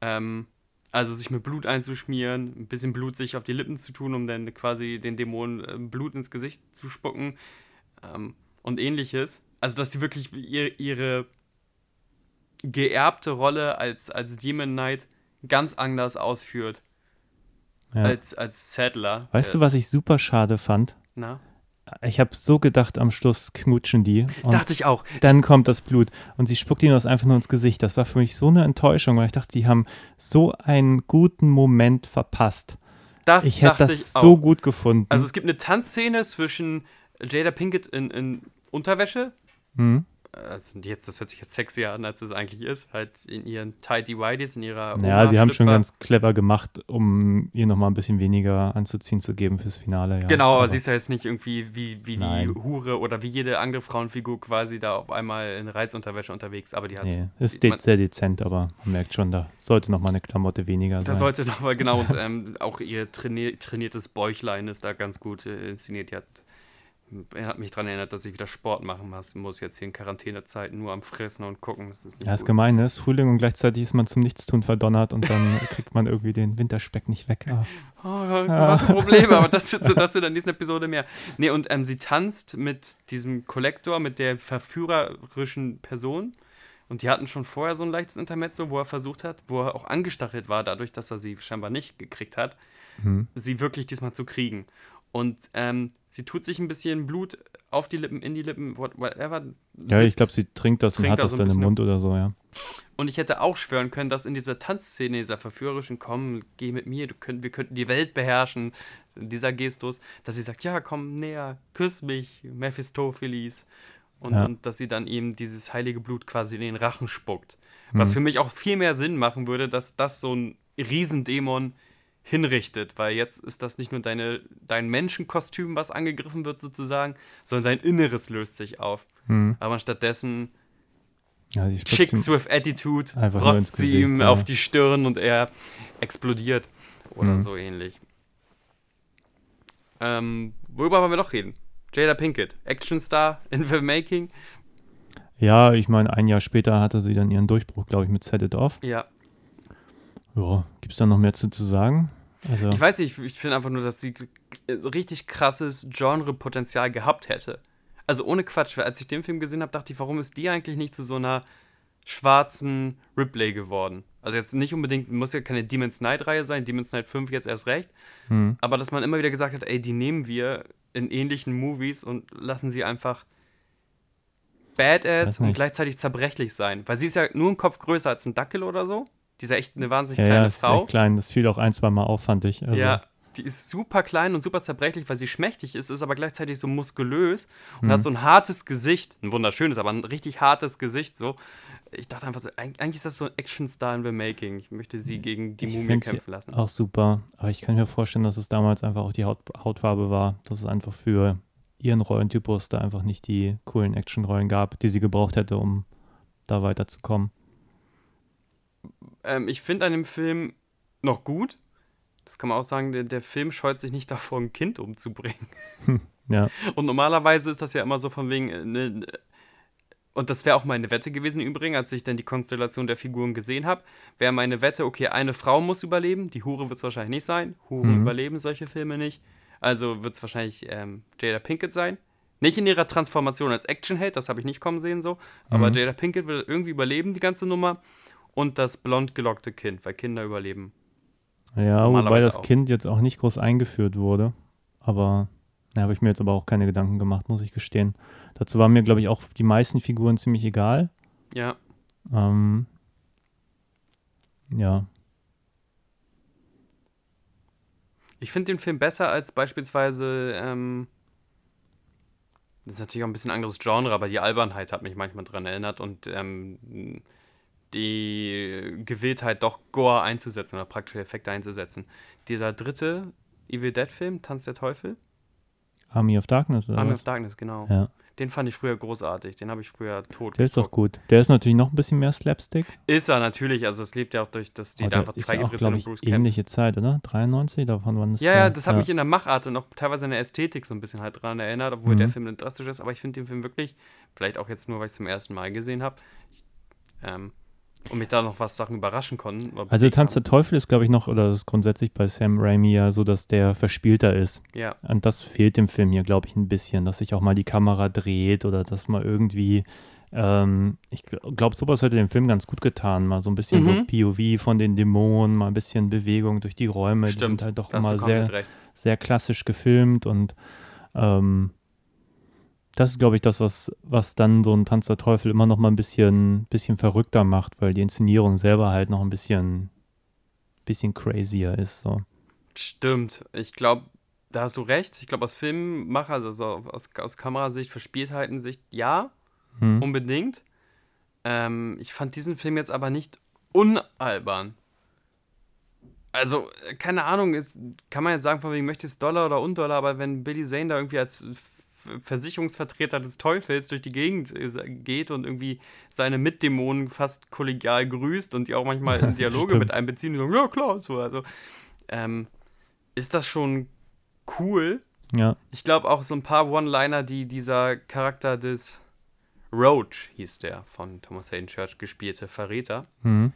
Ähm, also sich mit Blut einzuschmieren, ein bisschen Blut sich auf die Lippen zu tun, um dann quasi den Dämonen äh, Blut ins Gesicht zu spucken ähm, und ähnliches. Also dass sie wirklich ihr, ihre geerbte Rolle als, als Demon Knight ganz anders ausführt Ja. als, als Saddler. weißt du, was ich super schade fand? Na? Ich habe so gedacht, am Schluss knutschen die. Und Dachte ich auch. dann kommt das Blut und sie spuckt ihm das einfach nur ins Gesicht. Das war für mich so eine Enttäuschung, weil ich dachte, die haben so einen guten Moment verpasst. Das Ich hätte das ich so gut gefunden. Also es gibt eine Tanzszene zwischen Jada Pinkett in, in Unterwäsche. Mhm. Also jetzt, das hört sich jetzt sexier an, als es eigentlich ist. Halt in ihren tighty whities, in ihrer Ja, sie haben schon ganz clever gemacht, um ihr nochmal ein bisschen weniger anzuziehen zu geben fürs Finale. Ja. Genau, aber sie ist ja jetzt nicht irgendwie wie, wie die. Hure oder wie jede andere Frauenfigur quasi da auf einmal in Reizunterwäsche unterwegs, aber die hat. Nee, ist de man- sehr dezent, aber man merkt schon, da sollte nochmal eine Klamotte weniger Da sein. sollte noch mal genau, und ähm, auch ihr trainier, trainiertes Bäuchlein ist da ganz gut äh, inszeniert. Die hat, er hat mich daran erinnert, dass ich wieder Sport machen muss, muss jetzt hier in Quarantänezeiten nur am Fressen und gucken. Das ist ja, ist gut. gemein, ne? Es ist Frühling und gleichzeitig ist man zum Nichtstun verdonnert und dann kriegt man irgendwie den Winterspeck nicht weg. Ah. Oh, du hast Probleme, aber das dazu in der nächsten Episode mehr. Nee, und ähm, sie tanzt mit diesem Kollektor, mit der verführerischen Person. Und die hatten schon vorher so ein leichtes Intermezzo, wo er versucht hat, wo er auch angestachelt war, dadurch, dass er sie scheinbar nicht gekriegt hat, Mhm. sie wirklich diesmal zu kriegen. Und ähm, sie tut sich ein bisschen Blut auf die Lippen, in die Lippen, what- whatever. Ja, ich glaube, sie trinkt das und trinkt hat da das ein dann im Mund oder so, ja. Und ich hätte auch schwören können, dass in dieser Tanzszene, dieser verführerischen, komm, geh mit mir, du könnt, wir könnten die Welt beherrschen, dieser Gestus, dass sie sagt, ja, komm näher, küss mich, Mephistopheles. Und, Ja. und dass sie dann ihm dieses heilige Blut quasi in den Rachen spuckt. Was Mhm. für mich auch viel mehr Sinn machen würde, dass das so ein Riesendämon hinrichtet, weil jetzt ist das nicht nur deine, dein Menschenkostüm, was angegriffen wird sozusagen, sondern dein Inneres löst sich auf. Mhm. Aber stattdessen ja Chicks ihm- with Attitude, rotzt sie ihm ja. auf die Stirn und er explodiert. Oder Mhm. so ähnlich. Ähm, worüber wollen wir noch reden? Jada Pinkett, Actionstar in the Making. Ja, ich meine, ein Jahr später hatte sie dann ihren Durchbruch, glaube ich, mit Set It Off. Ja, Ja, gibt es da noch mehr zu, zu sagen? Also, ich weiß nicht, ich, ich finde einfach nur, dass sie richtig krasses Genre-Potenzial gehabt hätte. Also ohne Quatsch, weil als ich den Film gesehen habe, dachte ich, warum ist die eigentlich nicht zu so einer schwarzen Ripley geworden? Also jetzt nicht unbedingt, muss ja keine Demon's Night-Reihe sein, Demon's Night 5 jetzt erst recht, hm, aber dass man immer wieder gesagt hat, ey, die nehmen wir in ähnlichen Movies und lassen sie einfach badass und gleichzeitig zerbrechlich sein. Weil sie ist ja nur ein Kopf größer als ein Dackel oder so. Die ist ja echt eine wahnsinnig ja, kleine ja, ist Frau. echt klein. Das fiel auch ein, zwei Mal auf, fand ich. Also, Ja, die ist super klein und super zerbrechlich, weil sie schmächtig ist, ist aber gleichzeitig so muskulös und Mhm. hat so ein hartes Gesicht. Ein wunderschönes, aber ein richtig hartes Gesicht. So. Ich dachte einfach so, eig- eigentlich ist das so ein Actionstar in the Making. Ich möchte sie gegen die Ich Mumie kämpfen lassen. Auch super. Aber ich kann mir vorstellen, dass es damals einfach auch die Haut, Hautfarbe war, dass es einfach für ihren Rollentypus da einfach nicht die coolen Actionrollen gab, die sie gebraucht hätte, um da weiterzukommen. Ähm, ich finde an dem Film noch gut. Das kann man auch sagen, der, der Film scheut sich nicht davor, ein Kind umzubringen. Ja, Und normalerweise ist das ja immer so von wegen, äh, ne, und das wäre auch meine Wette gewesen im Übrigen, als ich dann die Konstellation der Figuren gesehen habe, wäre meine Wette, okay, eine Frau muss überleben, die Hure wird es wahrscheinlich nicht sein. Huren Mhm. überleben solche Filme nicht. Also wird es wahrscheinlich ähm, Jada Pinkett sein. Nicht in ihrer Transformation als Actionheld, das habe ich nicht kommen sehen so, aber Mhm. Jada Pinkett wird irgendwie überleben, die ganze Nummer. Und das blond gelockte Kind, weil Kinder überleben. ja wobei das auch. Kind jetzt auch nicht groß eingeführt wurde. Aber da habe ich mir jetzt aber auch keine Gedanken gemacht, muss ich gestehen. Dazu waren mir, glaube ich, auch die meisten Figuren ziemlich egal. Ja, Ähm, ja, Ich finde den Film besser als beispielsweise, ähm, das ist natürlich auch ein bisschen anderes Genre, aber die Albernheit hat mich manchmal dran erinnert und ähm, die Gewilltheit, doch Gore einzusetzen oder praktische Effekte einzusetzen. Dieser dritte Evil Dead-Film, Tanz der Teufel, Army of Darkness oder Army was? of Darkness, genau. Ja, Den fand ich früher großartig. Den habe ich früher tot der ist doch geguckt. gut. Der ist natürlich noch ein bisschen mehr Slapstick. Ist er natürlich. Also es lebt ja auch durch, dass die Aber da einfach ja freigetreten sind und Bruce Campbell. ähnliche Zeit, oder? 93, davon wann ist Ja, der? ja, das hat mich in der Machart und auch teilweise in der Ästhetik so ein bisschen halt dran erinnert, obwohl Mhm. der Film drastisch ist. Aber ich finde den Film wirklich, vielleicht auch jetzt nur, weil ich es zum ersten Mal gesehen habe, ähm, und mich da noch was Sachen überraschen konnten. Also Tanz der. Teufel ist, glaube ich, noch, oder das ist grundsätzlich bei Sam Raimi ja so, dass der verspielter ist. Ja, Und das fehlt dem Film hier, glaube ich, ein bisschen, dass sich auch mal die Kamera dreht oder dass mal irgendwie, ähm, ich glaube, sowas hätte dem Film ganz gut getan. Mal so ein bisschen Mhm. so POV von den Dämonen, mal ein bisschen Bewegung durch die Räume. Die stimmt. sind halt doch immer sehr, sehr klassisch gefilmt und ähm, das ist, glaube ich, das, was, was dann so ein Tanz der Teufel immer noch mal ein bisschen, bisschen verrückter macht, weil die Inszenierung selber halt noch ein bisschen, bisschen crazier ist. So. Stimmt. Ich glaube, da hast du recht. Ich glaube, aus Filmmacher, also so aus, aus Kamerasicht, Verspieltheiten-Sicht, ja, Hm. unbedingt. Ähm, ich fand diesen Film jetzt aber nicht unalbern. Also, äh, keine Ahnung, ist, kann man jetzt sagen, von wegen möchtest Dollar oder Undollar, aber wenn Billy Zane da irgendwie als Versicherungsvertreter des Teufels durch die Gegend äh, geht und irgendwie seine Mitdämonen fast kollegial grüßt und die auch manchmal in Dialoge mit einbeziehen und sagen, ja klar, so, also, ähm, ist das schon cool. Ja, Ich glaube auch so ein paar One-Liner, die dieser Charakter des Roach, hieß der, von Thomas Hayden Church gespielte Verräter, hm.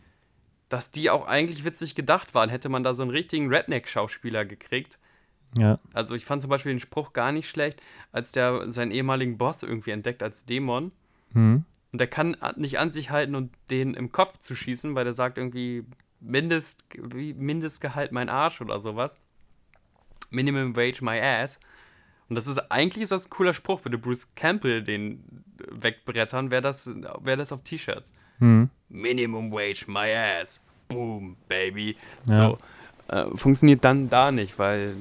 dass die auch eigentlich witzig gedacht waren. Hätte man da so einen richtigen Redneck-Schauspieler gekriegt. Ja, Also ich fand zum Beispiel den Spruch gar nicht schlecht, als der seinen ehemaligen Boss irgendwie entdeckt als Dämon. hm. Und der kann nicht an sich halten und den im Kopf zu schießen, weil der sagt irgendwie Mindest, Mindestgehalt mein Arsch oder sowas. Minimum Wage my ass. Und das ist eigentlich ist das ein cooler Spruch, würde Bruce Campbell den wegbrettern, wäre das, wär das auf T-Shirts. Hm. Minimum Wage my ass. Boom, baby. Ja. So. Äh, funktioniert dann da nicht, weil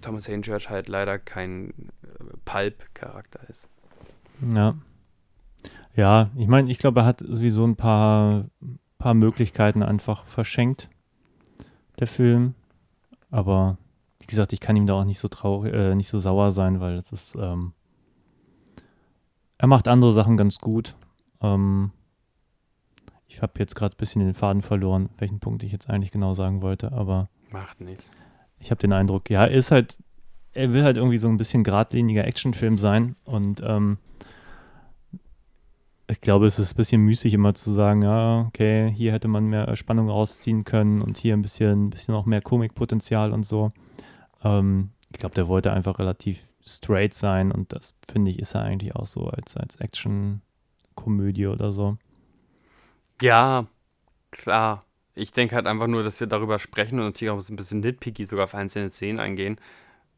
Thomas Church halt leider kein äh, Pulp-Charakter ist. Ja. Ja, ich meine, ich glaube, er hat sowieso ein paar, paar Möglichkeiten einfach verschenkt, der Film. Aber wie gesagt, ich kann ihm da auch nicht so traurig, äh, nicht so sauer sein, weil es ist, ähm, er macht andere Sachen ganz gut. Ähm, ich habe jetzt gerade ein bisschen den Faden verloren, welchen Punkt ich jetzt eigentlich genau sagen wollte, aber Macht nichts. ich habe den Eindruck, ja, er ist halt, er will halt irgendwie so ein bisschen geradliniger Actionfilm sein und ähm, ich glaube, es ist ein bisschen müßig immer zu sagen, ja, okay, hier hätte man mehr Spannung rausziehen können und hier ein bisschen, ein bisschen auch mehr Komikpotenzial und so. Ähm, ich glaube, der wollte einfach relativ straight sein und das finde ich ist er eigentlich auch so als, als Action-Komödie oder so. Ja, klar. Ich denke halt einfach nur, dass wir darüber sprechen und natürlich auch ein bisschen nitpicky sogar auf einzelne Szenen eingehen.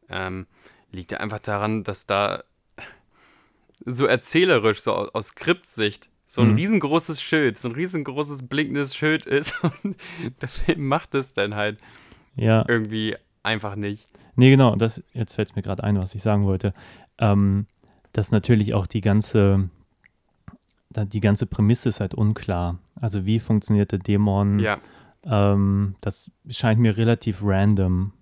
Ähm, liegt ja einfach daran, dass da so erzählerisch, so aus, Skriptsicht, so ein Mhm. riesengroßes Schild, so ein riesengroßes blinkendes Schild ist. Und der Film macht es dann halt Ja. irgendwie einfach nicht. Nee, genau, das, jetzt fällt es mir gerade ein, was ich sagen wollte. Ähm, dass natürlich auch die ganze, die ganze Prämisse ist halt unklar. Also wie funktioniert der Dämon? Ja, Ähm, das scheint mir relativ random.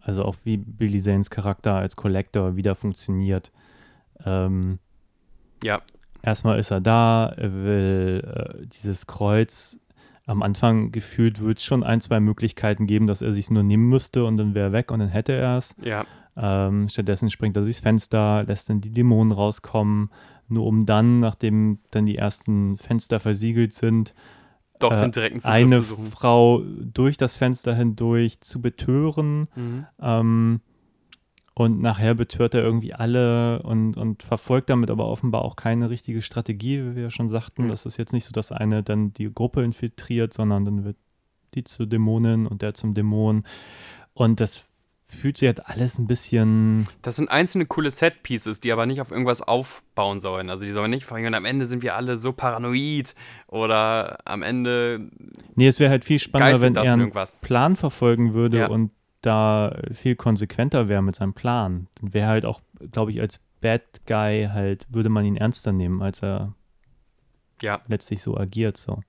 Also auch wie Billy Zanes Charakter als Collector wieder funktioniert. Ähm, ja, erstmal ist er da, er will äh, dieses Kreuz. Am Anfang gefühlt wird es schon ein, zwei Möglichkeiten geben, dass er sich nur nehmen müsste und dann wäre er weg und dann hätte er es. ja. Ähm, stattdessen springt er durchs Fenster, lässt dann die Dämonen rauskommen, nur um dann, nachdem dann die ersten Fenster versiegelt sind, Doch äh, eine zu. Frau durch das Fenster hindurch zu betören. Mhm. Ähm, und nachher betört er irgendwie alle und, und verfolgt damit aber offenbar auch keine richtige Strategie, wie wir ja schon sagten. Mhm. Das ist jetzt nicht so, dass eine dann die Gruppe infiltriert, sondern dann wird die zur Dämonin und der zum Dämon. Und das fühlt sich halt alles ein bisschen. Das sind einzelne coole Set-Pieces, die aber nicht auf irgendwas aufbauen sollen. Also die sollen nicht vorhin, am Ende sind wir alle so paranoid oder am Ende Nee, es wäre halt viel spannender, wenn er in einen irgendwas. Plan verfolgen würde Ja. und da viel konsequenter wäre mit seinem Plan, dann wäre halt auch, glaube ich, als Bad Guy halt, würde man ihn ernster nehmen, als er Ja. letztlich so agiert. So.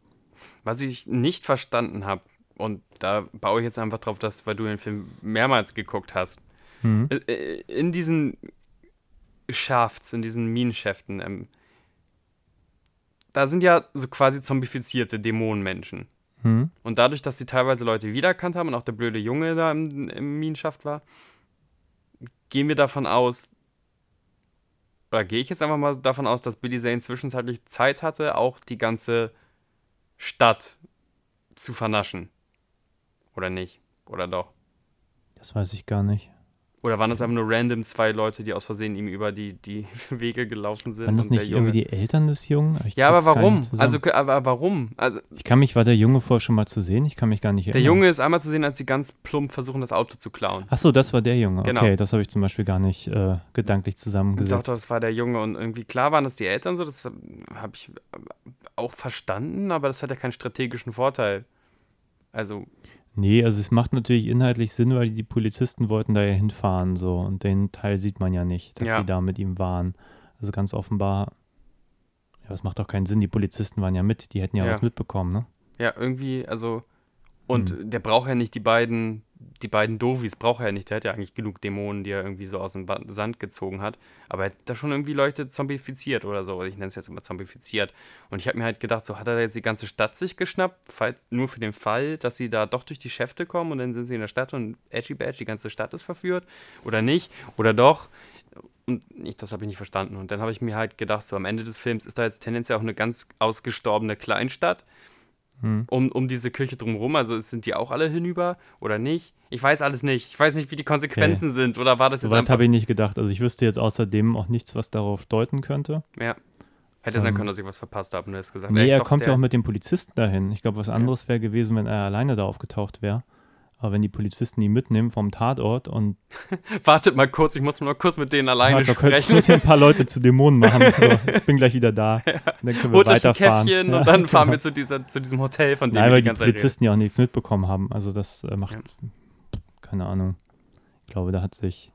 Was ich nicht verstanden habe, und da baue ich jetzt einfach drauf, dass, weil du den Film mehrmals geguckt hast, Mhm. Äh, äh, in diesen Schafts, in diesen Minenschäften, ähm, da sind ja so quasi zombifizierte Dämonenmenschen. Mhm. Und dadurch, dass sie teilweise Leute wiedererkannt haben und auch der blöde Junge da im, im Minenschaft war, gehen wir davon aus, oder gehe ich jetzt einfach mal davon aus, dass Billy Zane zwischenzeitlich Zeit hatte, auch die ganze Stadt zu vernaschen. Oder nicht? Oder doch? Das weiß ich gar nicht. Oder waren das einfach nur random zwei Leute, die aus Versehen ihm über die, die Wege gelaufen sind? Waren das der nicht irgendwie die Eltern des Jungen? Ich Ja, aber warum? Also, aber warum? Also, ich kann mich, war der Junge vorher schon mal zu sehen? Ich kann mich gar nicht der erinnern. Junge ist einmal zu sehen, als sie ganz plump versuchen, das Auto zu klauen. Ach so, das war der Junge. Genau. Okay, das habe ich zum Beispiel gar nicht äh, gedanklich Ich zusammengesetzt. dachte, das war der Junge und irgendwie klar waren das die Eltern so, das habe ich auch verstanden, aber das hat ja keinen strategischen Vorteil. Also, Nee, also es macht natürlich inhaltlich Sinn, weil die Polizisten wollten da ja hinfahren so und den Teil sieht man ja nicht, dass Ja. sie da mit ihm waren. Also ganz offenbar, ja, das macht doch keinen Sinn, die Polizisten waren ja mit, die hätten ja, Ja. was mitbekommen, ne? ja, irgendwie, also, und Hm. der braucht ja nicht die beiden, die beiden Dovis braucht er ja nicht, der hat ja eigentlich genug Dämonen, die er irgendwie so aus dem Sand gezogen hat, aber er hat da schon irgendwie Leute zombifiziert oder so, ich nenne es jetzt immer zombifiziert. Und ich habe mir halt gedacht, so hat er jetzt die ganze Stadt sich geschnappt, falls, nur für den Fall, dass sie da doch durch die Schäfte kommen und dann sind sie in der Stadt und Edgy Badge, die ganze Stadt ist verführt. Oder nicht. Oder doch. Und ich, das habe ich nicht verstanden. Und dann habe ich mir halt gedacht, so am Ende des Films ist da jetzt tendenziell auch eine ganz ausgestorbene Kleinstadt Hm. um, um diese Kirche drumherum. Also sind die auch alle hinüber oder nicht? Ich weiß alles nicht. Ich weiß nicht, wie die Konsequenzen sind. Oder war das jetzt Soweit einfach... habe ich nicht gedacht. Also ich wüsste jetzt außerdem auch nichts, was darauf deuten könnte. Ja. Hätte sein Ähm, können, dass ich was verpasst habe und du hast gesagt, Nee, ey, er doch, kommt ja auch mit den Polizisten dahin. Ich glaube, was anderes wäre gewesen, wenn er alleine da aufgetaucht wäre. Aber wenn die Polizisten ihn mitnehmen vom Tatort und Wartet mal kurz, ich muss mal kurz mit denen alleine ja, sprechen. muss hier ein paar Leute zu Dämonen machen. So, ich bin gleich wieder da. Und dann können wir Holt euch ein weiterfahren. Käffchen Ja, und dann fahren genau. wir zu, dieser, zu diesem Hotel, von dem Nein, wir weil die die reden. Polizisten ja auch nichts mitbekommen haben. Also das äh, macht, Ja. keine Ahnung. Ich glaube, da hat sich,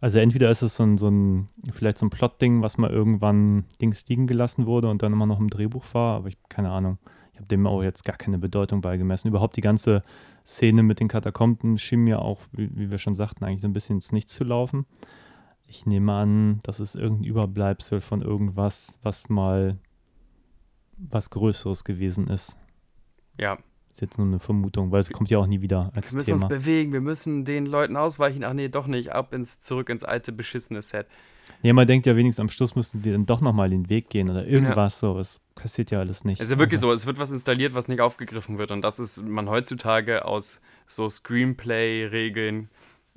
also entweder ist es so ein, so ein vielleicht so ein Plot-Ding, was mal irgendwann links liegen gelassen wurde und dann immer noch im Drehbuch war, aber ich, keine Ahnung. Ich habe dem auch jetzt gar keine Bedeutung beigemessen. Überhaupt die ganze Szene mit den Katakomben schien mir auch, wie, wie wir schon sagten, eigentlich so ein bisschen ins Nichts zu laufen. Ich nehme an, das ist irgendein Überbleibsel von irgendwas, was mal was Größeres gewesen ist. Ja, Ist jetzt nur eine Vermutung, weil es kommt ja auch nie wieder als wir müssen Thema. uns bewegen, wir müssen den Leuten ausweichen. Ach nee, doch nicht. Ab ins, zurück ins alte, beschissene Set. Ja, man denkt ja wenigstens am Schluss müssten die dann doch nochmal den Weg gehen oder irgendwas so. Es passiert ja alles nicht. Es ist ja wirklich so, es wird was installiert, was nicht aufgegriffen wird. Und das ist man heutzutage aus so Screenplay-Regeln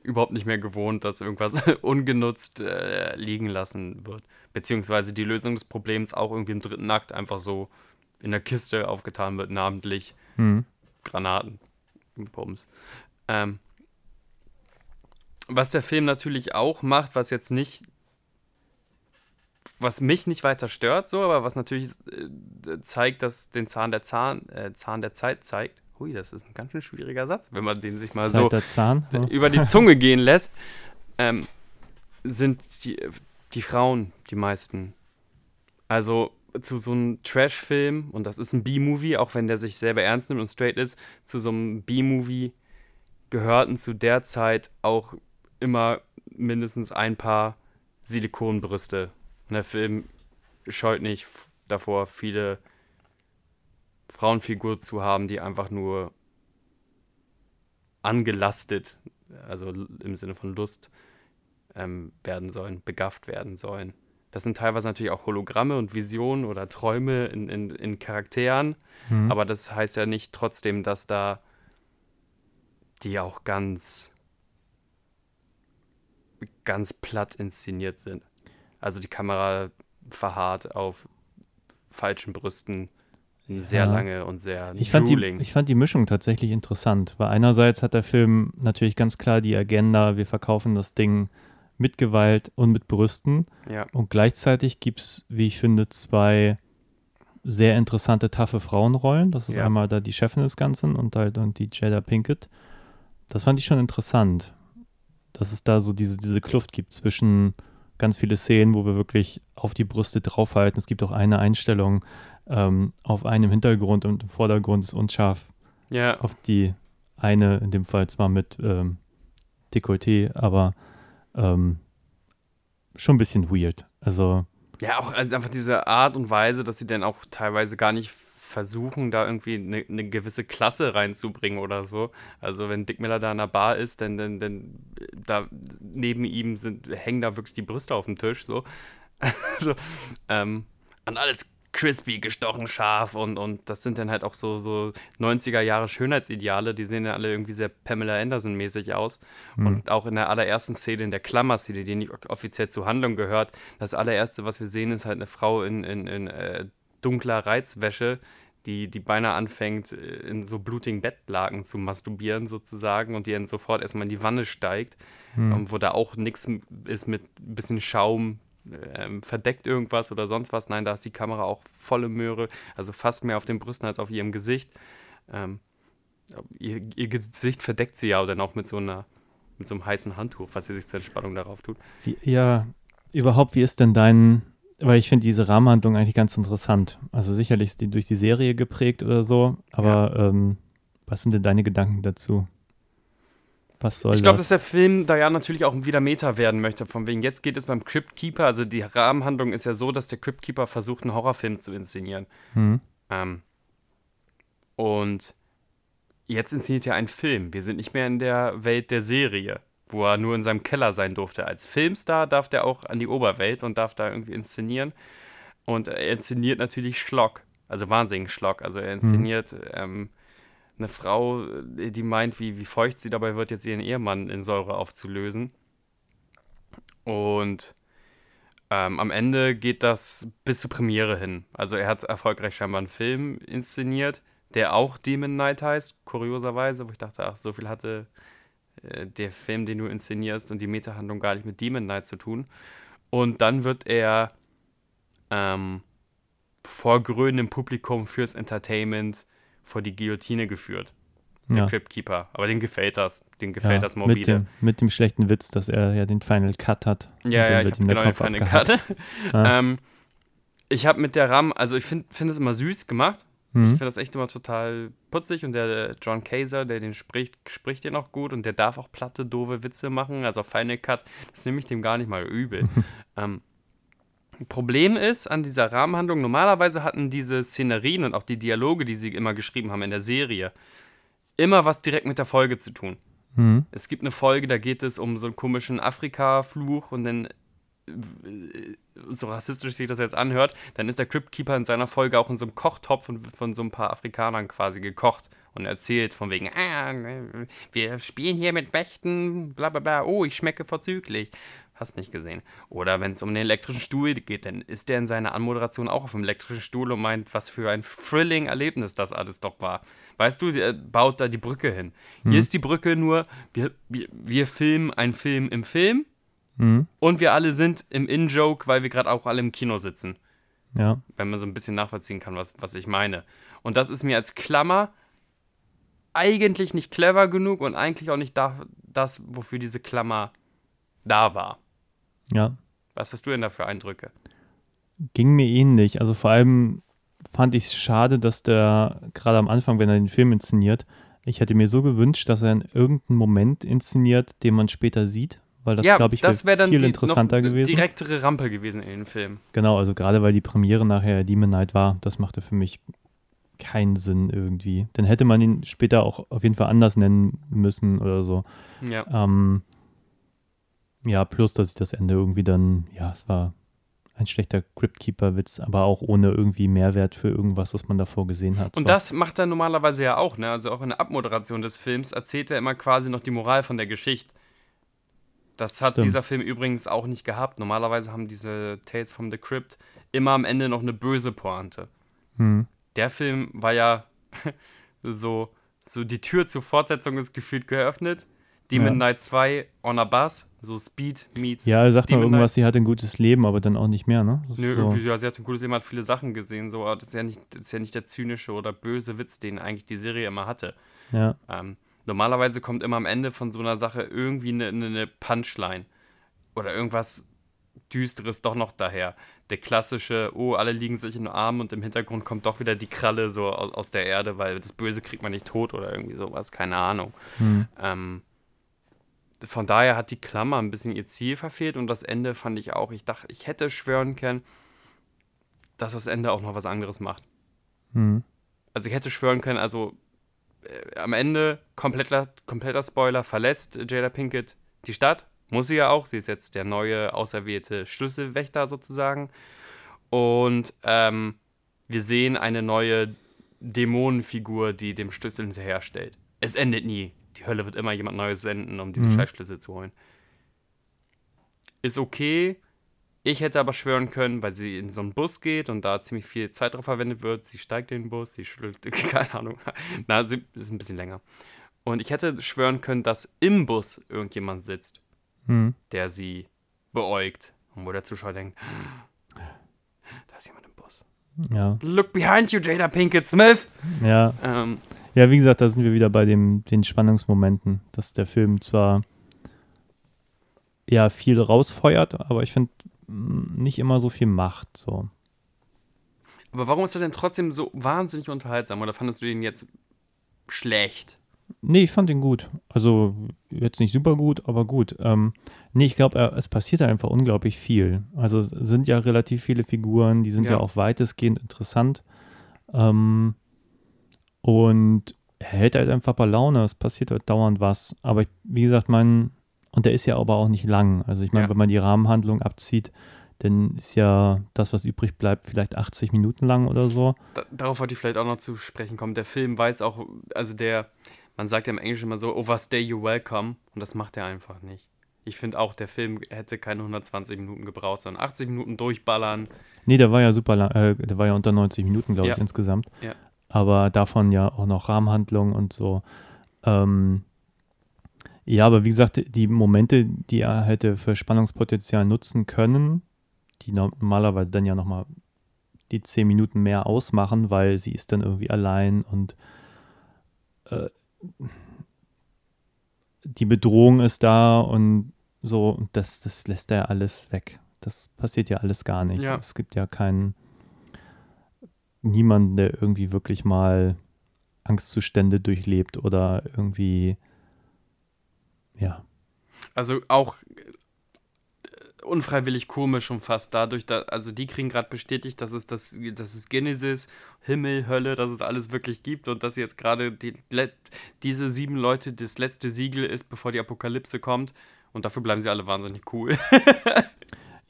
überhaupt nicht mehr gewohnt, dass irgendwas ungenutzt äh, liegen lassen wird. Beziehungsweise die Lösung des Problems auch irgendwie im dritten Akt einfach so in der Kiste aufgetan wird, namentlich Hm. Granaten. Bums. Ähm, was der Film natürlich auch macht, was jetzt nicht, was mich nicht weiter stört, so, aber was natürlich äh, zeigt, dass den Zahn der Zahn, äh, Zahn der Zeit zeigt. Hui, das ist ein ganz schön schwieriger Satz, wenn man den sich mal so Zeit Zahn. Ja. über die Zunge gehen lässt, ähm, sind die, die Frauen die meisten. Also zu so einem Trash-Film, und das ist ein B-Movie, auch wenn der sich selber ernst nimmt und straight ist, zu so einem B-Movie gehörten zu der Zeit auch immer mindestens ein paar Silikonbrüste. Und der Film scheut nicht davor, viele Frauenfiguren zu haben, die einfach nur angelastet, also im Sinne von Lust, ähm, werden sollen, begafft werden sollen. Das sind teilweise natürlich auch Hologramme und Visionen oder Träume in, in, in Charakteren, Hm. aber das heißt ja nicht trotzdem, dass da die auch ganz, ganz platt inszeniert sind. Also die Kamera verharrt auf falschen Brüsten sehr Ja. lange und sehr Ich fand, die, ich fand die Mischung tatsächlich interessant, weil einerseits hat der Film natürlich ganz klar die Agenda, wir verkaufen das Ding mit Gewalt und mit Brüsten ja. und gleichzeitig gibt es, wie ich finde, zwei sehr interessante, taffe Frauenrollen. Das ist Ja. einmal da die Chefin des Ganzen und halt und die Jada Pinkett. Das fand ich schon interessant, dass es da so diese, diese Kluft gibt zwischen ganz viele Szenen, wo wir wirklich auf die Brüste draufhalten. Es gibt auch eine Einstellung ähm, auf einem Hintergrund und im Vordergrund ist unscharf Ja, auf die eine, in dem Fall zwar mit ähm, Dekolleté, aber ähm, schon ein bisschen weird. Also, ja, auch einfach diese Art und Weise, dass sie dann auch teilweise gar nicht versuchen, da irgendwie eine, eine gewisse Klasse reinzubringen oder so. Also wenn Dick Miller da an der Bar ist, dann, dann, dann da neben ihm sind, hängen da wirklich die Brüste auf dem Tisch so. also, ähm, und alles crispy, gestochen, scharf und, und das sind dann halt auch so, so 90er Jahre Schönheitsideale, die sehen ja alle irgendwie sehr Pamela Anderson-mäßig aus. Und auch in der allerersten Szene, in der Klammerszene, die nicht offiziell zur Handlung gehört, das allererste, was wir sehen, ist halt eine Frau in, in, in äh, dunkler Reizwäsche, die, die beinahe anfängt, äh, in so blutigen Bettlaken zu masturbieren sozusagen und die dann sofort erstmal in die Wanne steigt, ähm, wo da auch nichts ist mit ein bisschen Schaum, ähm, verdeckt irgendwas oder sonst was. Nein, da ist die Kamera auch volle Möhre, also fast mehr auf den Brüsten als auf ihrem Gesicht. Ähm, ihr, ihr Gesicht verdeckt sie ja dann auch mit so einer mit so einem heißen Handtuch, was sie sich zur Entspannung darauf tut. wie, ja, überhaupt, wie ist denn dein, weil ich finde diese Rahmenhandlung eigentlich ganz interessant. Also sicherlich ist die durch die Serie geprägt oder so, aber ähm, was sind denn deine Gedanken dazu? Was soll Ich glaube, das? dass der Film da ja natürlich auch wieder Meta werden möchte. Von wegen, jetzt geht es beim Crypt Keeper, also die Rahmenhandlung ist ja so, dass der Crypt Keeper versucht, einen Horrorfilm zu inszenieren. Hm. Ähm, und jetzt inszeniert er einen Film. Wir sind nicht mehr in der Welt der Serie, wo er nur in seinem Keller sein durfte. Als Filmstar darf der auch an die Oberwelt und darf da irgendwie inszenieren. Und er inszeniert natürlich Schlock, also wahnsinnig Schlock. Also er inszeniert ähm, eine Frau, die meint, wie, wie feucht sie dabei wird, jetzt ihren Ehemann in Säure aufzulösen. Und ähm, am Ende geht das bis zur Premiere hin. Also er hat erfolgreich scheinbar einen Film inszeniert, der auch Demon Knight heißt, kurioserweise, wo ich dachte, ach, so viel hatte äh, der Film, den du inszenierst und die Metahandlung gar nicht mit Demon Knight zu tun. Und dann wird er ähm, vor grünendem Publikum fürs Entertainment vor die Guillotine geführt. Der Ja. Crypt Keeper. Aber dem gefällt das. Dem gefällt Ja, das mit, morbide. dem, mit dem schlechten Witz, dass er ja den Final Cut hat. Ja, ja, ich habe genau den Final. Cut. Ja. ähm, ich habe mit der RAM, also ich finde find es immer süß gemacht. Ich Mhm. finde das echt immer total putzig und der, der John Kaiser, der den spricht, spricht den auch gut und der darf auch platte, doofe Witze machen. Also Final Cut, das nehme ich dem gar nicht mal übel. ähm, Problem ist an dieser Rahmenhandlung, normalerweise hatten diese Szenerien und auch die Dialoge, die sie immer geschrieben haben in der Serie, immer was direkt mit der Folge zu tun. Mhm. Es gibt eine Folge, da geht es um so einen komischen Afrika-Fluch und dann, äh, so rassistisch sich das jetzt anhört, dann ist der Crypt Keeper in seiner Folge auch in so einem Kochtopf und wird von so ein paar Afrikanern quasi gekocht und erzählt von wegen, ah, wir spielen hier mit Mächten, bla bla bla, oh, ich schmecke vorzüglich. Hast nicht gesehen. Oder wenn es um den elektrischen Stuhl geht, dann ist der in seiner Anmoderation auch auf dem elektrischen Stuhl und meint, was für ein thrilling Erlebnis das alles doch war. Weißt du, der baut da die Brücke hin. Hier ist die Brücke nur, wir, wir, wir filmen einen Film im Film Mhm. und wir alle sind im In-Joke, weil wir gerade auch alle im Kino sitzen. Ja. Wenn man so ein bisschen nachvollziehen kann, was, was ich meine. Und das ist mir als Klammer eigentlich nicht clever genug und eigentlich auch nicht da, das, wofür diese Klammer da war. Ja. Was hast du denn da für Eindrücke? Ging mir ähnlich. Also vor allem fand ich es schade, dass der gerade am Anfang, wenn er den Film inszeniert, ich hätte mir so gewünscht, dass er in irgendeinem Moment inszeniert, den man später sieht, weil das, glaube ich, das dann viel interessanter gewesen. direktere Rampe gewesen in den Film. Genau, also gerade weil die Premiere nachher Demon Knight war, das machte für mich keinen Sinn irgendwie. Dann hätte man ihn später auch auf jeden Fall anders nennen müssen oder so. Ja. Ähm, ja, plus, dass ich das Ende irgendwie dann, ja, es war ein schlechter Cryptkeeper-Witz, aber auch ohne irgendwie Mehrwert für irgendwas, was man davor gesehen hat. Und so. das macht er normalerweise ja auch, ne? Also auch in der Abmoderation des Films erzählt er immer quasi noch die Moral von der Geschichte. Das hat Stimmt. dieser Film übrigens auch nicht gehabt. Normalerweise haben diese Tales from the Crypt immer am Ende noch eine böse Pointe. Hm. Der Film war ja so, so die Tür zur Fortsetzung ist gefühlt geöffnet. Demon Ja. Knight 2 on a Bus, so Speed meets. Ja, er sagt mal Demon irgendwas, sie hat ein gutes Leben, aber dann auch nicht mehr, ne? Das Nö, so, irgendwie, ja, sie hat ein gutes Leben, hat viele Sachen gesehen. So, aber das ist ja nicht, das ist ja nicht der zynische oder böse Witz, den eigentlich die Serie immer hatte. ja. Ähm, Normalerweise kommt immer am Ende von so einer Sache irgendwie eine, eine Punchline oder irgendwas Düsteres doch noch daher. Der klassische, oh, alle liegen sich in den Armen und im Hintergrund kommt doch wieder die Kralle so aus, aus der Erde, weil das Böse kriegt man nicht tot oder irgendwie sowas, keine Ahnung. Hm. Ähm, von daher hat die Klammer ein bisschen ihr Ziel verfehlt und das Ende fand ich auch, ich dachte, ich hätte schwören können, dass das Ende auch noch was anderes macht. Hm. Also ich hätte schwören können, also äh, am Ende, kompletter, kompletter Spoiler, verlässt Jada Pinkett die Stadt. Muss sie ja auch. Sie ist jetzt der neue auserwählte Schlüsselwächter sozusagen. Und ähm, wir sehen eine neue Dämonenfigur, die dem Schlüssel hinterherstellt. Es endet nie. Die Hölle wird immer jemand Neues senden, um diesen Mhm. Scheißschlüssel zu holen. Ist okay. Ich hätte aber schwören können, weil sie in so einen Bus geht und da ziemlich viel Zeit drauf verwendet wird. Sie steigt in den Bus, sie schüttelt, keine Ahnung. Na, sie ist ein bisschen länger. Und ich hätte schwören können, dass im Bus irgendjemand sitzt, Hm. der sie beäugt. Und wo der Zuschauer denkt, da ist jemand im Bus. Ja. Look behind you, Jada Pinkett Smith. Ja. Ähm, Ja, wie gesagt, da sind wir wieder bei dem, den Spannungsmomenten, dass der Film zwar ja viel rausfeuert, aber ich finde nicht immer so viel macht. So. aber warum ist er denn trotzdem so wahnsinnig unterhaltsam? Oder fandest du den jetzt schlecht? Nee, ich fand ihn gut. Also jetzt nicht super gut, aber gut. Ähm, nee, ich glaube, es passiert einfach unglaublich viel. Also es sind ja relativ viele Figuren, die sind ja, Ja. auch weitestgehend interessant. Ähm, und er hält halt einfach bei Laune, es passiert halt dauernd was. Aber wie gesagt, mein, und der ist ja aber auch nicht lang. Also ich meine, Ja. wenn man die Rahmenhandlung abzieht, dann ist ja das, was übrig bleibt, vielleicht 80 Minuten lang oder so. Da, darauf wollte ich vielleicht auch noch zu sprechen kommen. Der Film weiß auch, also der, man sagt ja im Englischen immer so, overstay you welcome. Und das macht er einfach nicht. Ich finde auch, der Film hätte keine 120 Minuten gebraucht, sondern 80 Minuten durchballern. Nee, der war ja super lang, äh, der war ja unter 90 Minuten, glaube Ja. ich, insgesamt. Ja. Aber davon ja auch noch Rahmenhandlung und so. Ähm, ja, aber wie gesagt, die Momente, die er hätte für Spannungspotenzial nutzen können, die normalerweise dann ja nochmal die 10 Minuten mehr ausmachen, weil sie ist dann irgendwie allein und äh, die Bedrohung ist da und so, und das, das lässt er alles weg. Das passiert ja alles gar nicht. Ja. Es gibt ja keinen, niemanden, der irgendwie wirklich mal Angstzustände durchlebt oder irgendwie, ja. Also auch äh, unfreiwillig komisch schon fast dadurch, da, also die kriegen gerade bestätigt, dass es das, dass es Genesis, Himmel, Hölle, dass es alles wirklich gibt und dass jetzt gerade die, diese sieben Leute das letzte Siegel ist, bevor die Apokalypse kommt. Und dafür bleiben sie alle wahnsinnig cool.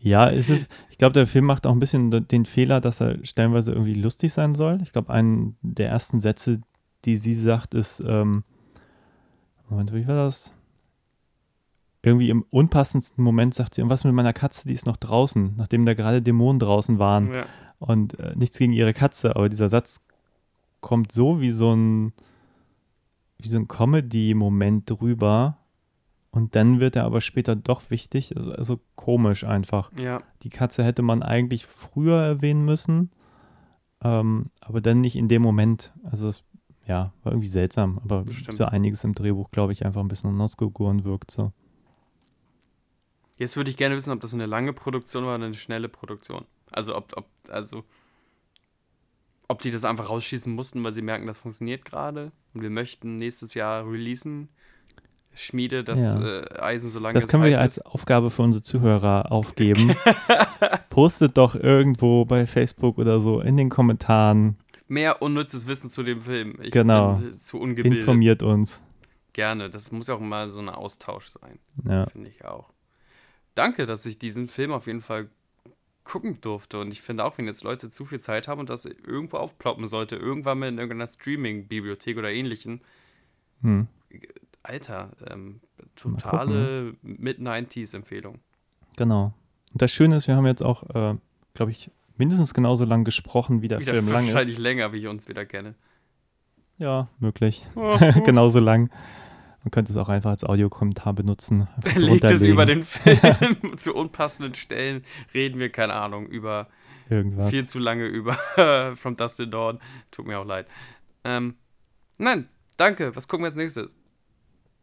Ja, es ist, ich glaube, der Film macht auch ein bisschen den Fehler, dass er stellenweise irgendwie lustig sein soll. Ich glaube, einen der ersten Sätze, die sie sagt, ist, ähm, Moment, wie war das? Irgendwie im unpassendsten Moment sagt sie, und was mit meiner Katze, die ist noch draußen, nachdem da gerade Dämonen draußen waren. ja. Und äh, nichts gegen ihre Katze, aber dieser Satz kommt so wie so ein, wie so ein Comedy-Moment drüber. Und dann wird er aber später doch wichtig. Also, also komisch einfach. ja. Die Katze hätte man eigentlich früher erwähnen müssen, ähm, aber dann nicht in dem Moment. Also das, ja, war irgendwie seltsam. Aber so einiges im Drehbuch, glaube ich, einfach ein bisschen unausgegoren wirkt. So. Jetzt würde ich gerne wissen, ob das eine lange Produktion war oder eine schnelle Produktion. Also ob, ob, also ob die das einfach rausschießen mussten, weil sie merken, das funktioniert gerade und wir möchten nächstes Jahr releasen. Schmiede das Ja. äh, Eisen so lange Das können wir ja als. Aufgabe für unsere Zuhörer aufgeben. Postet doch irgendwo bei Facebook oder so in den Kommentaren. Mehr unnützes Wissen zu dem Film. Ich Genau. zu ungebildet. Informiert uns. Gerne. Das muss ja auch mal so ein Austausch sein. Ja. Finde ich auch. Danke, dass ich diesen Film auf jeden Fall gucken durfte. Und ich finde auch, wenn jetzt Leute zu viel Zeit haben und das irgendwo aufploppen sollte, irgendwann mal in irgendeiner Streaming-Bibliothek oder ähnlichen, Hm. Alter, ähm, totale Mid-90s-Empfehlung. Genau. Und das Schöne ist, wir haben jetzt auch, äh, glaube ich, mindestens genauso lang gesprochen, wie der Wieder Film lang wahrscheinlich ist. länger, wie ich uns wieder kenne. Ja, möglich. Oh, genauso lang. Man könnte es auch einfach als Audiokommentar benutzen. Legt es über den Film zu unpassenden Stellen. Reden wir, keine Ahnung, über Irgendwas. viel zu lange über From Dust to Dawn. Tut mir auch leid. Ähm, nein, danke. Was gucken wir als nächstes?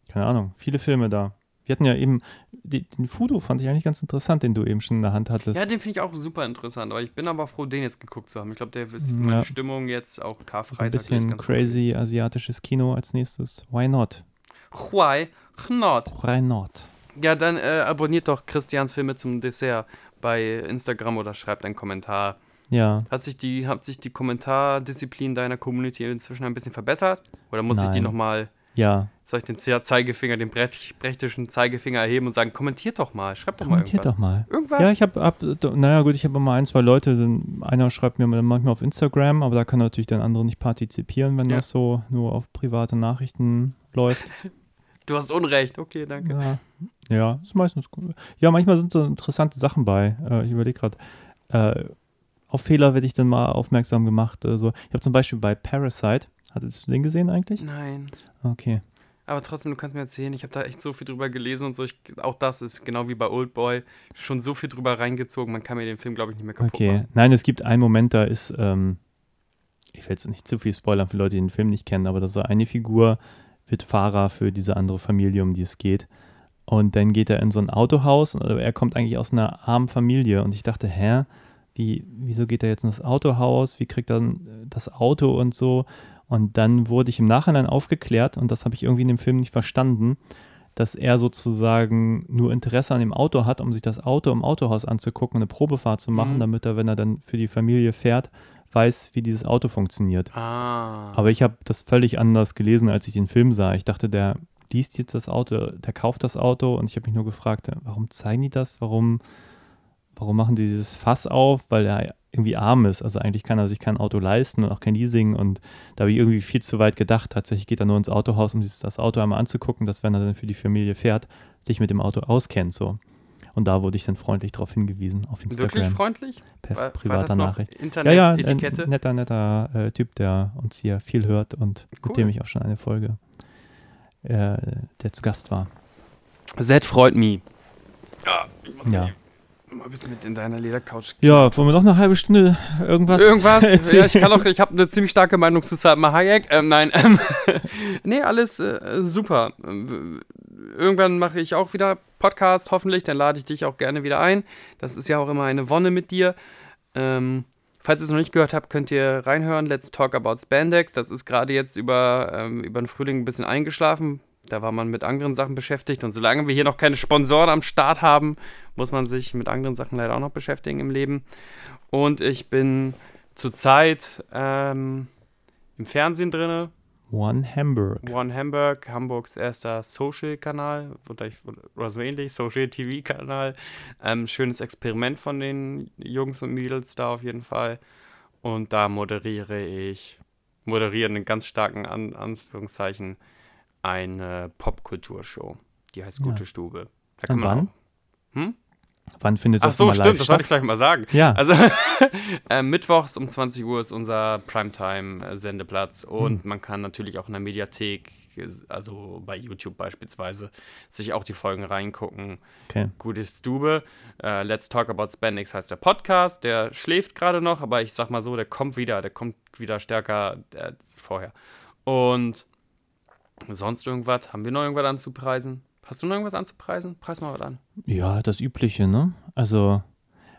keine Ahnung, viele Filme da. Wir hatten ja eben, den Fudo fand ich eigentlich ganz interessant, den du eben schon in der Hand hattest. Ja, den finde ich auch super interessant, aber ich bin aber froh, den jetzt geguckt zu haben. Ich glaube, der ist für meine Ja. Stimmung jetzt auch Karfreitag. ein bisschen crazy asiatisches Kino als nächstes. Why not? Gut. Why not? Why not? Ja, dann äh, abonniert doch Christians Filme zum Dessert bei Instagram oder schreibt einen Kommentar. Ja, Hat sich die, hat sich die Kommentardisziplin deiner Community inzwischen ein bisschen verbessert? Oder muss ich die Nein. nochmal, ja. soll ich den Ze- Zeigefinger, den brech, brechtischen Zeigefinger erheben und sagen, kommentiert doch mal, schreibt doch Kommentiert mal doch mal. irgendwas. Ja, ich habe, hab, naja gut, ich habe immer ein, zwei Leute, einer schreibt mir manchmal auf Instagram, aber da kann natürlich der andere nicht partizipieren, wenn Ja. das so nur auf private Nachrichten läuft. Du hast Unrecht, okay, danke. Ja, ja ist meistens gut. Ja, manchmal sind so interessante Sachen bei. Äh, ich überlege gerade. Äh, auf Fehler werde ich dann mal aufmerksam gemacht. Also, ich habe zum Beispiel bei Parasite, hattest du den gesehen eigentlich? Nein. Okay. Aber trotzdem, du kannst mir erzählen, ich habe da echt so viel drüber gelesen und so. Ich, auch das ist genau wie bei Oldboy schon so viel drüber reingezogen, man kann mir den Film, glaube ich, nicht mehr kaputt Okay. machen. Nein, es gibt einen Moment, da ist, ähm, ich will jetzt nicht zu viel spoilern für Leute, die den Film nicht kennen, aber da so eine Figur wird Fahrer für diese andere Familie, um die es geht. Und dann geht er in so ein Autohaus. und Er kommt eigentlich aus einer armen Familie. Und ich dachte, hä? Wie, wieso geht er jetzt in das Autohaus? Wie kriegt er dann das Auto und so? Und dann wurde ich im Nachhinein aufgeklärt, und das habe ich irgendwie in dem Film nicht verstanden, dass er sozusagen nur Interesse an dem Auto hat, um sich das Auto im Autohaus anzugucken, eine Probefahrt zu machen, Mhm. damit er, wenn er dann für die Familie fährt, weiß, wie dieses Auto funktioniert. Ah. Aber ich habe das völlig anders gelesen, als ich den Film sah. Ich dachte, der liest jetzt das Auto, der kauft das Auto und ich habe mich nur gefragt, warum zeigen die das? Warum, warum machen die dieses Fass auf? Weil er irgendwie arm ist. Also eigentlich kann er sich kein Auto leisten und auch kein Leasing und da habe ich irgendwie viel zu weit gedacht. Tatsächlich geht er nur ins Autohaus, um sich das Auto einmal anzugucken, dass wenn er dann für die Familie fährt, sich mit dem Auto auskennt. So. Und da wurde ich dann freundlich darauf hingewiesen auf Wirklich Instagram freundlich? per War, war privater das noch Nachricht. Ja, ja, Internet-Etikette? ein netter, netter äh, Typ, der uns hier viel hört und Cool. mit dem ich auch schon eine Folge, äh, der zu Gast war. That freut me. Ja, ich muss Ja. Mal ein bisschen mit in deiner Ledercouch. Ja, wollen wir noch eine halbe Stunde irgendwas? Irgendwas? ja, ich kann auch, ich habe eine ziemlich starke Meinung zu Salma Hayek. Ähm, nein, ähm, nee, alles äh, super. Ähm, Irgendwann mache ich auch wieder Podcast, hoffentlich, dann lade ich dich auch gerne wieder ein. Das ist ja auch immer eine Wonne mit dir. Ähm, falls ihr es noch nicht gehört habt, könnt ihr reinhören. Let's Talk About Spandex. Das ist gerade jetzt über, ähm, über den Frühling ein bisschen eingeschlafen. Da war man mit anderen Sachen beschäftigt. Und solange wir hier noch keine Sponsoren am Start haben, muss man sich mit anderen Sachen leider auch noch beschäftigen im Leben. Und ich bin zurzeit ähm, im Fernsehen drinne. One Hamburg. One Hamburg, Hamburgs erster Social-Kanal oder, ich- oder so ähnlich, Social-TV-Kanal. Ähm, schönes Experiment von den Jungs und Mädels da auf jeden Fall. Und da moderiere ich, moderiere in ganz starken An Anführungszeichen eine Popkulturshow. Die heißt Gute Ja. Stube. Da Und wann? Hm? Wann findet Ach das so, immer stimmt, das sollte ich vielleicht mal sagen. Ja, Also äh, mittwochs um 20 Uhr ist unser Primetime-Sendeplatz und Hm. man kann natürlich auch in der Mediathek, also bei YouTube beispielsweise, sich auch die Folgen reingucken. okay. Gute Stube. Äh, Let's Talk About Spandex heißt der Podcast. Der schläft gerade noch, aber ich sag mal so, der kommt wieder, der kommt wieder stärker als vorher. Und sonst irgendwas? Haben wir noch irgendwas anzupreisen? Hast du noch irgendwas anzupreisen? Preis mal was an. Ja, das Übliche, ne? Also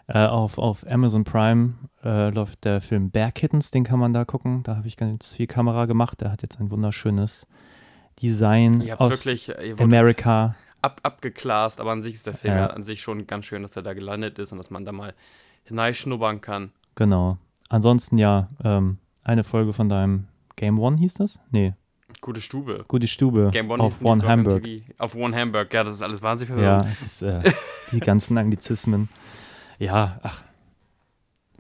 äh, auf, auf Amazon Prime äh, läuft der Film Bear Kittens, den kann man da gucken. Da habe ich ganz viel Kamera gemacht. Der hat jetzt ein wunderschönes Design Ihr habt aus wirklich ihr Amerika. ab, abgeklast, aber an sich ist der Film Ja. ja. an sich schon ganz schön, dass er da gelandet ist und dass man da mal hineinschnuppern kann. Genau. Ansonsten ja, ähm, eine Folge von deinem Game One hieß das? Nee, Gute Stube. Gute Stube Game One auf One Hamburg. MTV. Auf One Hamburg, ja, das ist alles wahnsinnig Ja, verwirrend. es ist äh, die ganzen Anglizismen. Ja, ach.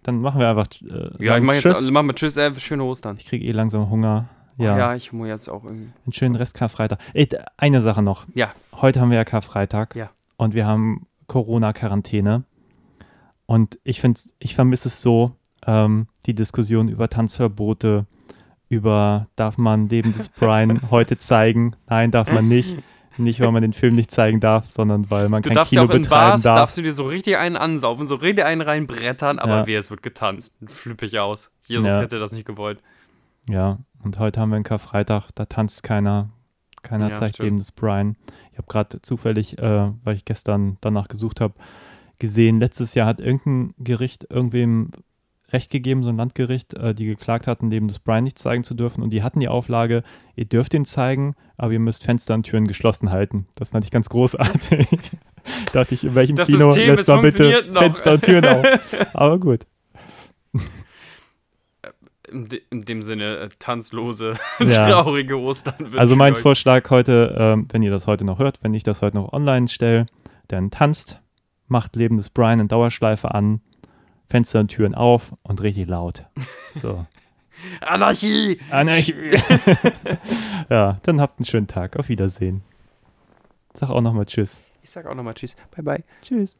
Dann machen wir einfach. Äh, Ja, ich mach Tschüss. jetzt mach mal Tschüss, äh, schöne Ostern. Ich kriege eh langsam Hunger. Ja, Ja. ja, ich muss jetzt auch irgendwie. einen schönen Rest Karfreitag. Ey, eine Sache noch. Ja. Heute haben wir ja Karfreitag. Ja. Und wir haben Corona-Quarantäne. Und ich finde, ich vermisse es so, ähm, die Diskussion über Tanzverbote, über darf man Leben des Brian heute zeigen? Nein, darf man nicht. Nicht, weil man den Film nicht zeigen darf, sondern weil man Du kein darfst Kino ja auch in betreiben Bars, darf. darfst du dir so richtig einen ansaufen, so richtig einen reinbrettern, aber Ja. wie es wird getanzt. Flippig aus. Jesus Ja. hätte das nicht gewollt. Ja, und heute haben wir einen Karfreitag, da tanzt keiner. Keiner Ja, zeigt stimmt. lebendes Brian. Ich habe gerade zufällig, äh, weil ich gestern danach gesucht habe, gesehen, letztes Jahr hat irgendein Gericht irgendwem Recht gegeben, so ein Landgericht, äh, die geklagt hatten, lebendes Brian nicht zeigen zu dürfen. Und die hatten die Auflage, ihr dürft ihn zeigen, aber ihr müsst Fenster und Türen geschlossen halten. Das fand ich ganz großartig. Dachte ich, in welchem Das Kino System, lässt man bitte noch. Fenster und Türen auf? Aber gut. In, de in dem Sinne, äh, tanzlose, Ja. traurige Ostern. Also mein. Vorschlag heute, ähm, wenn ihr das heute noch hört, wenn ich das heute noch online stelle, dann tanzt, macht lebendes Brian in Dauerschleife an, Fenster und Türen auf und richtig laut. So. Anarchie! Anarchie. ja, dann habt einen schönen Tag. Auf Wiedersehen. Sag auch nochmal Tschüss. Ich sag auch nochmal Tschüss. Bye, bye. Tschüss.